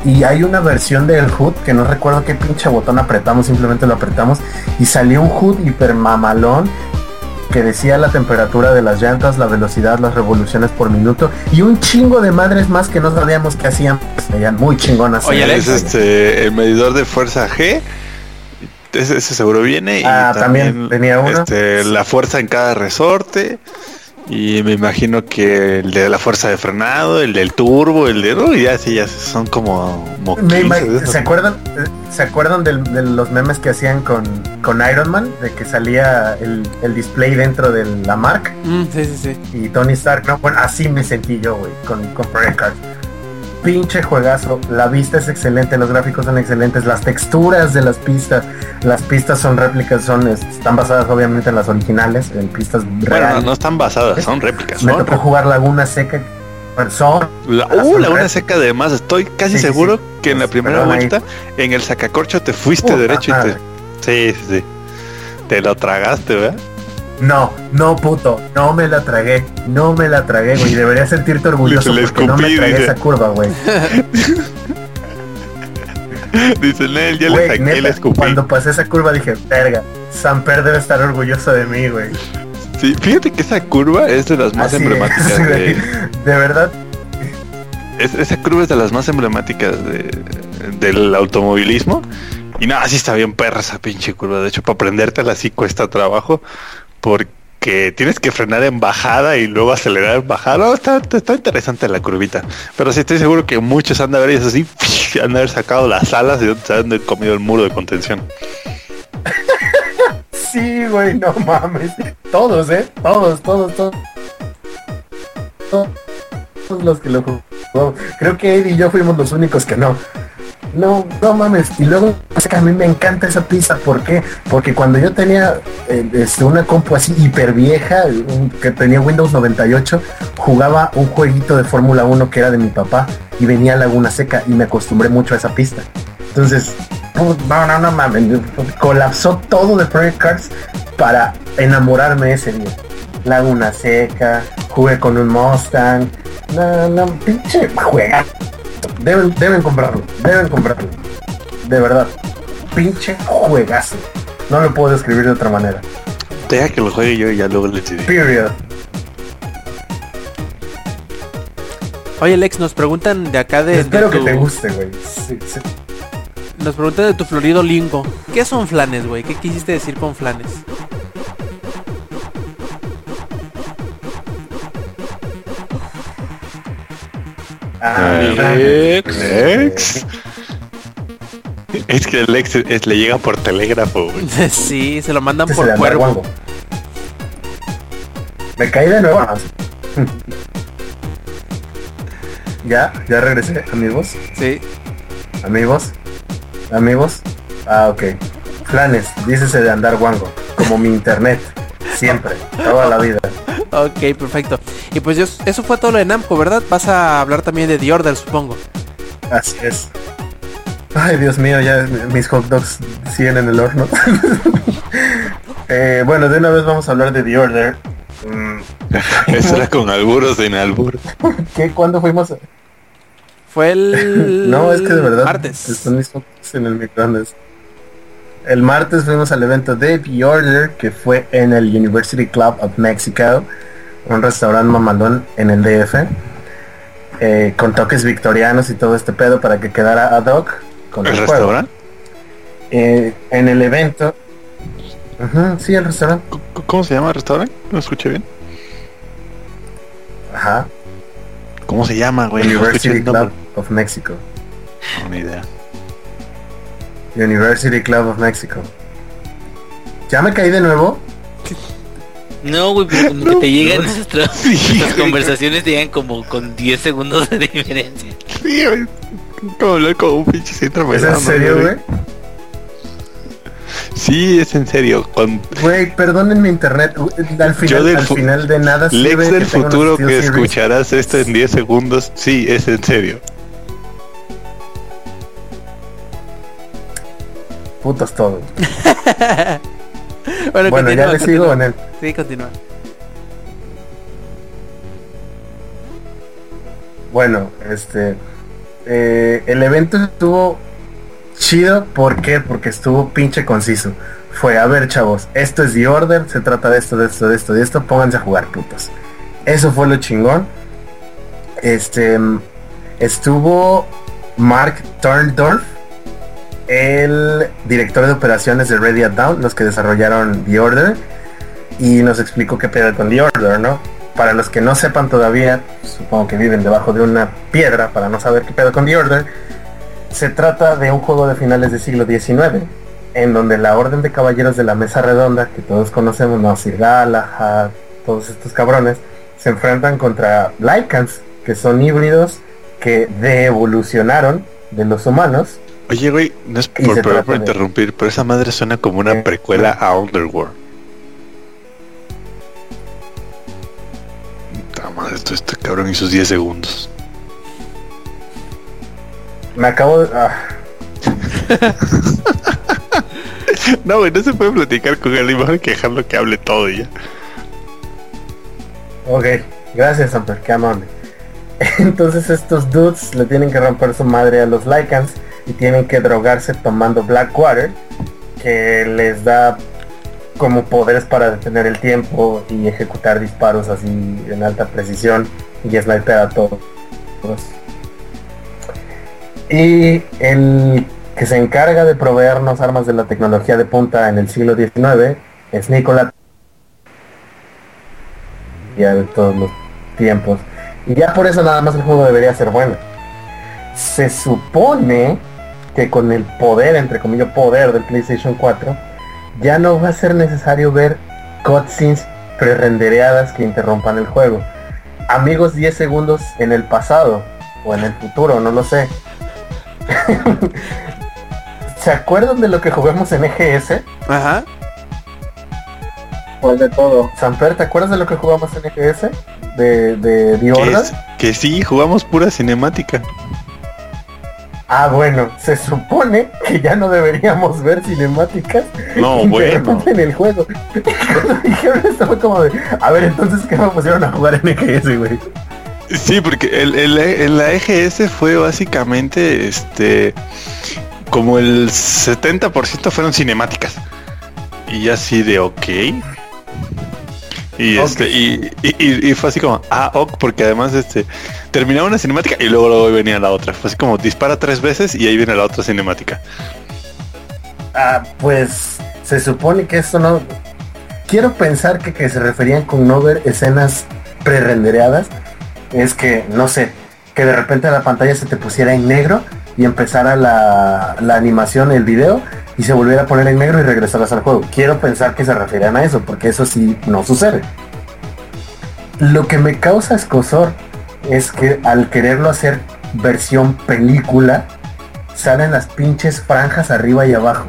y hay una versión del HUD que no recuerdo qué pinche botón apretamos, simplemente lo apretamos y salió un HUD hiper mamalón que decía la temperatura de las llantas, la velocidad, las revoluciones por minuto y un chingo de madres más que no sabíamos que hacían, muy chingonas. Oye, Es este el medidor de fuerza G. Ese, ese seguro viene. Y Ah, también tenía uno. Este, la fuerza en cada resorte. Y me imagino que el de la fuerza de frenado, el del turbo, el de. Uy, ya sí, ya son como. como Me 15 ima- de esos. ¿Se acuerdan, ¿se acuerdan del- de los memes que hacían con, con Iron Man? De que salía el, el display dentro de la Mark Mm, sí, sí, sí. y Tony Stark, ¿no? Bueno, así me sentí yo, güey, con, con Project Cars. Pinche juegazo, la vista es excelente, los gráficos son excelentes, las texturas de las pistas, las pistas son réplicas, son están basadas obviamente en las originales, en pistas Bueno, reales. no, no están basadas, son réplicas. Me Son, tocó jugar Laguna Seca, son la, uh, son la una réplicas. seca además. Estoy casi Sí, seguro sí. que en la Pues, primera ahí. vuelta, en el sacacorcho, te fuiste Uh, derecho ajá. y te. Sí, sí, sí. Te lo tragaste, ¿verdad? No, no puto, no me la tragué, no me la tragué, güey. Deberías sentirte orgulloso porque no me tragué dice. esa curva, güey. Dice Nel, ya le saqué, neta, escupí. cuando pasé esa curva dije, verga, Samper debe estar orgulloso de mí, güey. Sí, fíjate que esa curva es de las más Así emblemáticas es, de, De verdad, es- esa curva es de las más emblemáticas de, del automovilismo. Y nada, sí está bien perra esa pinche curva. De hecho, para aprendértela sí cuesta trabajo. Porque tienes que frenar en bajada y luego acelerar en bajada. Está, está interesante la curvita. Pero sí estoy seguro que muchos han de haber así, han de haber sacado las alas y se han de comido el muro de contención. sí, güey, no mames. Todos, eh, todos, todos, todos. Todos los que lo jugó. Creo que Eddie y yo fuimos los únicos que no. No, no mames. Y luego, que a mí me encanta esa pizza. ¿Por qué? Porque cuando yo tenía eh, este, una compu así hiper vieja, que tenía Windows 98, jugaba un jueguito de Fórmula 1 que era de mi papá y venía Laguna Seca y me acostumbré mucho a esa pista. Entonces, no, no, no mames. Colapsó todo de Project Cars para enamorarme ese día. Laguna Seca, jugué con un Mustang. No, no, pinche juega. Deben, deben comprarlo, deben comprarlo. De verdad. Pinche juegazo. No lo puedo describir de otra manera. Deja que lo juegue yo y ya luego le diré. Period. Oye, Lex, nos preguntan de acá de. Espero de que tu- te guste, güey. Sí, sí. Nos preguntan de tu florido lingo. ¿Qué son flanes, güey? ¿Qué quisiste decir con flanes? Alex. Alex. Es que Alex es- le llega por telégrafo, güey. sí, se lo mandan Este por cuervo. Me caí de nuevo. ya, ya regresé, amigos. Sí. Amigos, amigos. Ah, ok. Flanes, dícese de andar guango, como mi internet, siempre, toda la vida. Ok, perfecto. Y pues yo- eso fue todo lo de Namco, ¿verdad? Vas a hablar también de The Order, supongo. Así es. Ay, Dios mío, ya mis hot dogs siguen en el horno. Eh, bueno, de una vez vamos a hablar de The Order. Mm, Eso era con alburos sin albur. ¿Qué? ¿Cuándo fuimos? a- Fue el No, es que de verdad martes. están mis hot dogs en el microondas. El martes fuimos al evento de The Order, que fue en el University Club of Mexico, un restaurante mamalón en el DF, eh, con toques victorianos y todo este pedo para que quedara ad hoc con el, ¿El restaurante? Eh, en el evento, Ajá, sí, el restaurante, ¿Cómo se llama el restaurante? ¿No escuché bien? ajá, ¿Cómo se llama, güey? University. Club of Mexico, No, ni idea. University Club of Mexico. ¿Ya me caí de nuevo? No, güey, pero como que te llegan nuestras, Sí, nuestras güey. conversaciones llegan como con 10 segundos de diferencia. Sí, güey. Como hablar como un pinche centro ¿Es en serio, güey? Sí, es en serio. Con Güey, perdonen mi internet. Al final, del al final de nada Lex del futuro que Series. escucharás esto en 10 segundos, sí, es en serio. Putos todos. bueno, Bueno, ya le sigo en él. Sí, continúa. Bueno, este... eh, el evento estuvo chido, ¿por qué? Porque estuvo pinche conciso. Fue, a ver chavos, esto es The Order, se trata de esto, de esto, de esto, de esto, pónganse a jugar putos. Eso fue lo chingón. Este estuvo Mark Turndorf, el director de operaciones de Ready at Down, los que desarrollaron The Order, y nos explicó qué pedo con The Order, ¿no? Para los que no sepan todavía, supongo que viven debajo de una piedra para no saber qué pedo con The Order, se trata de un juego de finales del siglo XIX, en donde la Orden de Caballeros de la Mesa Redonda, que todos conocemos, no Sir Galahad, todos estos cabrones, se enfrentan contra Lycans, que son híbridos que deevolucionaron de los humanos. Oye, güey, no es Y por, por- por interrumpir, pero esa madre suena como una Eh, precuela a Underworld. Madre, esto este cabrón y sus 10 segundos. Me acabo de... ah, No, güey, no se puede platicar con él, mejor que dejarlo que hable todo y ya. ok, gracias Amper, qué amable. Entonces estos dudes le tienen que romper su madre a los Lycans y tienen que drogarse tomando Blackwater, que les da como poderes para detener el tiempo y ejecutar disparos así en alta precisión y sniper a todos. Y el que se encarga de proveernos armas de la tecnología de punta en el siglo XIX es Nikola ya de todos los tiempos. Y ya por eso nada más el juego debería ser bueno. Se supone que con el poder, entre comillas, poder del PlayStation 4, ya no va a ser necesario ver cutscenes prerendereadas que interrumpan el juego. Amigos 10 segundos en el pasado o en el futuro, no lo sé. ¿Se acuerdan de lo que jugamos en EGS? Ajá. ¿Cuál de todo? Samper, ¿te acuerdas de lo que jugamos en EGS? De, de The Que, Order. es- que sí, jugamos pura cinemática. Ah, bueno, se supone que ya no deberíamos ver cinemáticas No, bueno. en el juego. Dijeron fue como de, a ver, entonces ¿qué me pusieron a jugar en EGS, güey? Sí, porque el, el- en la EGS fue básicamente este como el 70% fueron cinemáticas. Y así de ok. Y Ok. este, y, y- y- y fue así como, ah, ok, porque además este terminaba una cinemática y luego, luego venía la otra. Fue así como dispara tres veces y ahí viene la otra cinemática. Ah, pues se supone que esto no... Quiero pensar que, que se referían con no ver escenas prerendereadas. Es que, no sé, que de repente la pantalla se te pusiera en negro y empezara la, la animación, el video, y se volviera a poner en negro y regresaras al juego. Quiero pensar que se referían a eso, porque eso sí no sucede. Lo que me causa escosor es que al quererlo hacer versión película, salen las pinches franjas arriba y abajo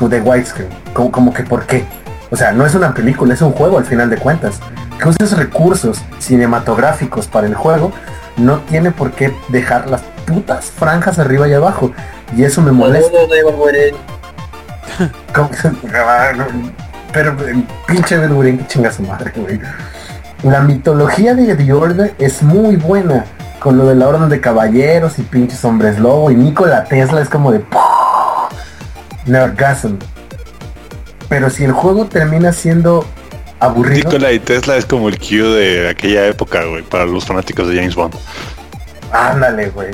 de widescreen. Como, como que por qué. O sea, no es una película, es un juego al final de cuentas. Que uses recursos cinematográficos para el juego, no tiene por qué dejar las putas franjas arriba y abajo. Y eso me molesta. Pero eh, pinche Wolverine, que chinga su madre, güey. La mitología de The Order es muy buena. Con lo de la orden de caballeros y pinches hombres lobo. Y Nikola Tesla es como de... Nergasm. Pero si el juego termina siendo aburrido... Nikola y Tesla es como el Q de aquella época, güey, para los fanáticos de James Bond. Ándale, güey.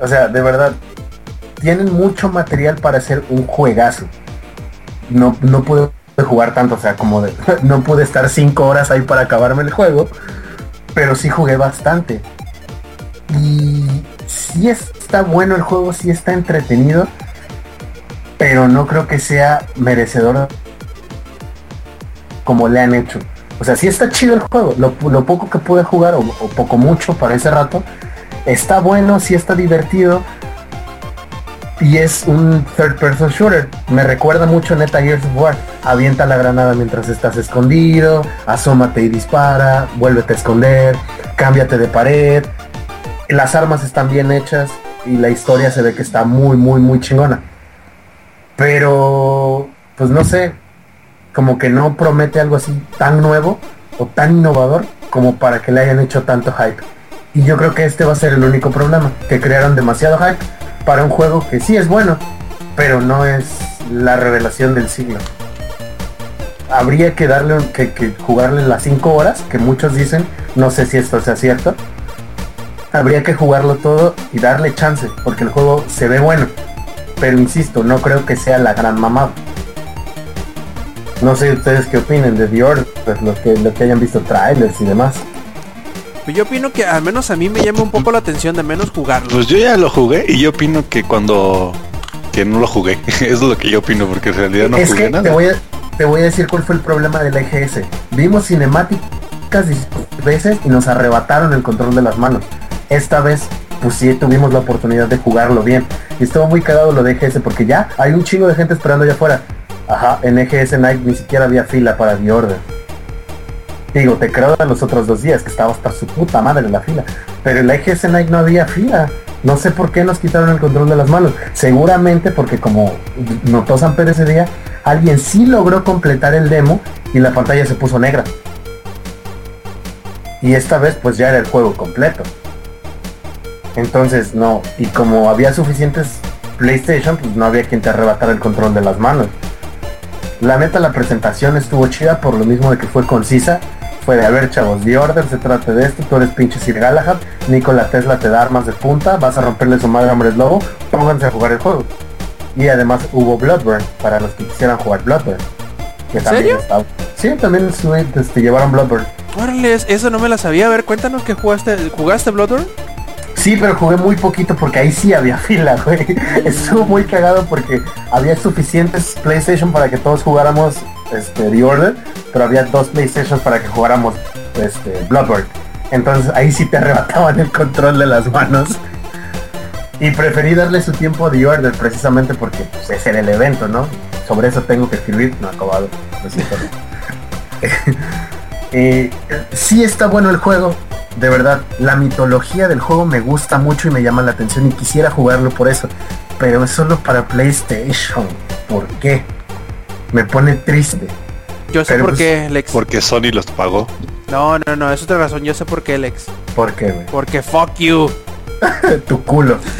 O sea, de verdad, tienen mucho material para hacer un juegazo. No, no pude jugar tanto, o sea, como de, no pude estar cinco horas ahí para acabarme el juego, pero sí jugué bastante. Y sí está bueno el juego, sí está entretenido, pero no creo que sea merecedor como le han hecho. O sea, sí está chido el juego, lo, poco que pude jugar, o poco mucho para ese rato, está bueno, sí está divertido. Y es un third person shooter. Me recuerda mucho Neta Gears of War. Avienta la granada mientras estás escondido, asómate y dispara, vuélvete a esconder, cámbiate de pared. Las armas están bien hechas y la historia se ve que está muy, muy, muy chingona. Pero, pues no sé, como que no promete algo así tan nuevo o tan innovador como para que le hayan hecho tanto hype. Y yo creo que este va a ser el único problema, que crearon demasiado hype para un juego que sí es bueno, pero no es la revelación del siglo. Habría que darle que, jugarle las 5 horas, que muchos dicen, no sé si esto sea cierto. Habría que jugarlo todo y darle chance, porque el juego se ve bueno. Pero insisto, no creo que sea la gran mamada. No sé ustedes qué opinen de The Order, pues, lo que, lo que hayan visto trailers y demás. Pues yo opino que al menos a mí me llama un poco la atención de menos jugarlo. Pues yo ya lo jugué y yo opino que cuando que no lo jugué, eso es lo que yo opino porque en realidad no es jugué que nada. te voy, a, te voy a decir cuál fue el problema de la EGS. Vimos cinemáticas 10 veces y nos arrebataron el control de las manos. Esta vez, pues sí tuvimos la oportunidad de jugarlo bien. Y estuvo muy cagado lo de EGS porque ya hay un chingo de gente esperando allá afuera. Ajá, en EGS Night ni siquiera había fila para The Order. Digo, te creo de los otros dos días que estaba hasta su puta madre en la fila. Pero en la EGS Night no había fila. No sé por qué nos quitaron el control de las manos. Seguramente porque como notó Samper ese día, alguien sí logró completar el demo y la pantalla se puso negra. Y esta vez pues ya era el juego completo. Entonces no, y como había suficientes PlayStation, pues no había quien te arrebatara el control de las manos. La neta la presentación estuvo chida por lo mismo de que fue concisa. Fue de, a ver chavos, The Order se trata de esto, tú eres pinche Sir Galahad, Nikola Tesla te da armas de punta, vas a romperle su madre a hombres lobo, pónganse a jugar el juego. Y además hubo Bloodburn, para los que quisieran jugar Bloodburn. Que ¿En también serio? estaba- Sí, también estuve- este, llevaron Bloodburn. Órale, eso no me la sabía. A ver, cuéntanos que jugaste, ¿jugaste Bloodborne? Sí, pero jugué muy poquito porque ahí sí había fila, güey. Estuvo muy cagado porque había suficientes PlayStation para que todos jugáramos este, The Order, pero había dos PlayStation para que jugáramos este, Bloodborne. Entonces ahí sí te arrebataban el control de las manos. Y preferí darle su tiempo a The Order precisamente porque pues, era el evento, ¿no? Sobre eso tengo que escribir, no acabado. Eh, sí está bueno el juego, de verdad. La mitología del juego me gusta mucho y me llama la atención y quisiera jugarlo por eso. Pero es solo para PlayStation. ¿Por qué? Me pone triste. Yo sé Pero, por pues, qué, Lex. Porque Sony los pagó. No, no, no, es otra razón. Yo sé por qué, Lex. ¿Por qué, güey? Porque fuck you. tu culo.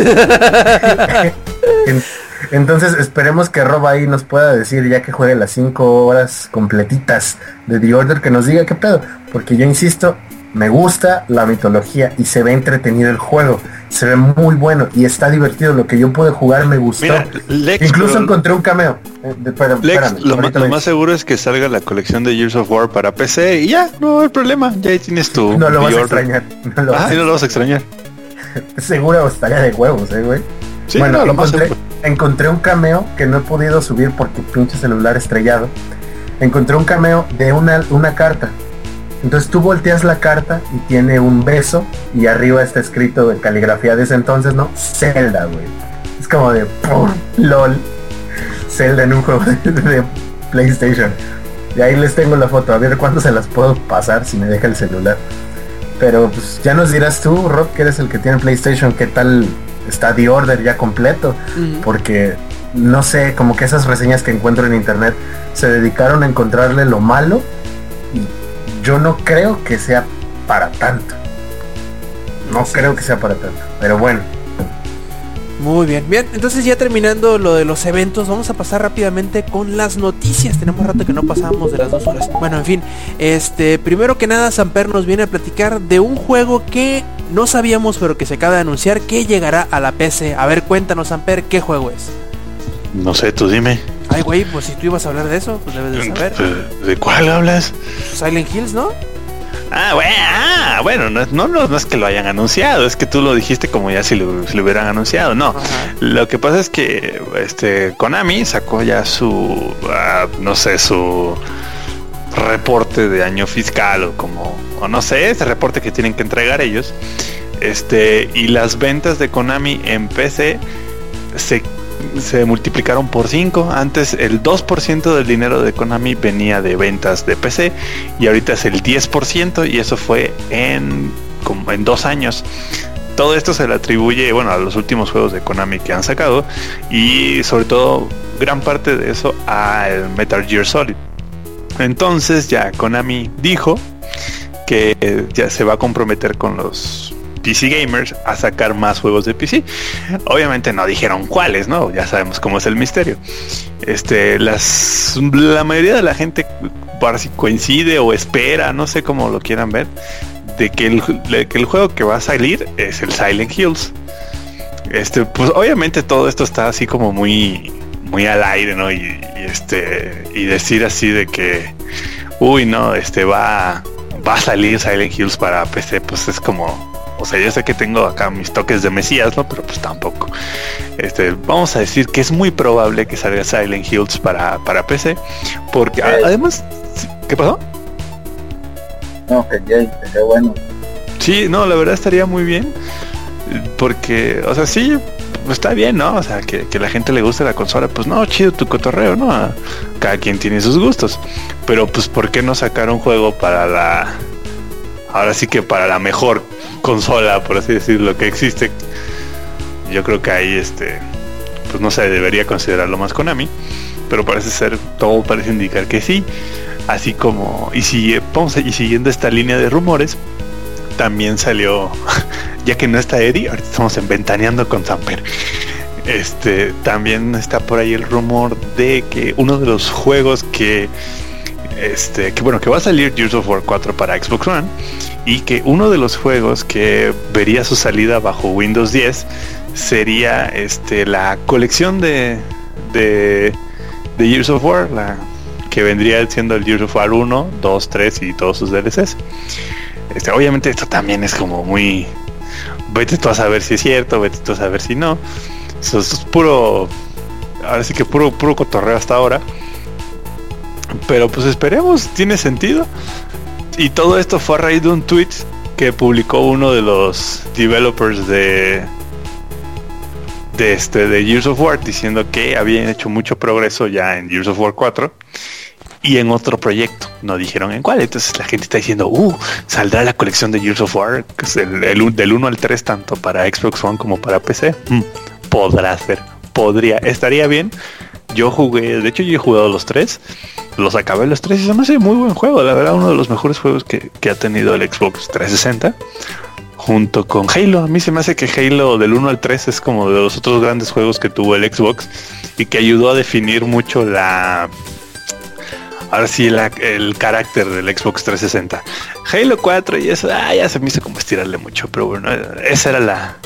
En- Entonces esperemos que Rob ahí nos pueda decir ya que juegue las 5 horas completitas de The Order que nos diga qué pedo. Porque yo insisto, me gusta la mitología y se ve entretenido el juego. Se ve muy bueno y está divertido. Lo que yo pude jugar me gustó. Mira, Lex, Incluso pero- encontré un cameo. Eh, de- pero, Lex, espérame, lo, ma- más seguro es que salga la colección de Years of War para PC y ya, no hay problema, ya ahí tienes tu no lo vas a extrañar. No lo vas Ah, a- y no lo vas a extrañar. Seguro estaría de huevos, eh, güey. Sí, bueno, no, lo encontré, encontré un cameo que no he podido subir porque pinche celular estrellado. Encontré un cameo de una, una carta. Entonces tú volteas la carta y tiene un beso y arriba está escrito en caligrafía de ese entonces, ¿no? Zelda, güey. Es como de ¡pum! LOL. Zelda en un juego de, de PlayStation. Y ahí les tengo la foto, a ver cuándo se las puedo pasar si me deja el celular. Pero pues ya nos dirás tú, Rob, que eres el que tiene PlayStation, qué tal está The Order ya completo. Porque no sé, como que esas reseñas que encuentro en internet se dedicaron a encontrarle lo malo yo no creo que sea para tanto. No creo que sea para tanto. Pero bueno, Muy bien, bien, entonces ya terminando lo de los eventos, vamos a pasar rápidamente con las noticias. Tenemos rato que no pasábamos de las dos horas. Bueno, en fin, este, primero que nada, Samper nos viene a platicar de un juego que no sabíamos, pero que se acaba de anunciar que llegará a la PC. A ver, cuéntanos, Samper, ¿qué juego es? No sé, tú dime. Ay, güey, pues si tú ibas a hablar de eso, pues debes de saber. ¿De, de cuál hablas? Silent Hills, ¿no? Ah, bueno, ah, bueno no, no, es que lo hayan anunciado, es que tú lo dijiste como ya si lo, si lo hubieran anunciado, no. Ajá. Lo que pasa es que este Konami sacó ya su, ah, no sé, su reporte de año fiscal o como, o no sé, ese reporte que tienen que entregar ellos. Este, y las ventas de Konami en PC se, se multiplicaron por 5. Antes el 2% del dinero de Konami venía de ventas de PC y ahorita es el 10% y eso fue en, como en dos años. Todo esto se le atribuye, bueno, a los últimos juegos de Konami que han sacado y sobre todo gran parte de eso a el Metal Gear Solid. Entonces ya Konami dijo que ya se va a comprometer con los PC gamers a sacar más juegos de PC. Obviamente no dijeron cuáles, ¿no? Ya sabemos cómo es el misterio. Este, las, la mayoría de la gente para si coincide o espera, no sé cómo lo quieran ver, de que el, de que el juego que va a salir es el Silent Hills. Este, pues obviamente todo esto está así como muy, muy al aire, ¿no? Y, y este, y decir así de que, uy, no, este va, va a salir Silent Hills para PC, pues es como, o sea, yo sé que tengo acá mis toques de Mesías, ¿no? Pero pues tampoco. Este, vamos a decir que es muy probable que salga Silent Hills para, para PC, porque además, ¿qué pasó? No, que ya, que ya bueno. Sí, no, la verdad estaría muy bien. Porque, o sea, sí, pues está bien, ¿no? O sea, que, que la gente le guste la consola, pues no, chido tu cotorreo, ¿no? Cada quien tiene sus gustos. Pero pues, ¿por qué no sacar un juego para la... Ahora sí que para la mejor consola, por así decirlo, que existe? Yo creo que ahí, este, pues no sé, debería considerarlo más Konami. Pero parece ser, todo parece indicar que sí. Así como, y si vamos y siguiendo esta línea de rumores, también salió, ya que no está Eddie, ahorita estamos en Ventaneando con Samper. Este, también está por ahí el rumor de que uno de los juegos que, este, que bueno, que va a salir Gears of War 4 para Xbox One y que uno de los juegos que vería su salida bajo Windows 10 sería, este, la colección de, de, de Gears of War, la que vendría siendo el Gears of War 1, 2, 3 y todos sus DLCs. Este, obviamente esto también es como muy... Vete tú a saber si es cierto, vete tú a saber si no. Eso es puro... Ahora sí que puro, puro cotorreo hasta ahora. Pero pues esperemos, tiene sentido. Y todo esto fue a raíz de un tweet que publicó uno de los developers de de este de Gears of War diciendo que habían hecho mucho progreso ya en Gears of War 4 y en otro proyecto. No dijeron en cuál. Entonces la gente está diciendo, uh, saldrá la colección de Gears of War, el, del 1 al 3, tanto para Xbox One como para PC. Mm, podrá ser, podría, estaría bien. Yo jugué, de hecho yo he jugado los tres, los acabé los tres y se me hace muy buen juego, la verdad uno de los mejores juegos que, que ha tenido el Xbox 360 junto con Halo. A mí se me hace que Halo del 1 al 3 es como de los otros grandes juegos que tuvo el Xbox y que ayudó a definir mucho la ahora sí la- el carácter del Xbox 360. Halo 4 y eso, ah, ya se me hizo como estirarle mucho, pero bueno, esa era la,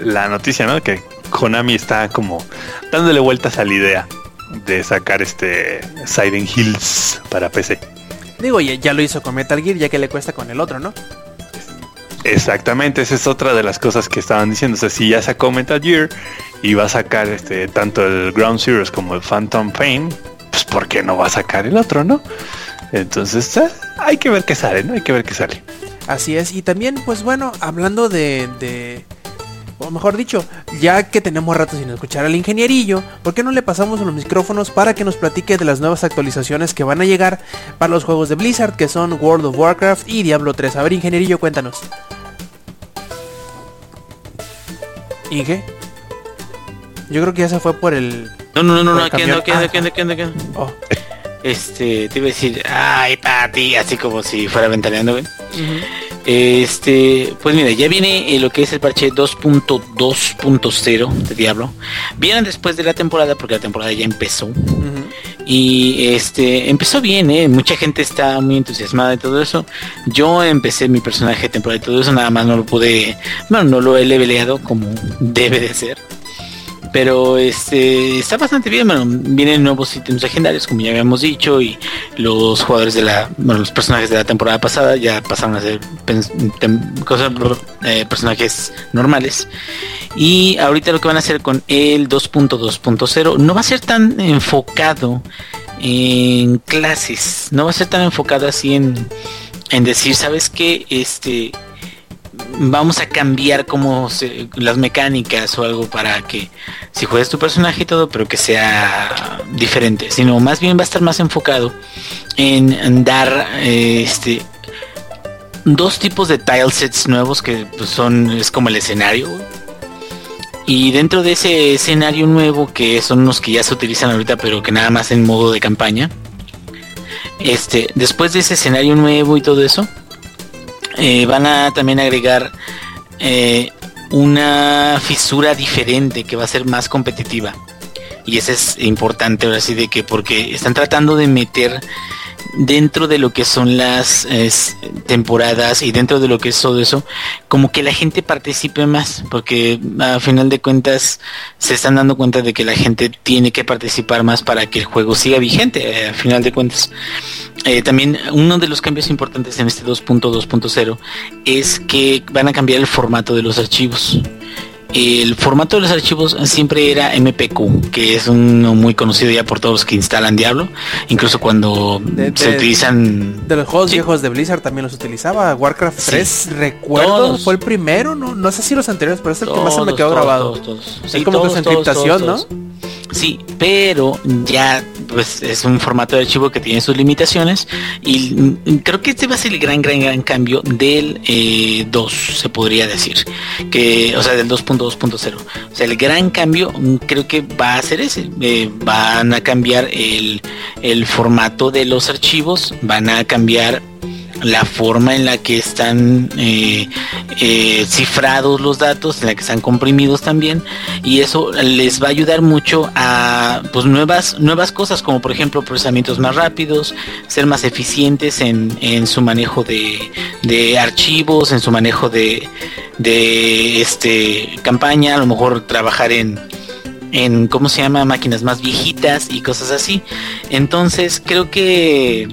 la noticia, ¿no? Que Konami está como dándole vueltas a la idea de sacar este Silent Hills para PC. Digo, ya, ya lo hizo con Metal Gear, ya que le cuesta con el otro, ¿no? Exactamente, esa es otra de las cosas que estaban diciendo. O sea, si ya sacó Metal Gear y va a sacar este tanto el Ground Zeroes como el Phantom Pain, pues ¿por qué no va a sacar el otro, no? Entonces, eh, hay que ver qué sale, ¿no? Hay que ver qué sale. Así es, y también, pues bueno, hablando de, de- o mejor dicho, ya que tenemos rato sin escuchar al ingenierillo, ¿por qué no le pasamos los micrófonos para que nos platique de las nuevas actualizaciones que van a llegar para los juegos de Blizzard, que son World of Warcraft y Diablo 3? A ver, ingenierillo, cuéntanos. Inge. Yo creo que ya se fue por el... No, no, no, no, no, aquí ando, aquí cambiar- ando, aquí ando, aquí ando, aquí ando. Oh. Este, te iba a decir, ay, Pati, así como si fuera ventaneando, güey. Este, pues mira, ya viene eh, lo que es el parche 2.2.0 de Diablo. Vienen después de la temporada, porque la temporada ya empezó. Y este, empezó bien, ¿eh? Mucha gente está muy entusiasmada y todo eso. Yo empecé mi personaje de temporada y todo eso, nada más no lo pude, bueno, no lo he leveleado como debe de ser. Pero este está bastante bien, bueno, vienen nuevos ítems legendarios, como ya habíamos dicho, y los jugadores de la, bueno, los personajes de la temporada pasada ya pasaron a ser cosas, eh, personajes normales. Y ahorita lo que van a hacer con el 2.2.0 no va a ser tan enfocado en clases, no va a ser tan enfocado así en, en decir, ¿sabes qué? Este vamos a cambiar como las mecánicas o algo para que si juegas tu personaje y todo, pero que sea diferente, sino más bien va a estar más enfocado en, dar eh, este dos tipos de tile sets nuevos que pues, son es como el escenario y dentro de ese escenario nuevo que son los que ya se utilizan ahorita pero que nada más en modo de campaña este después de ese escenario nuevo y todo eso eh, van a también agregar eh, una fisura diferente que va a ser más competitiva. Y eso es importante ahora sí de que porque están tratando de meter dentro de lo que son las temporadas y dentro de lo que es todo eso, como que la gente participe más, porque a final de cuentas se están dando cuenta de que la gente tiene que participar más para que el juego siga vigente, eh, a final de cuentas. Eh, también uno de los cambios importantes en este 2.2.0 es que van a cambiar el formato de los archivos el formato de los archivos siempre era MPQ, que es uno muy conocido ya por todos los que instalan Diablo, incluso cuando De- se de- utilizan De los juegos Sí. viejos de Blizzard también los utilizaba. Warcraft Sí. 3, recuerdo, Todos. fue el primero, no, no sé si los anteriores, pero es el que más se me quedó todos, grabado. Es Sí, como que su encriptación, todos. Sí, pero ya pues es un formato de archivo que tiene sus limitaciones y mm, creo que este va a ser el gran, gran, gran cambio del eh, 2, se podría decir, que, o sea, del 2.2.0. O sea, el gran cambio mm, creo que va a ser ese. eh, van a cambiar el, el formato de los archivos, van a cambiar la forma en la que están eh, eh, cifrados los datos, en la que están comprimidos también, y eso les va a ayudar mucho a pues nuevas, nuevas cosas, como por ejemplo procesamientos más rápidos, ser más eficientes en, en su manejo de, de archivos, en su manejo de, de este campaña, a lo mejor trabajar en en cómo se llama máquinas más viejitas y cosas así. Entonces creo que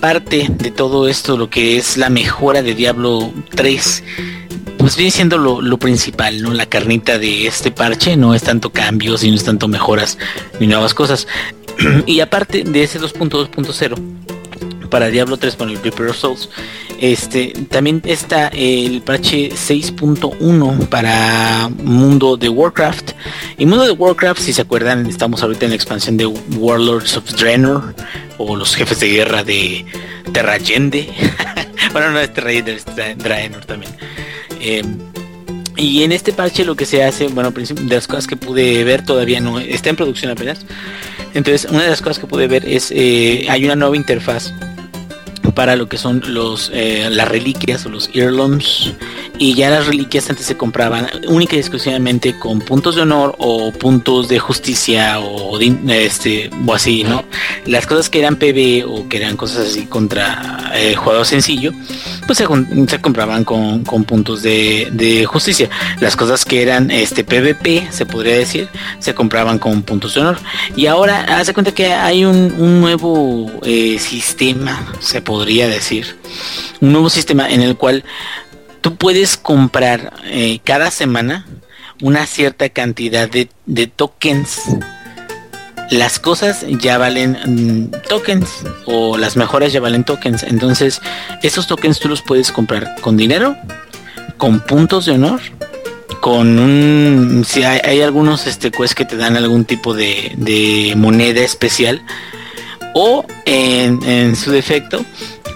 parte de todo esto, lo que es la mejora de Diablo 3, pues viene siendo lo, lo principal, ¿no? La carnita de este parche, no es tanto cambios y no es tanto mejoras ni nuevas cosas. y aparte de ese 2.2.0 para Diablo 3 con el Reaper of Souls, este también está el parche 6.1 para mundo de Warcraft. Y mundo de Warcraft, si se acuerdan, estamos ahorita en la expansión de Warlords of Draenor o los jefes de guerra de Terrayende. bueno, no es Terrayende, es Dra- Draenor también. Eh, y en este parche lo que se hace, bueno, de las cosas que pude ver todavía no está en producción apenas. Entonces, una de las cosas que pude ver es eh, hay una nueva interfaz para lo que son los eh, las reliquias o los heirlooms. Y ya las reliquias antes se compraban única y exclusivamente con puntos de honor o puntos de justicia o este o así no las cosas que eran PB o que eran cosas así contra eh, jugador sencillo pues se, compraban con, con puntos de, justicia. Las cosas que eran este PvP se podría decir se compraban con puntos de honor. Y ahora haz de cuenta que hay un, un nuevo eh, sistema se podría decir un nuevo sistema en el cual tú puedes comprar eh, cada semana una cierta cantidad de, de tokens. Las cosas ya valen mm, tokens o las mejoras ya valen tokens. Entonces esos tokens tú los puedes comprar con dinero con puntos de honor con un si hay, hay algunos este quests que te dan algún tipo de, de moneda especial o en, en su defecto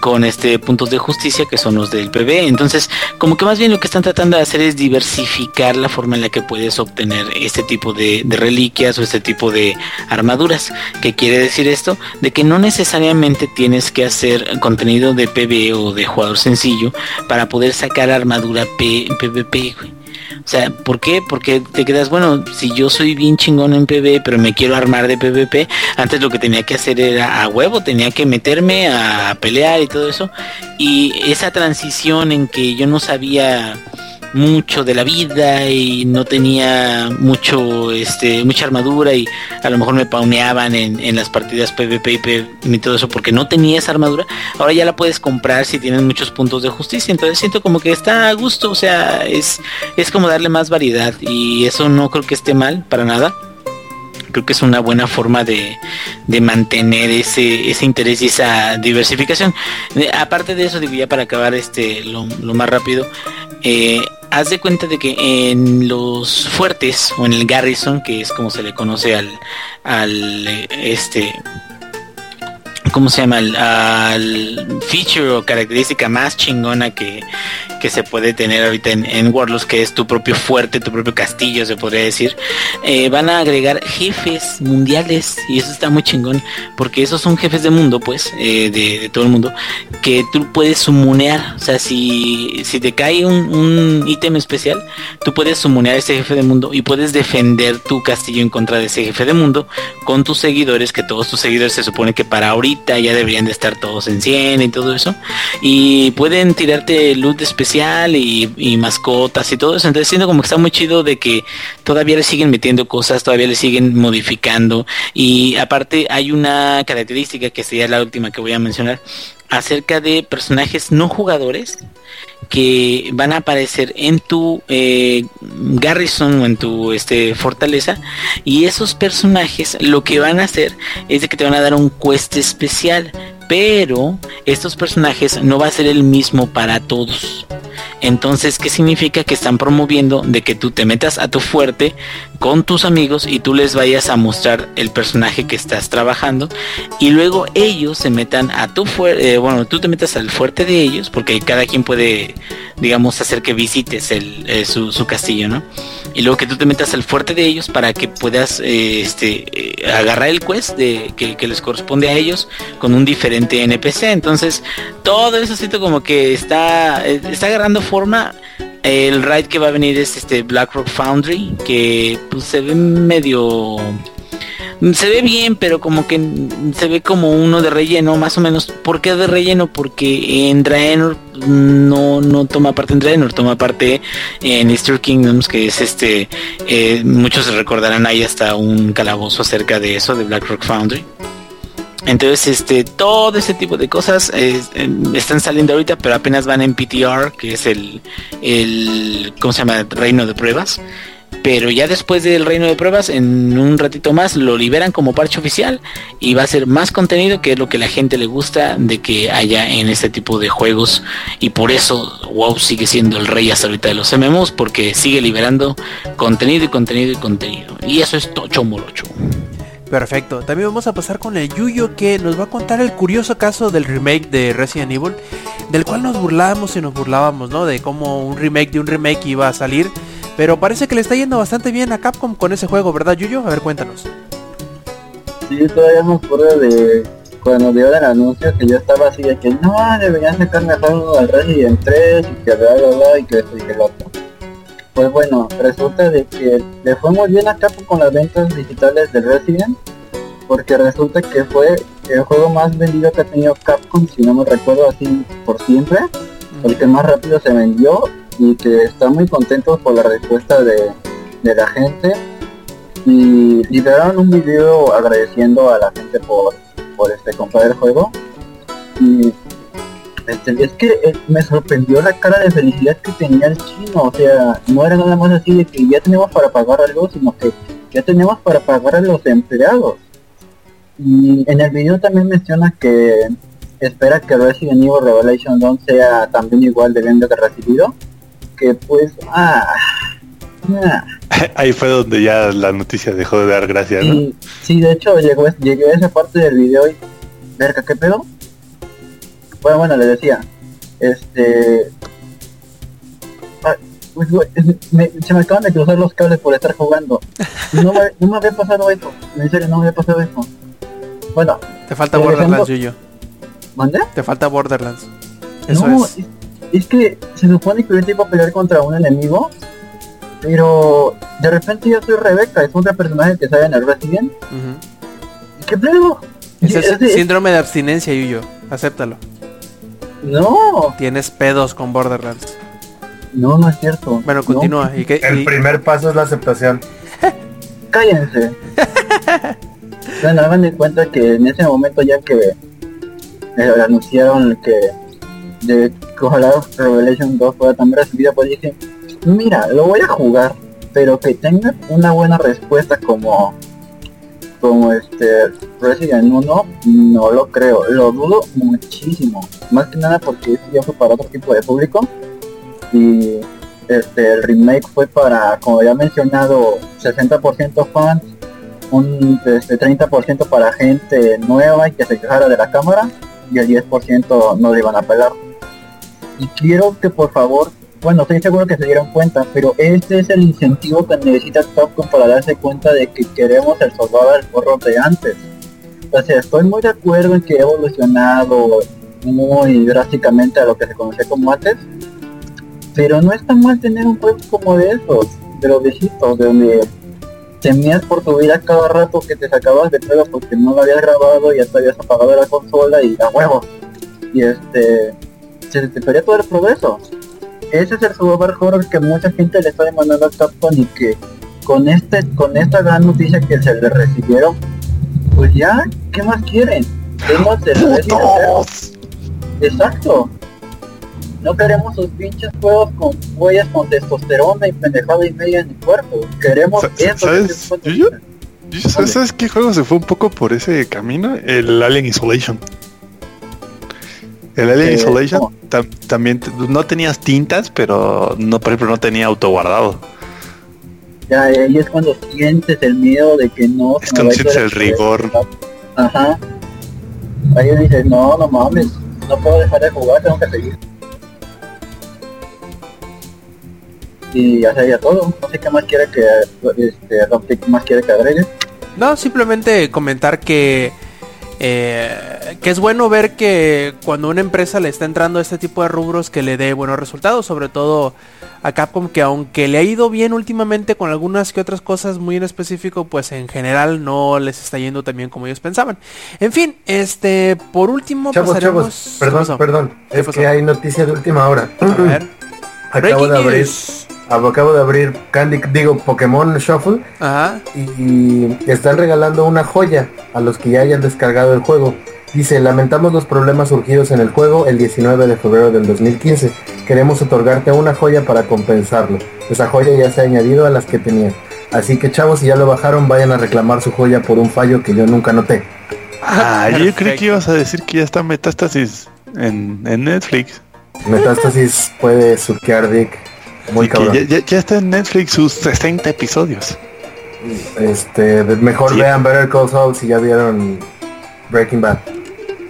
con este puntos de justicia que son los del PB. Entonces, como que más bien lo que están tratando de hacer es diversificar la forma en la que puedes obtener este tipo de, reliquias o este tipo de armaduras. ¿Qué quiere decir esto? De que no necesariamente tienes que hacer contenido de PB o de jugador sencillo para poder sacar armadura PvP, güey. O sea, ¿por qué? Porque te quedas, bueno, si yo soy bien chingón en PvE, pero me quiero armar de PvP, antes lo que tenía que hacer era a huevo, tenía que meterme a pelear y todo eso. Y esa transición en que yo no sabía mucho de la vida y no tenía mucho este mucha armadura y a lo mejor me pauneaban en, en las partidas PvP y, P- y todo eso porque no tenía esa armadura ahora ya la puedes comprar si tienes muchos puntos de justicia entonces siento como que está a gusto o sea es es como darle más variedad y eso no creo que esté mal para nada creo que es una buena forma de, de mantener ese, ese interés y esa diversificación. Eh, aparte de eso, digo ya para acabar este lo, lo más rápido, eh, haz de cuenta de que en los fuertes o en el garrison, que es como se le conoce al, al este ¿cómo se llama? Al, al feature o característica más chingona que, que se puede tener ahorita en, en Warlords, que es tu propio fuerte, tu propio castillo, se podría decir, eh, van a agregar jefes mundiales y eso está muy chingón, porque esos son jefes de mundo, pues, eh, de, todo el mundo, que tú puedes sumunear, o sea, si, si te cae un, un ítem especial, tú puedes sumunear a ese jefe de mundo y puedes defender tu castillo en contra de ese jefe de mundo con tus seguidores, que todos tus seguidores se supone que para ahorita ya deberían de estar todos en 100 y todo eso. Y pueden tirarte loot especial y, mascotas y todo eso. Entonces siento como que está muy chido de que todavía le siguen metiendo cosas, todavía le siguen modificando. Y aparte hay una característica que sería la última que voy a mencionar acerca de personajes no jugadores que van a aparecer en tu eh, garrison o en tu este fortaleza y esos personajes lo que van a hacer es de que te van a dar un quest especial pero estos personajes no va a ser el mismo para todos entonces qué significa que están promoviendo de que tú te metas a tu fuerte con tus amigos y tú les vayas a mostrar el personaje que estás trabajando y luego ellos se metan a tu fuerte, eh, bueno, tú te metas al fuerte de ellos porque cada quien puede, digamos, hacer que visites el, eh, su, castillo, ¿no? Y luego que tú te metas al fuerte de ellos para que puedas eh, este, agarrar el quest de, que, que les corresponde a ellos con un diferente NPC. Entonces, todo eso siento como que está, está agarrando forma. El raid que va a venir es este Blackrock Foundry, que pues se ve medio se ve bien, pero como que se ve como uno de relleno, más o menos. ¿Por qué de relleno? Porque en Draenor no, no toma parte en Draenor, toma parte en Easter Kingdoms, que es este, eh, muchos se recordarán ahí hasta un calabozo acerca de eso, de Blackrock Foundry. Entonces, este, todo ese tipo de cosas eh, están saliendo ahorita, pero apenas van en PTR, que es el, el, ¿cómo se llama? Reino de pruebas. Pero ya después del reino de pruebas, en un ratito más, lo liberan como parche oficial y va a ser más contenido, que es lo que la gente le gusta de que haya en este tipo de juegos. Y por eso WoW sigue siendo el rey hasta ahorita de los MMOs, porque sigue liberando contenido y contenido y contenido. Y eso es tocho morocho. Perfecto. También vamos a pasar con el Yuyo que nos va a contar el curioso caso del remake de Resident Evil, del cual nos burlábamos y nos burlábamos, ¿no? De cómo un remake de un remake iba a salir. Pero parece que le está yendo bastante bien a Capcom con ese juego, ¿verdad, Yuyo? A ver, cuéntanos. Sí, todavía me acuerdo de cuando dio el anuncio que yo estaba así de que no, deberían sacar mejor al Resident 3 y que bla bla bla y que esto y que lo otro. Pues bueno, resulta de que le fue muy bien a Capcom con las ventas digitales del Resident, porque resulta que fue el juego más vendido que ha tenido Capcom, si no me recuerdo así por siempre, el que más rápido se vendió y que está muy contentos por la respuesta de, de la gente. Y liberaron un video agradeciendo a la gente por, por este comprar el juego. Y este, es que eh, me sorprendió la cara de felicidad que tenía el chino, o sea, no era nada más así de que ya tenemos para pagar algo, sino que ya tenemos para pagar a los empleados. Y en el video también menciona que espera que Resident Evil Revelation 2 sea también igual de bien de recibido, que pues, ah, ah. Ahí fue donde ya la noticia dejó de dar gracias, ¿no? Sí, sí, de hecho llegó, llegué a esa parte del video y, verga, ¿qué pedo? Bueno, bueno, le decía, este... ah, pues, me- se me acaban de cruzar los cables por estar jugando. No me, no me había pasado eso, en serio, no me había pasado eso. Bueno, Te falta Borderlands, Yuyo. ¿mandé? Te falta Borderlands. Eso no, es. es. es que se supone que ahorita iba a pelear contra un enemigo, pero de repente yo soy Rebeca, es otro personaje que sale en el Resident. Ujú. ¿Qué pedo? Ese Es es síndrome de abstinencia, Yuyo. Acéptalo. No, Tienes pedos con Borderlands. no, no es cierto. Bueno, No, continúa. ¿Y qué- El y- primer paso es la aceptación. cállense. bueno, hagan de cuenta que en ese momento ya que eh, anunciaron que de que ojalá Revelation 2 fuera tan recibida, pues dije, mira, lo voy a jugar, pero que tenga una buena respuesta como como este Resident 1, no lo creo, lo dudo muchísimo, más que nada porque este fue para otro tipo de público y este el remake fue para, como ya he mencionado, 60% fans, un este, 30% para gente nueva y que se quejara de la cámara y el 10% no le iban a pegar. Y quiero que por favor, bueno, estoy seguro que se dieron cuenta, pero este es el incentivo que necesita Capcom para darse cuenta de que queremos el survival horror de antes. O sea, estoy muy de acuerdo en que ha evolucionado muy drásticamente a lo que se conocía como antes, pero no está mal tener un juego como de esos, de los viejitos, de donde temías por tu vida cada rato que te sacabas de pedo porque no lo habías grabado y ya te habías apagado la consola y a huevo. Y este se te perdía todo el progreso. Ese es el survival horror que mucha gente le está demandando a Capcom y que con este, con esta gran noticia que se le recibieron, pues ya, ¿qué más quieren? Resident Evil. Exacto. No queremos sus pinches juegos con huellas con testosterona y pendejada y media en el cuerpo. Queremos eso. ¿sabes? que es- Yo- yo- ¿Sabes, sabes qué juego se fue un poco por ese camino? El Alien Isolation. El Alien Eh, Isolation también no tenías tintas, pero no, por ejemplo, no tenía autoguardado. Ya, ahí es cuando sientes el miedo de que no... Es cuando sientes el rigor. Ajá. Ahí dices, no, no mames, no puedo dejar de jugar, tengo que seguir. Y ya sería todo. No sé qué más quiere que este más quiere que agregue. No, simplemente comentar que eh, que es bueno ver que cuando una empresa le está entrando a este tipo de rubros que le dé buenos resultados, sobre todo a Capcom que aunque le ha ido bien últimamente con algunas que otras cosas muy en específico, pues en general no les está yendo tan bien como ellos pensaban. En fin, este, por último Chavos, pasaremos... chavos, ¿Qué perdón, perdón. ¿Qué Es que hay noticia de última hora. A ver. Acabo Breaking de abrir, news. Acabo de abrir Candy, digo Pokémon Shuffle Ajá. y están regalando una joya a los que ya hayan descargado el juego. Dice, lamentamos los problemas surgidos en el juego el 19 de febrero del 2015. Queremos otorgarte una joya para compensarlo. Esa joya ya se ha añadido a las que tenías. Así que chavos, si ya lo bajaron, vayan a reclamar su joya por un fallo que yo nunca noté. Ah, yo creí que ibas a decir que ya está Metástasis en, en Netflix. Metástasis puede suquear Dick muy cabrón. ya, ya- ya está en Netflix sus 60 episodios. Este, de- mejor Sí. vean Better Call Saul si ya vieron Breaking Bad.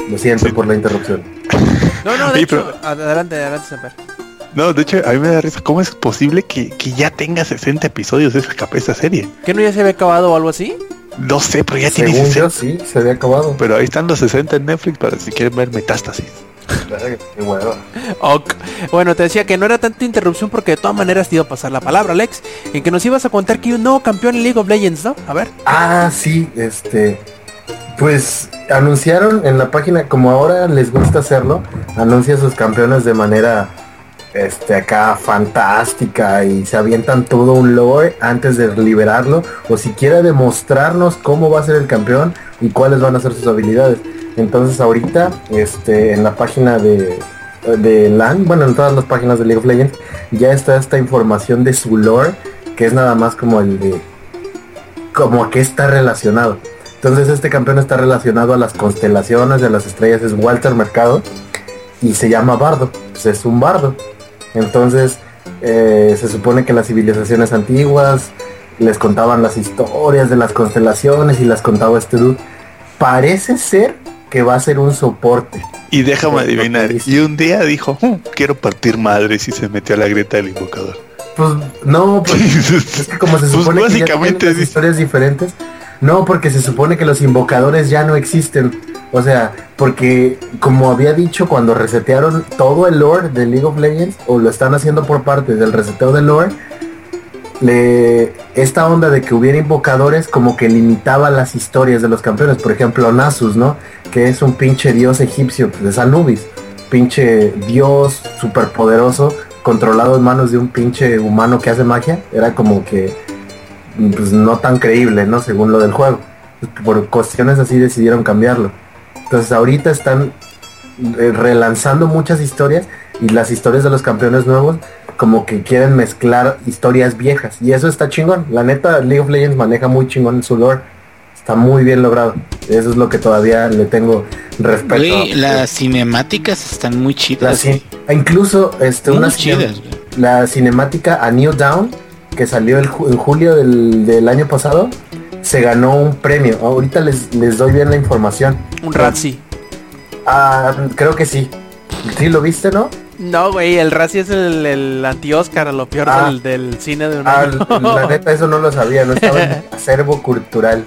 Lo siento Sí. por la interrupción. No, no, de hecho, adelante, adelante, Samper. No, de hecho, a mí me da risa. ¿Cómo es posible que, que ya tenga 60 episodios esa, capa- esa serie? ¿Que no ya se había acabado o algo así? No sé, pero ya tiene Según 60. yo sí, se había acabado. Pero ahí están los 60 en Netflix para si quieren ver Metástasis. Ok. Bueno, te decía que no era tanta interrupción porque de todas maneras te iba a pasar la palabra, Alex, en que nos ibas a contar que hay un nuevo campeón en League of Legends, ¿no? A ver. Ah, sí, este. Pues anunciaron en la página, como ahora les gusta hacerlo, anuncia a sus campeones de manera este acá fantástica y se avientan todo un lore antes de liberarlo o siquiera demostrarnos cómo va a ser el campeón y cuáles van a ser sus habilidades. Entonces ahorita este en la página de de LAN, bueno en todas las páginas de League of Legends ya está esta información de su lore que es nada más como el de como a qué está relacionado. Entonces este campeón está relacionado a las constelaciones de las estrellas, es Walter Mercado y se llama Bardo, pues es un bardo. Entonces eh, se supone que las civilizaciones antiguas les contaban las historias de las constelaciones y las contaba este dude. Parece ser que va a ser un soporte. Y déjame adivinar. que. Y un día dijo, "Hmm, quiero partir madres y se metió a la grieta del invocador. Pues no, porque Es que como se Pues supone que ya básicamente las dice- historias diferentes, no, porque se supone que los invocadores ya no existen. O sea, porque como había dicho cuando resetearon todo el lore de League of Legends, o lo están haciendo por parte del reseteo del lore, le, esta onda de que hubiera invocadores como que limitaba las historias de los campeones. Por ejemplo, Nasus, ¿no? Que es un pinche dios egipcio pues, de Anubis. Pinche dios superpoderoso controlado en manos de un pinche humano que hace magia. Era como que pues no tan creíble, ¿no? Según lo del juego. Por cuestiones así decidieron cambiarlo. Entonces ahorita están eh, relanzando muchas historias y las historias de los campeones nuevos como que quieren mezclar historias viejas y eso está chingón. La neta League of Legends maneja muy chingón su lore. Está muy bien logrado. Eso es lo que todavía le tengo respeto. Güey, las cinemáticas están muy chidas. cin- incluso este Muy una chidas, la cinemática A New Down que salió el ju- en julio del, del año pasado se ganó un premio. Ahorita les, les doy bien la información. Un Ratsi. Ah, creo que sí. Sí lo viste, ¿no? No, güey, el Razzie es el, el anti-Oscar, lo peor Ah. del, del cine de un Ah, año. la neta eso no lo sabía, no estaba en acervo cultural.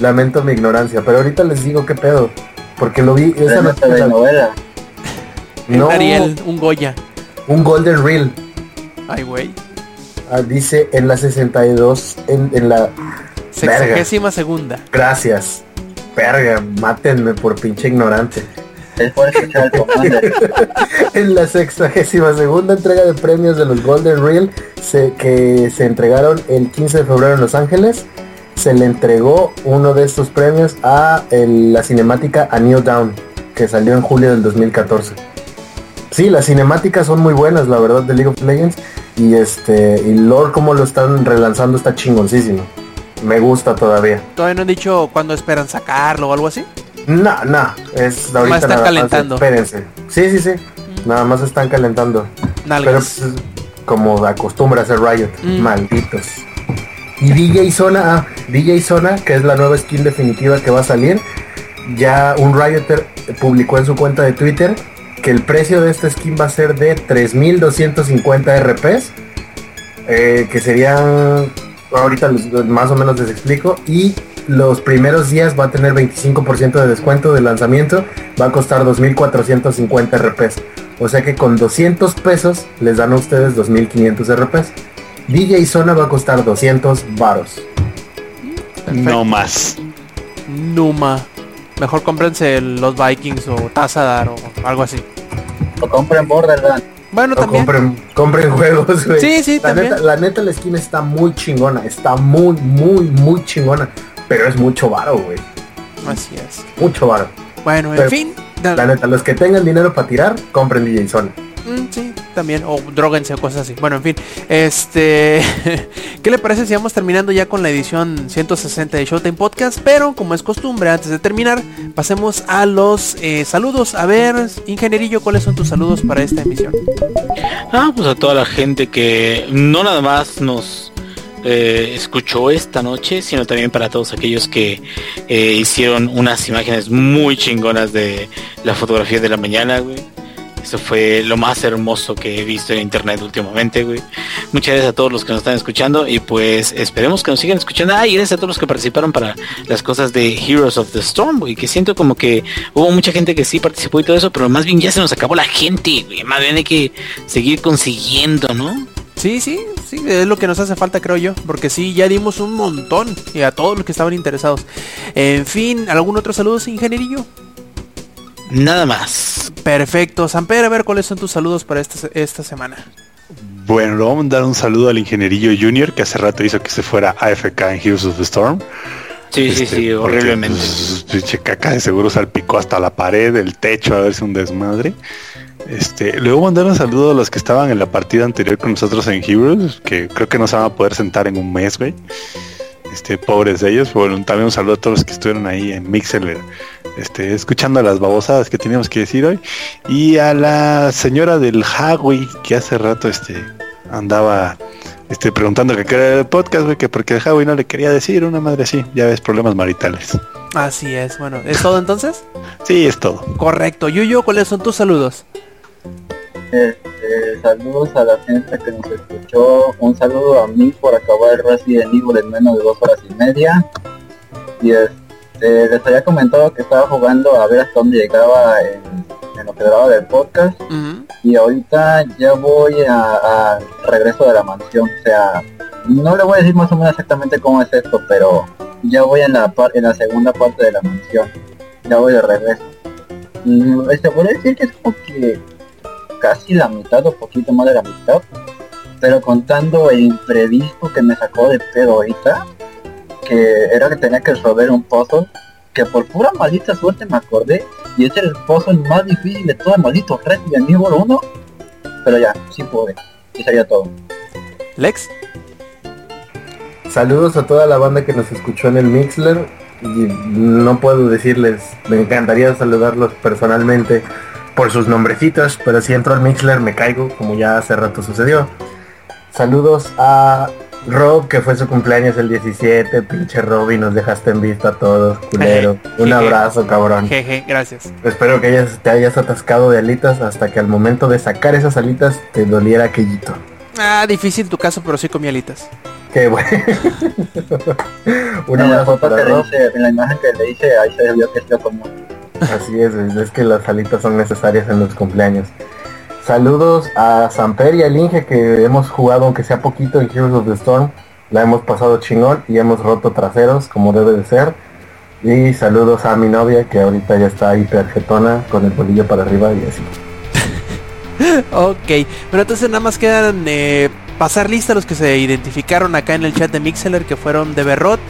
Lamento mi ignorancia, pero ahorita les digo qué pedo. Porque lo vi, esa Esa noche de la- novela. Un no, Ariel, un Goya. un Golden Reel. Ay, güey. Ah, dice en la 62, en, en la... Sexagésima segunda. Gracias. Verga, mátenme por pinche ignorante. Es por escuchar el Commander. En la sexagésima segunda entrega de premios de los Golden Reel se- que se entregaron el 15 de febrero en Los Ángeles, se le entregó uno de estos premios a el- la cinemática A New Down, que salió en julio del 2014. Sí, las cinemáticas son muy buenas, la verdad, de League of Legends. Y este, y lore como lo están relanzando está chingoncísimo. Me gusta todavía. Todavía no han dicho cuándo esperan sacarlo o algo así. No, no, es ahorita están nada más, calentando. espérense. Sí, sí, sí. Nada más están calentando. Pero pues, como acostumbra hacer Riot, Mm. malditos. Y DJ Zona, ah, DJ Zona, que es la nueva skin definitiva que va a salir, ya un Rioter publicó en su cuenta de Twitter que el precio de esta skin va a ser de 3.250 RPs, eh, que serían, ahorita más o menos les explico, y los primeros días va a tener 25% de descuento de lanzamiento, va a costar 2.450 RPs. O sea que con 200 pesos les dan a ustedes 2.500 RPs. DJ Zona va a costar 200 varos. No más. Numa. Mejor cómprense los Vikings o Tazadar o algo así. O compren Borderlands. Bueno, O también. compren, compren juegos, güey. Sí, sí, la también. Neta, la neta la skin está muy chingona, está muy, muy, muy chingona. Pero es mucho varo, güey. Así es. Mucho varo. Bueno, en fin. La neta, los que tengan dinero para tirar, compren DJ Zona. Mm, sí, también. O droguense o cosas así. Bueno, en fin. Este. ¿Qué le parece si vamos terminando ya con la edición 160 de Showtime Podcast? Pero, como es costumbre, antes de terminar, pasemos a los eh, saludos. A ver, ingenierillo, ¿cuáles son tus saludos para esta emisión? Ah, pues a toda la gente que no nada más nos eh, escuchó esta noche, sino también para todos aquellos que eh, hicieron unas imágenes muy chingonas de la fotografía de la mañana, güey. Eso fue lo más hermoso que he visto en internet últimamente, güey. Muchas gracias a todos los que nos están escuchando y pues esperemos que nos sigan escuchando. Ah, y gracias a todos los que participaron para las cosas de Heroes of the Storm, güey. Que siento como que hubo mucha gente que sí participó y todo eso, pero más bien ya se nos acabó la gente, güey. Más bien hay que seguir consiguiendo, ¿no? Sí, sí, sí, es lo que nos hace falta, creo yo. Porque sí, ya dimos un montón y a todos los que estaban interesados. En fin, ¿algún otro saludo, ingenierillo? Nada más. Perfecto. Samper, a ver cuáles son tus saludos para esta, esta semana. Bueno, le vamos a mandar un saludo al ingenierillo Junior que hace rato hizo que se fuera AFK en Heroes of the Storm. Sí, sí, Este, sí, horriblemente. pues, pinche caca de seguro salpicó hasta la pared, el techo, a ver si un desmadre. Este, a mandar un saludo a los que estaban en la partida anterior con nosotros en Heroes, que creo que no se van a poder sentar en un mes, güey. Este, pobres de ellos. Bueno, también un saludo a todos los que estuvieron ahí en Mixler, este, escuchando las babosadas que teníamos que decir hoy. Y a la señora del Huawei, que hace rato este andaba este, preguntando que qué era el podcast, güey, que porque el Huawei no le quería decir una madre así. Ya ves, problemas maritales. Así es, bueno, ¿es todo entonces? Sí, es todo. Correcto. Yuyo, ¿cuáles son tus saludos? Este, saludos a la gente que nos escuchó. Un saludo a mí por acabar Resident Evil en menos de dos horas y media. Y este, les había comentado que estaba jugando a ver hasta dónde llegaba en, en lo que grababa del podcast. Y ahorita ya voy a, a regreso de la mansión. O sea, no le voy a decir más o menos exactamente cómo es esto, pero ya voy en la, en la segunda parte de la mansión. Ya voy de regreso. Mm, Este, podría decir que es como que casi la mitad o poquito más de la mitad. Pero contando el imprevisto que me sacó de pedo ahorita, que era que tenía que resolver un puzzle, que por pura maldita suerte me acordé, y es el puzzle más difícil de todo el maldito Resident Evil 1, pero ya, sí pude, y sería todo. Lex. Saludos a toda la banda que nos escuchó en el Mixler. Y no puedo decirles, me encantaría saludarlos personalmente por sus nombrecitos, pero si entro al Mixler me caigo, como ya hace rato sucedió. Saludos a Rob, que fue su cumpleaños el 17, pinche Rob, y nos dejaste en vista a todos, culero. Un Jeje. abrazo, cabrón. Jeje, gracias. Espero que hayas, te hayas atascado de alitas hasta que al momento de sacar esas alitas te doliera aquellito. Ah, difícil tu caso, pero sí comí alitas. Qué bueno. Un abrazo foto para que le Rob. hice, en la imagen que le hice, ahí se vio que sí lo comió. Así es, es que las alitas son necesarias en los cumpleaños. Saludos a Samper y al Inge que hemos jugado aunque sea poquito en Heroes of the Storm. La hemos pasado chingón y hemos roto traseros como debe de ser. Y saludos a mi novia que ahorita ya está hiperjetona con el bolillo para arriba y así. Ok, bueno, entonces nada más quedan eh, pasar lista los que se identificaron acá en el chat de Mixeler que fueron de Berrot.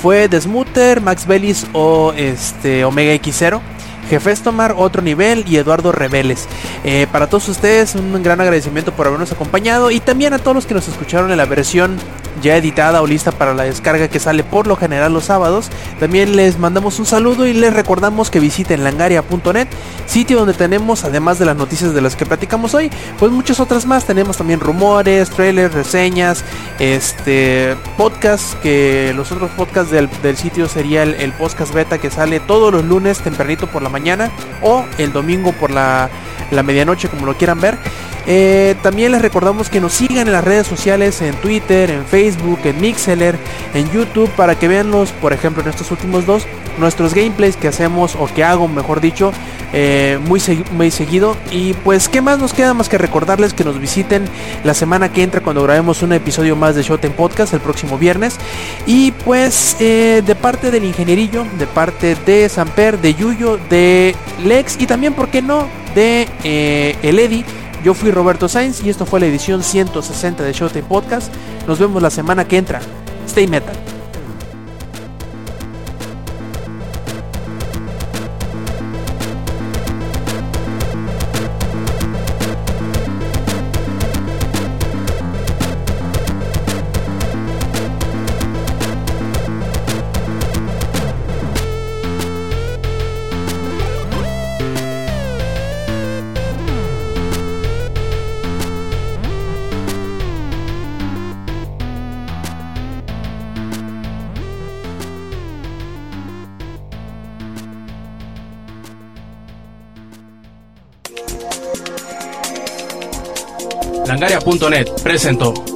Fue Desmuter, Max Bellis o este Omega X0. Jefes Tomar, otro nivel y Eduardo Rebeles. Eh, para todos ustedes un gran agradecimiento por habernos acompañado y también a todos los que nos escucharon en la versión ya editada o lista para la descarga que sale por lo general los sábados. También les mandamos un saludo y les recordamos que visiten langaria.net, sitio donde tenemos, además de las noticias de las que platicamos hoy, pues muchas otras más. Tenemos también rumores, trailers, reseñas, este podcast, que los otros podcasts del, del sitio sería el, podcast beta que sale todos los lunes tempranito por la mañana o el domingo por la, la medianoche, como lo quieran ver. Eh, también les recordamos que nos sigan en las redes sociales, en Twitter, en Facebook, en Mixeler, en YouTube, para que vean los, por ejemplo, en estos últimos dos, nuestros gameplays que hacemos, o que hago, mejor dicho, eh, muy, muy seguido. Y pues, ¿qué más nos queda más que recordarles que nos visiten la semana que entra cuando grabemos un episodio más de Showtime Podcast el próximo viernes? Y pues, eh, de parte del ingenierillo, de parte de Samper, de Yuyo, de Lex y también, ¿por qué no?, de el Eddy. Yo fui Roberto Sainz y esto fue la edición 160 de Showtime Podcast. Nos vemos la semana que entra. Stay metal. Langaria.net presentó